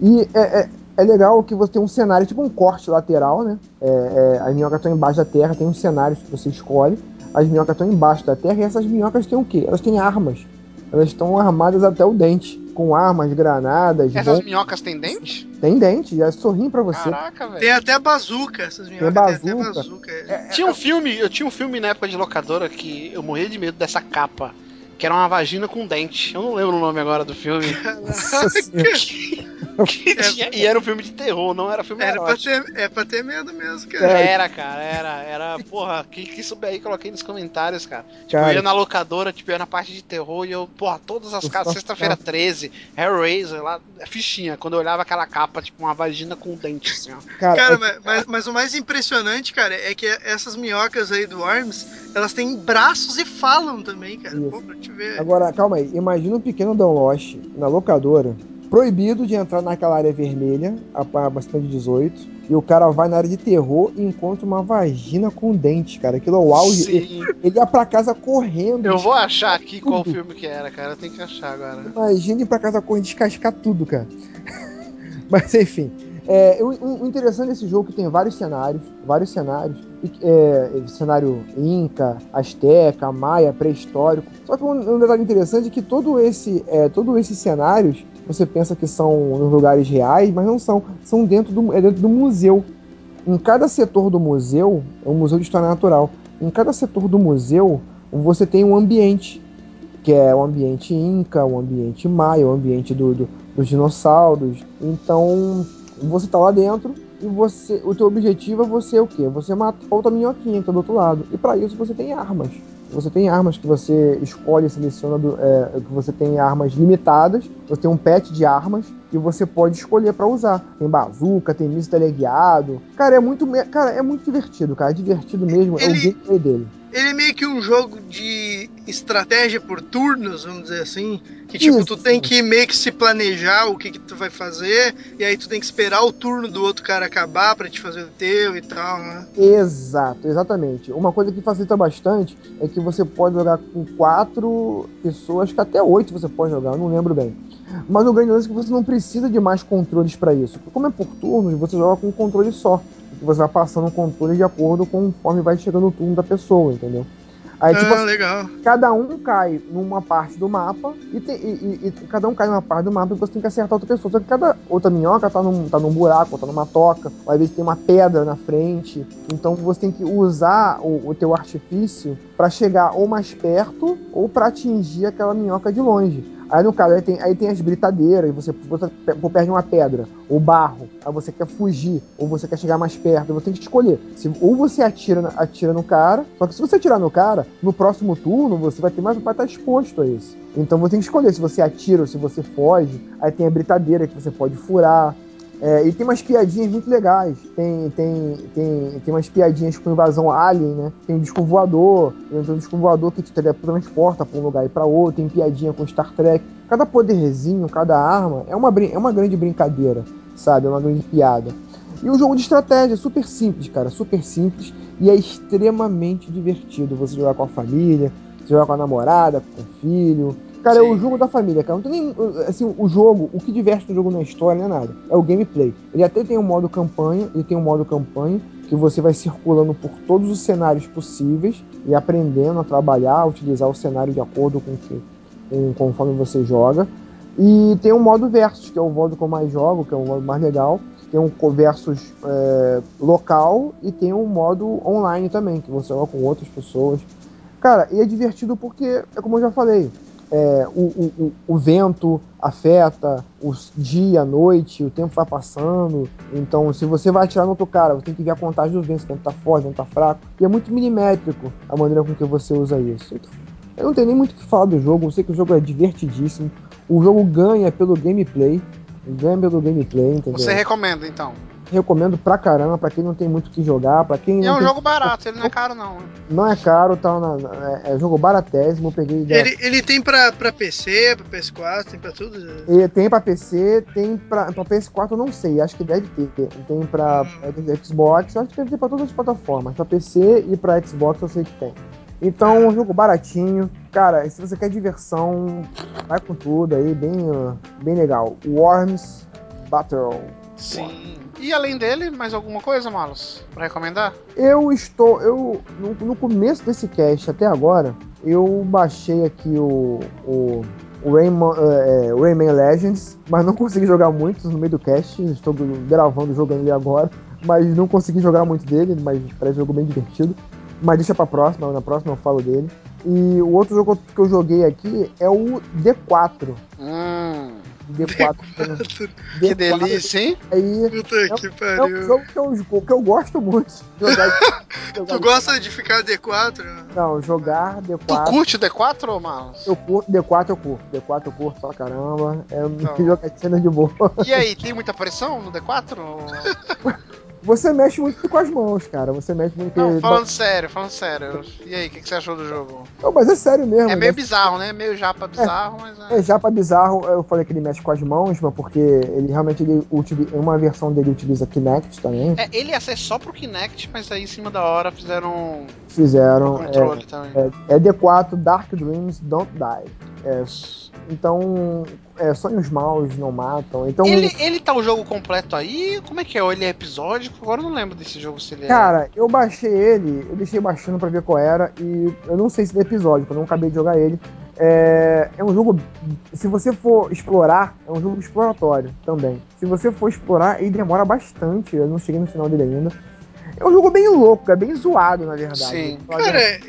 Speaker 2: E é, é, é legal que você tem um cenário, tipo um corte lateral, né? É, é, as minhocas estão embaixo da terra, tem um cenário que você escolhe. As minhocas estão embaixo da terra e essas minhocas têm o quê? Elas têm armas. Elas estão armadas até o dente. Com armas, granadas,
Speaker 1: Essas
Speaker 2: bom,
Speaker 1: minhocas têm dente?
Speaker 2: tem dente, elas sorriem pra você.
Speaker 1: Caraca, velho.
Speaker 3: Tem até bazuca, essas minhocas
Speaker 2: Tem
Speaker 3: tem, até
Speaker 2: bazuca.
Speaker 3: bazuca. é.
Speaker 1: Tinha um filme, eu tinha um filme na época de locadora que eu morria de medo dessa capa. Que era uma vagina com dente. Eu não lembro o nome agora do filme. <laughs>
Speaker 2: Nossa <laughs>
Speaker 1: Que <laughs> tinha- e era um filme de terror, não era filme
Speaker 3: Era pra
Speaker 1: erótico.
Speaker 3: ter, é pra ter medo mesmo, cara.
Speaker 2: É.
Speaker 1: Era, cara, era, era, porra, quem, quem souber aí, coloquei nos comentários, cara. Tipo,
Speaker 2: Cara.
Speaker 1: eu ia na locadora, tipo, eu ia na parte de terror e eu, porra, todas as casas, sexta-feira 13, Hellraiser, lá, fichinha, quando eu olhava aquela capa, tipo, uma vagina com dente, assim, ó.
Speaker 2: Cara,
Speaker 3: Cara,
Speaker 2: é-
Speaker 3: mas, mas- mas o mais impressionante, cara, é que essas minhocas aí do Worms, elas têm braços e falam também, cara.
Speaker 2: Isso.
Speaker 3: Pô, pra te ver.
Speaker 2: Agora, calma aí. Imagina um pequeno download na locadora, proibido de entrar naquela área vermelha, acima de 18, e o cara vai na área de terror e encontra uma vagina com dente, cara. Aquilo é o auge. Ele, ele ia pra casa correndo.
Speaker 1: Eu vou achar aqui qual
Speaker 2: Tudo.
Speaker 1: filme que era, cara. Eu tenho que achar agora.
Speaker 2: Imagina ir pra casa correndo e descascar tudo, cara. <laughs> Mas enfim. É, o, o interessante desse jogo é que tem vários cenários, vários cenários, é, cenário Inca, Azteca, Maia, pré-histórico. Só que um, um detalhe interessante é que todo esse, é, todos esses cenários você pensa que são lugares reais, mas não são. São dentro do, é dentro do museu. Em cada setor do museu, é um museu de história natural. Em cada setor do museu você tem um ambiente que é o ambiente inca, o ambiente maia, o ambiente do, do- dos dinossauros. Então, você tá lá dentro e você, o teu objetivo é você o quê? Você matar outra minhoquinha que tá do outro lado. E para isso você tem armas. Você tem armas que você escolhe, seleciona, do, é, que você tem armas limitadas, você tem um pet de armas e você pode escolher para usar. Tem bazuca, tem míssil teleguiado. Cara, é muito, cara, é muito divertido, cara, é divertido mesmo, é o
Speaker 3: Ele-
Speaker 2: gameplay dele.
Speaker 3: Ele é meio que um jogo de estratégia por turnos, vamos dizer assim. Que tipo,
Speaker 2: Isso.
Speaker 3: tu tem que meio que se planejar o que, que tu vai fazer, e aí tu tem que esperar o turno do outro cara acabar pra te fazer o teu e tal, né?
Speaker 2: Exato, exatamente. Uma coisa que facilita bastante é que você pode jogar com quatro pessoas, acho que até oito você pode jogar, eu não lembro bem. Mas o grande lance é que você não precisa de mais controles para isso. Como é por turnos, você joga com um controle só. E Você vai passando o controle de acordo conforme vai chegando o turno da pessoa, entendeu? Aí, tipo,
Speaker 3: ah, legal.
Speaker 2: cada um cai numa parte do mapa e, tem- e- e- e cada um cai numa parte do mapa e você tem que acertar outra pessoa. Só que cada outra minhoca tá num, tá num buraco, tá numa toca, ou às vezes tem uma pedra na frente. Então você tem que usar o, o teu artifício pra chegar ou mais perto ou pra atingir aquela minhoca de longe. Aí no caso, aí tem, aí tem as britadeiras, você, você pe- perde uma pedra, ou barro, aí você quer fugir, ou você quer chegar mais perto, você tem que escolher. Se, ou você atira, atira no cara, só que se você atirar no cara, no próximo turno você vai ter mais vai estar exposto a isso. Então você tem que escolher se você atira ou se você foge. Aí tem a britadeira que você pode furar. É, e tem umas piadinhas muito legais. Tem, tem, tem, tem umas piadinhas com invasão alien, né? Tem um disco voador, tem um disco voador que te teletransporta pra um lugar e pra outro. Tem piadinha com Star Trek. Cada poderzinho, cada arma é uma, é uma grande brincadeira, sabe? É uma grande piada. E um jogo de estratégia super simples, cara, super simples e é extremamente divertido você jogar com a família, você jogar com a namorada, com o filho. Cara, é o
Speaker 1: Sim.
Speaker 2: jogo da família, cara. Não tem nem. Assim, o jogo, o que diverte no jogo na história não é nada. É o gameplay. Ele até tem um modo campanha, ele tem um modo campanha que você vai circulando por todos os cenários possíveis e aprendendo a trabalhar, a utilizar o cenário de acordo com, que, com conforme você joga. E tem um modo versus, que é o modo que eu mais jogo, que é o modo mais legal. Tem um versus é, local e tem um modo online também, que você joga com outras pessoas. Cara, e é divertido porque, é como eu já falei, é, o, o, o, vento afeta, o dia, a noite, o tempo vai passando. Então, se você vai atirar no outro cara, você tem que ver a contagem do vento, se o vento tá forte, o vento tá fraco. E é muito milimétrico a maneira com que você usa isso. Então, eu não tenho nem muito o que falar do jogo, eu sei que o jogo é divertidíssimo. O jogo ganha pelo gameplay. Ganha pelo gameplay, entendeu?
Speaker 1: Você recomenda, então.
Speaker 2: Recomendo pra caramba, pra quem não tem muito o que jogar, pra quem
Speaker 1: é um
Speaker 2: tem-
Speaker 1: jogo barato, ele não é caro, não.
Speaker 2: não é caro, tá na, é, é jogo baratésimo, eu peguei
Speaker 3: Ele, ele tem pra, pra PC, pra PS4, tem pra tudo?
Speaker 2: E tem pra PC, tem pra, pra PS4, eu não sei, acho que deve ter. Tem pra pra Xbox, acho que deve ter pra todas as plataformas. Pra PC e pra Xbox eu sei que tem. Então, um jogo baratinho. Cara, se você quer diversão, vai com tudo aí, bem, bem legal. Worms Battle.
Speaker 1: Sim. E além dele, mais alguma coisa, Malus? Pra recomendar?
Speaker 2: Eu estou. Eu, no, no começo desse cast até agora, eu baixei aqui o. o Rayman, é, é, Rayman Legends, mas não consegui jogar muito no meio do cast. Estou gravando, jogando ele agora, mas não consegui jogar muito dele, mas parece um jogo bem divertido. Mas deixa pra próxima, na próxima eu falo dele. E o outro jogo que eu joguei aqui é o D4.
Speaker 1: Hum,
Speaker 2: D4. <laughs>
Speaker 1: que
Speaker 2: D4
Speaker 1: delícia, hein?
Speaker 2: Aí
Speaker 3: Puta que
Speaker 2: é um
Speaker 3: pariu.
Speaker 2: jogo que eu, que eu gosto muito. de Jogar, <laughs> jogar
Speaker 3: Tu gosta de ficar D4?
Speaker 2: Não, jogar
Speaker 1: Tu
Speaker 2: D4.
Speaker 1: curte o D4, ô Malus?
Speaker 2: Eu curto, D4 eu curto. D4 eu curto pra caramba. É um
Speaker 1: Então. <laughs>
Speaker 2: jogatina de boa.
Speaker 1: E aí, tem muita pressão no D4?
Speaker 2: Você mexe muito com as mãos, cara. Você mexe muito.
Speaker 1: Não, falando sério, falando sério. E aí, o que, que você achou do jogo?
Speaker 2: Não, mas é sério mesmo.
Speaker 1: É
Speaker 2: né?
Speaker 1: meio bizarro, né? Meio japa bizarro, mas é.
Speaker 2: É, já pra bizarro, eu falei que ele mexe com as mãos, mas porque ele realmente ele utiliza, uma versão dele utiliza Kinect também.
Speaker 1: É, ele ia ser só pro Kinect, mas aí em cima da hora fizeram
Speaker 2: Fizeram.
Speaker 1: controle também.
Speaker 2: É, é D4 Dark Dreams Don't Die. É, então, é, sonhos maus não matam. Então,
Speaker 1: Ele, ele tá o jogo completo aí? Como é que é? Ou ele é episódico? Agora eu não lembro desse jogo se ele é.
Speaker 2: Cara, eu baixei ele, eu deixei baixando pra ver qual era, e eu não sei se ele é episódico, eu não acabei de jogar ele. É, é um jogo, se você for explorar, é um jogo exploratório também. Se você for explorar, ele demora bastante, eu não cheguei no final dele ainda. É um jogo bem louco, é bem zoado, na verdade.
Speaker 1: Sim.
Speaker 3: Cara,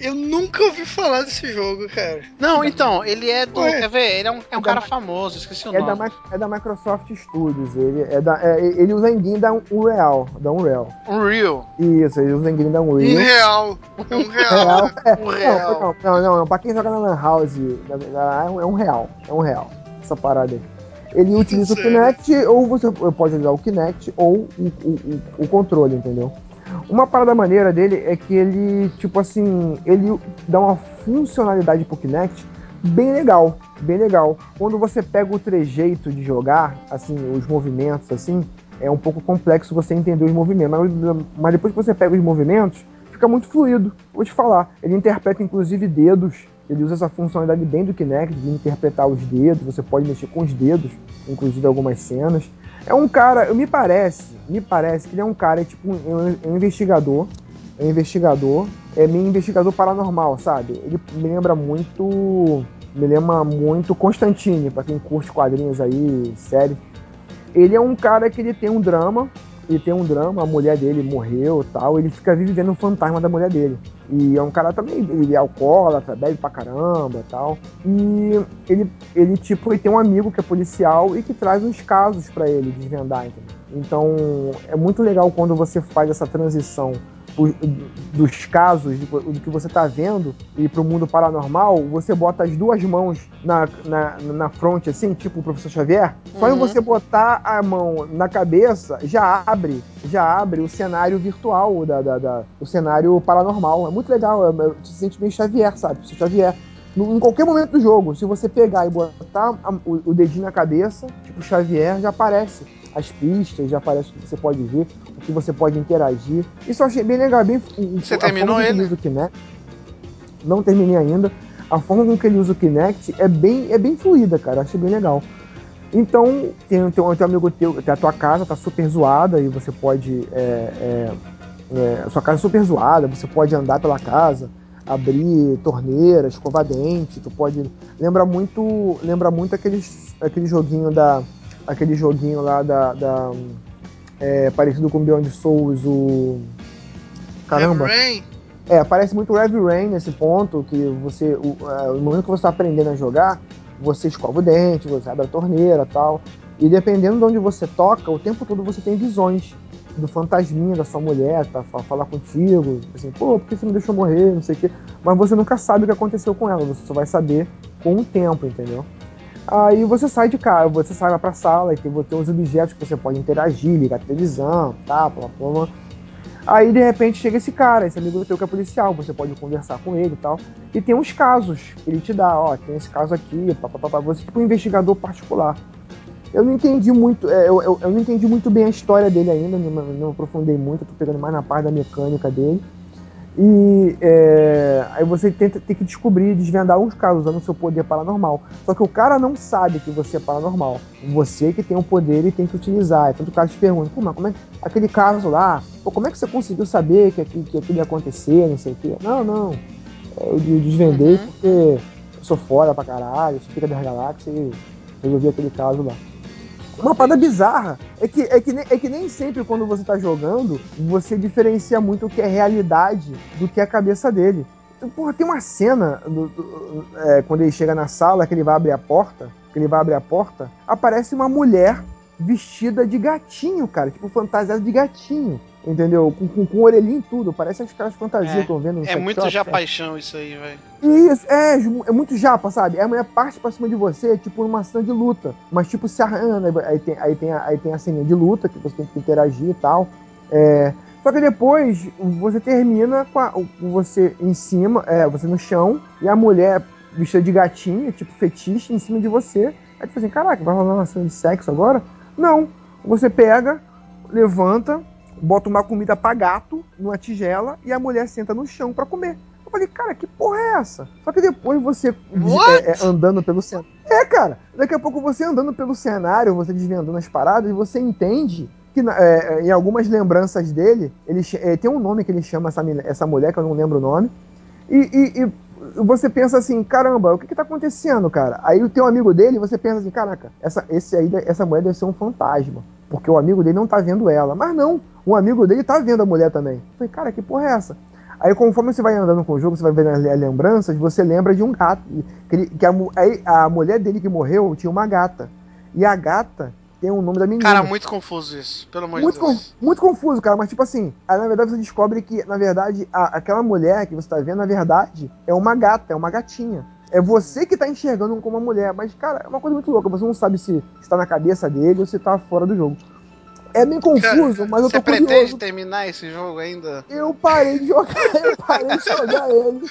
Speaker 3: eu nunca ouvi falar desse jogo, cara.
Speaker 1: Não, então, ele é do.
Speaker 3: Ué.
Speaker 1: Quer ver? Ele é um, é um
Speaker 2: É
Speaker 1: cara
Speaker 2: da-
Speaker 1: famoso, esqueci o
Speaker 2: é, da,
Speaker 1: nome.
Speaker 2: Mi- é da Microsoft Studios, ele, é da, é, ele usa engine da Unreal, da Unreal.
Speaker 1: Unreal.
Speaker 2: Isso, ele usa engine da <laughs>
Speaker 3: Um
Speaker 2: Unreal.
Speaker 3: real. É um real.
Speaker 2: Real,
Speaker 3: né?
Speaker 2: é,
Speaker 1: Um
Speaker 2: Não,
Speaker 1: real.
Speaker 2: não, não, não, pra quem joga na Lan House, é um- é um real, é um real, essa parada aí. Ele utiliza o
Speaker 3: Sério?
Speaker 2: Kinect, ou você pode usar o Kinect ou o, o, o- o controle, entendeu? Uma parada maneira dele é que ele, tipo assim, ele dá uma funcionalidade pro Kinect bem legal, bem legal. Quando você pega o trejeito de jogar, assim, os movimentos, assim, é um pouco complexo você entender os movimentos. Mas, mas depois que você pega os movimentos, fica muito fluido. Vou te falar. Ele interpreta inclusive dedos. Ele usa essa funcionalidade bem do Kinect, de interpretar os dedos. Você pode mexer com os dedos, inclusive algumas cenas. É um cara, me parece, me parece que ele é um cara, é tipo um, um investigador. É um investigador. É meio investigador paranormal, sabe? Ele me lembra muito. Me lembra muito Constantine, para quem curte quadrinhos aí, série. Ele é um cara que ele tem um drama, ele tem um drama, a mulher dele morreu tal, ele fica vivendo o fantasma da mulher dele. E é um cara também, ele é alcoólatra, bebe pra caramba tal. E ele, ele, tipo, ele tem um amigo que é policial e que traz uns casos para ele desvendar, entendeu? Então, é muito legal quando você faz essa transição dos casos, do que você está vendo, e para o mundo paranormal, você bota as duas mãos na, na, na fronte, assim, tipo o professor Xavier. Só em você botar a mão na cabeça, já abre, já abre o cenário virtual, da, da, da o cenário paranormal. É muito legal, é, é, você se sente meio Xavier, sabe? Professor Xavier. No, em qualquer momento do jogo, se você pegar e botar o dedinho na cabeça, tipo Xavier, já aparece as pistas, já aparece o que você pode ver, o que você pode interagir. Isso eu achei bem legal, bem.
Speaker 1: Você terminou ele?
Speaker 2: Ele Kinect, não terminei ainda. A forma com que ele usa o Kinect é bem, é bem fluida, cara. Eu achei bem legal. Então, tem, tem, um, tem um amigo teu, tem a tua casa tá super zoada e você pode. É, é, é, a sua casa é super zoada, você pode andar pela casa, abrir torneiras, escovar dente, tu pode. Lembra muito. Lembra muito aqueles, aquele joguinho da aquele joguinho lá da. da é, parecido com o Beyond Souls, o. Caramba!
Speaker 3: Rain.
Speaker 2: É, parece muito Heavy Rain nesse ponto, que você. O, é, no momento que você está aprendendo a jogar, você escova o dente, você abre a torneira tal. E dependendo de onde você toca, o tempo todo você tem visões do fantasminha da sua mulher, tá? Falar contigo, assim, pô, por que você não deixou morrer, não sei o quê. Mas você nunca sabe o que aconteceu com ela, você só vai saber com o tempo, entendeu? Aí você sai de casa, você sai lá pra sala e tem, tem uns objetos que você pode interagir, ligar a televisão, tá, blá. Aí de repente chega esse cara, esse amigo teu que é policial, você pode conversar com ele e tal. E tem uns casos que ele te dá, ó, tem esse caso aqui, papapá, você tipo um investigador particular. Eu não entendi muito, é, eu, eu, eu, não entendi muito bem a história dele ainda, não, não aprofundei muito, tô pegando mais na parte da mecânica dele. E é, aí você tenta, tem que descobrir, desvendar uns casos usando o seu poder paranormal. Só que o cara não sabe que você é paranormal. Você que tem o poder e tem que utilizar. Tanto o cara te pergunta, pô, mas como é que aquele caso lá, pô, como é que você conseguiu saber que, que, que aquilo ia acontecer, não sei o quê? Não, não. Eu desvendei uhum. porque eu sou fora pra caralho, você fica das galáxias e resolvi aquele caso lá. Uma parada bizarra é que, é, que, é que nem sempre quando você tá jogando, você diferencia muito o que é realidade do que é a cabeça dele. Porra, tem uma cena do, do, é, quando ele chega na sala, que ele vai abrir a porta, que ele vai abrir a porta, aparece uma mulher vestida de gatinho, cara, tipo fantasiada de gatinho. Entendeu? Com, com, com orelhinho e tudo. Parece as caras fantasias é, que eu vendo no
Speaker 1: É muito já paixão isso aí, velho.
Speaker 2: Isso, é, é muito japa, sabe? A mulher parte pra cima de você, tipo, numa cena de luta. Mas, tipo, se arranha. Aí tem, aí tem, a, aí tem a cena de luta, que você tem que interagir e tal. É, só que depois você termina com, a, você em cima, é, você no chão, e a mulher vestida de gatinha, tipo fetiche, em cima de você. Aí fala assim, caraca, vai rolar uma cena de sexo agora? Não. Você pega, levanta, bota uma comida pra gato numa tigela e a mulher senta no chão para comer. Eu falei, cara, que porra é essa? Só que depois você é, é, andando pelo cenário. É, cara, daqui a pouco você andando pelo cenário, você desvendando as paradas, e você entende que é, em algumas lembranças dele, ele é, tem um nome que ele chama essa, essa mulher, que eu não lembro o nome, e, e, e você pensa assim, caramba, o que, que tá acontecendo, cara? Aí o teu amigo dele, você pensa assim, caraca, essa, esse aí, essa mulher deve ser um fantasma porque o amigo dele não tá vendo ela. Mas não, o amigo dele tá vendo a mulher também. Eu falei, cara, que porra é essa? Aí conforme você vai andando com o jogo, você vai vendo as lembranças, você lembra de um gato. Que, que a, a, mulher dele que morreu tinha uma gata. E a gata tem o nome da menina.
Speaker 1: Cara, muito confuso isso, pelo amor
Speaker 2: muito
Speaker 1: de Deus.
Speaker 2: Com, muito confuso, cara, mas tipo assim, aí, na verdade você descobre que, na verdade, a, aquela mulher que você tá vendo, na verdade, é uma gata, é uma gatinha. É você que tá enxergando como uma mulher, mas, cara, é uma coisa muito louca. Você não sabe se está na cabeça dele ou se tá fora do jogo. É bem confuso, mas eu
Speaker 1: Você
Speaker 2: tô
Speaker 1: pretende
Speaker 2: curioso.
Speaker 1: terminar esse jogo ainda?
Speaker 2: Eu parei de jogar, <laughs> eu parei de jogar ele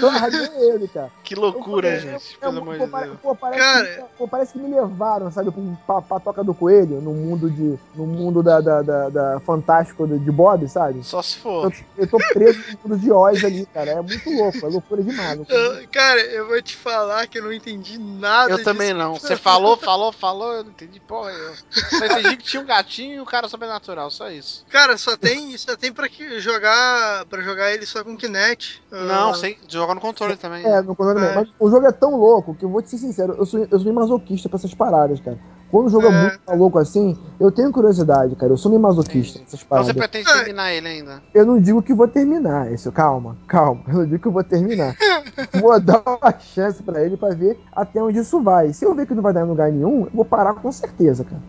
Speaker 2: larguei ele, cara.
Speaker 1: Que loucura,
Speaker 2: Eu-
Speaker 1: gente,
Speaker 2: é-
Speaker 1: pelo
Speaker 2: é-
Speaker 1: amor
Speaker 2: pô,
Speaker 1: de Deus.
Speaker 2: Pô, parece,
Speaker 3: Cara-
Speaker 2: que, pô, parece que me levaram, sabe, pra, pra, pra toca do coelho, no mundo de. no mundo da, da, da- da fantástico de, de Bob, sabe?
Speaker 1: Só se
Speaker 2: Eu,
Speaker 1: for.
Speaker 2: eu tô preso no mundo de Oz ali, cara. É muito louco, é loucura demais. loucura.
Speaker 3: Eu- cara, eu vou te falar que eu não entendi nada
Speaker 1: Eu também
Speaker 3: disso.
Speaker 1: não. Você falou, falou, falou, eu não entendi porra. Eu <laughs> só entendi que tinha um gatinho um cara sobrenatural, só isso.
Speaker 3: Cara, só tem, só tem pra que jogar para jogar ele só com Kinect.
Speaker 1: Não,
Speaker 3: Ah,
Speaker 1: sem, joga no controle também.
Speaker 2: É, no controle
Speaker 3: É.
Speaker 2: Mas o jogo é tão louco que eu vou te ser sincero, eu sou, eu sou meio masoquista pra essas paradas, cara. Quando o jogo é,
Speaker 3: É.
Speaker 2: muito louco assim, eu tenho curiosidade, cara. Eu sou meio masoquista nessas
Speaker 1: Então
Speaker 2: paradas.
Speaker 1: você pretende
Speaker 3: É.
Speaker 1: terminar ele ainda.
Speaker 2: Eu não digo que vou terminar isso, calma, calma. Eu não digo que eu vou terminar. <laughs> vou dar uma chance pra ele pra ver até onde isso vai. Se eu ver que não vai dar em lugar nenhum, eu vou parar com certeza, cara.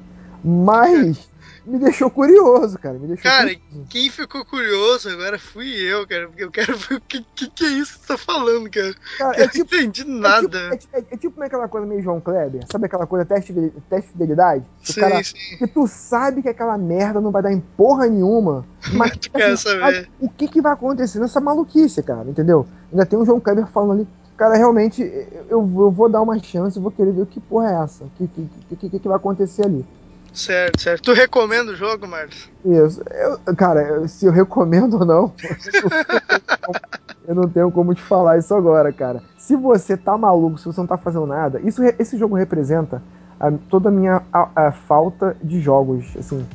Speaker 2: Mas me deixou curioso, cara. Me deixou
Speaker 3: Cara,
Speaker 2: curioso.
Speaker 3: Quem ficou curioso agora fui eu, cara, porque eu quero ver o que, que, que é isso que você tá falando, cara.
Speaker 2: Cara,
Speaker 3: Eu
Speaker 2: é tipo,
Speaker 3: não entendi
Speaker 2: é tipo,
Speaker 3: nada.
Speaker 2: é, tipo- é tipo aquela coisa meio João Kleber, sabe aquela coisa teste, de- teste de fidelidade?
Speaker 3: Sim,
Speaker 2: cara,
Speaker 3: sim.
Speaker 2: que tu sabe que aquela merda não vai dar em porra nenhuma, <laughs> mas
Speaker 3: Tu quer
Speaker 2: assim,
Speaker 3: saber.
Speaker 2: sabe o que, que vai acontecer nessa maluquice, cara, entendeu? Ainda tem o João Kleber falando ali, cara, realmente, eu, eu vou dar uma chance, eu vou querer ver o que porra é essa, o que, que, que, que vai acontecer ali.
Speaker 3: Certo, certo. Tu recomenda o jogo, Marcos?
Speaker 2: Isso, eu, cara, se eu recomendo ou não, <laughs> eu não tenho como te falar isso agora, cara. Se você tá maluco, se você não tá fazendo nada, isso, esse jogo representa a- toda a minha a- a falta de jogos, assim.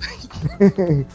Speaker 2: <laughs>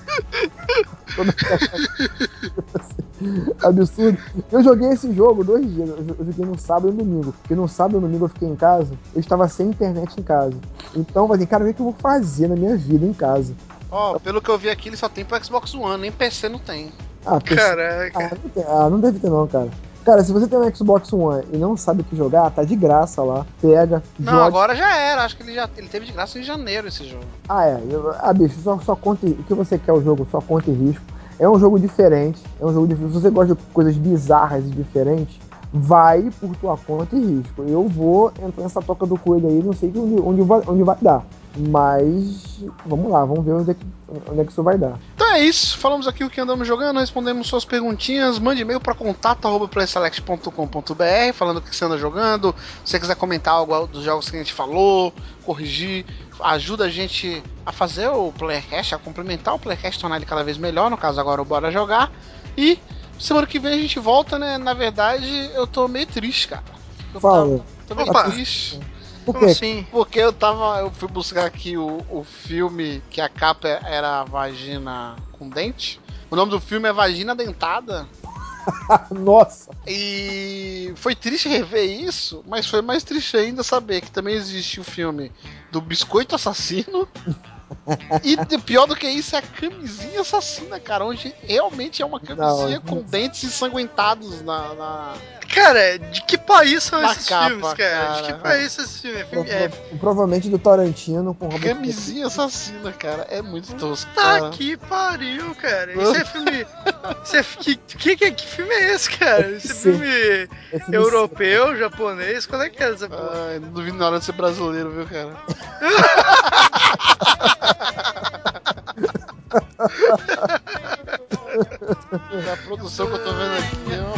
Speaker 2: Toda a <laughs> Absurdo. Eu joguei esse jogo dois dias. Eu joguei no sábado e no domingo. Porque no sábado e no domingo eu fiquei em casa. Eu estava sem internet em casa. Então, eu falei, cara, o que que eu vou fazer na minha vida em casa?
Speaker 1: Ó, pelo que eu vi aqui, ele só tem pro Xbox One, nem PC não tem.
Speaker 2: Ah, PC
Speaker 3: Caraca.
Speaker 2: Ah não, tem- ah, não deve ter não, cara. Cara, se você tem um Xbox One e não sabe o que jogar, tá de graça lá. Pega,
Speaker 1: Não,
Speaker 2: joga.
Speaker 1: agora já era. Acho que ele já ele teve de graça em janeiro esse jogo.
Speaker 2: Ah, é. Ah, bicho, só, só conta. O que você quer o jogo, só conta e risco. É um jogo diferente. É um jogo diferente. Se você gosta de coisas bizarras e diferentes, vai por tua conta e risco. Eu vou entrar nessa toca do coelho aí, não sei onde, onde, vai, onde vai dar. Mas vamos lá, vamos ver onde é, que, onde é que isso vai dar.
Speaker 1: Então é isso. Falamos aqui o que andamos jogando, respondemos suas perguntinhas. Mande e-mail para contato.playselect.com.br falando o que você anda jogando. Se você quiser comentar algo dos jogos que a gente falou, corrigir, ajuda a gente a fazer o Playercast, a complementar o Playercast, tornar ele cada vez melhor. No caso, agora o Bora Jogar. E semana que vem a gente volta, né? Na verdade, eu tô meio triste, cara. Eu
Speaker 2: Fala.
Speaker 1: tava- Tô meio
Speaker 3: Opa.
Speaker 1: triste.
Speaker 2: Por quê?
Speaker 3: assim?
Speaker 1: Porque eu tava. Eu fui buscar aqui o, o filme que a capa era a vagina com dente. O nome do filme é Vagina Dentada. <laughs>
Speaker 2: Nossa!
Speaker 1: E foi triste rever isso, mas foi mais triste ainda saber que também existe o filme do Biscoito Assassino. <laughs> e pior do que isso é a camisinha assassina, cara, onde realmente é uma camisinha
Speaker 2: Não,
Speaker 1: com dentes ensanguentados na. na-
Speaker 3: Cara, de que país são
Speaker 1: Na
Speaker 3: esses
Speaker 1: capa,
Speaker 3: filmes, cara? De
Speaker 1: cara.
Speaker 3: que país são esses filmes? É filme- É,
Speaker 2: Prova- Provavelmente do Tarantino com Robert
Speaker 1: Camisinha assassina, cara. É muito tosco.
Speaker 3: Tá
Speaker 1: cara.
Speaker 3: que pariu, cara. Isso é filme. <laughs> Isso é, que, que, que, que filme é esse, cara? Esse
Speaker 2: Sim.
Speaker 3: filme
Speaker 2: É filme
Speaker 3: europeu, japonês? Qual é que é essa porra?
Speaker 1: Ai, não duvido na hora de ser brasileiro, viu, cara? <laughs> A produção que eu tô vendo aqui é uma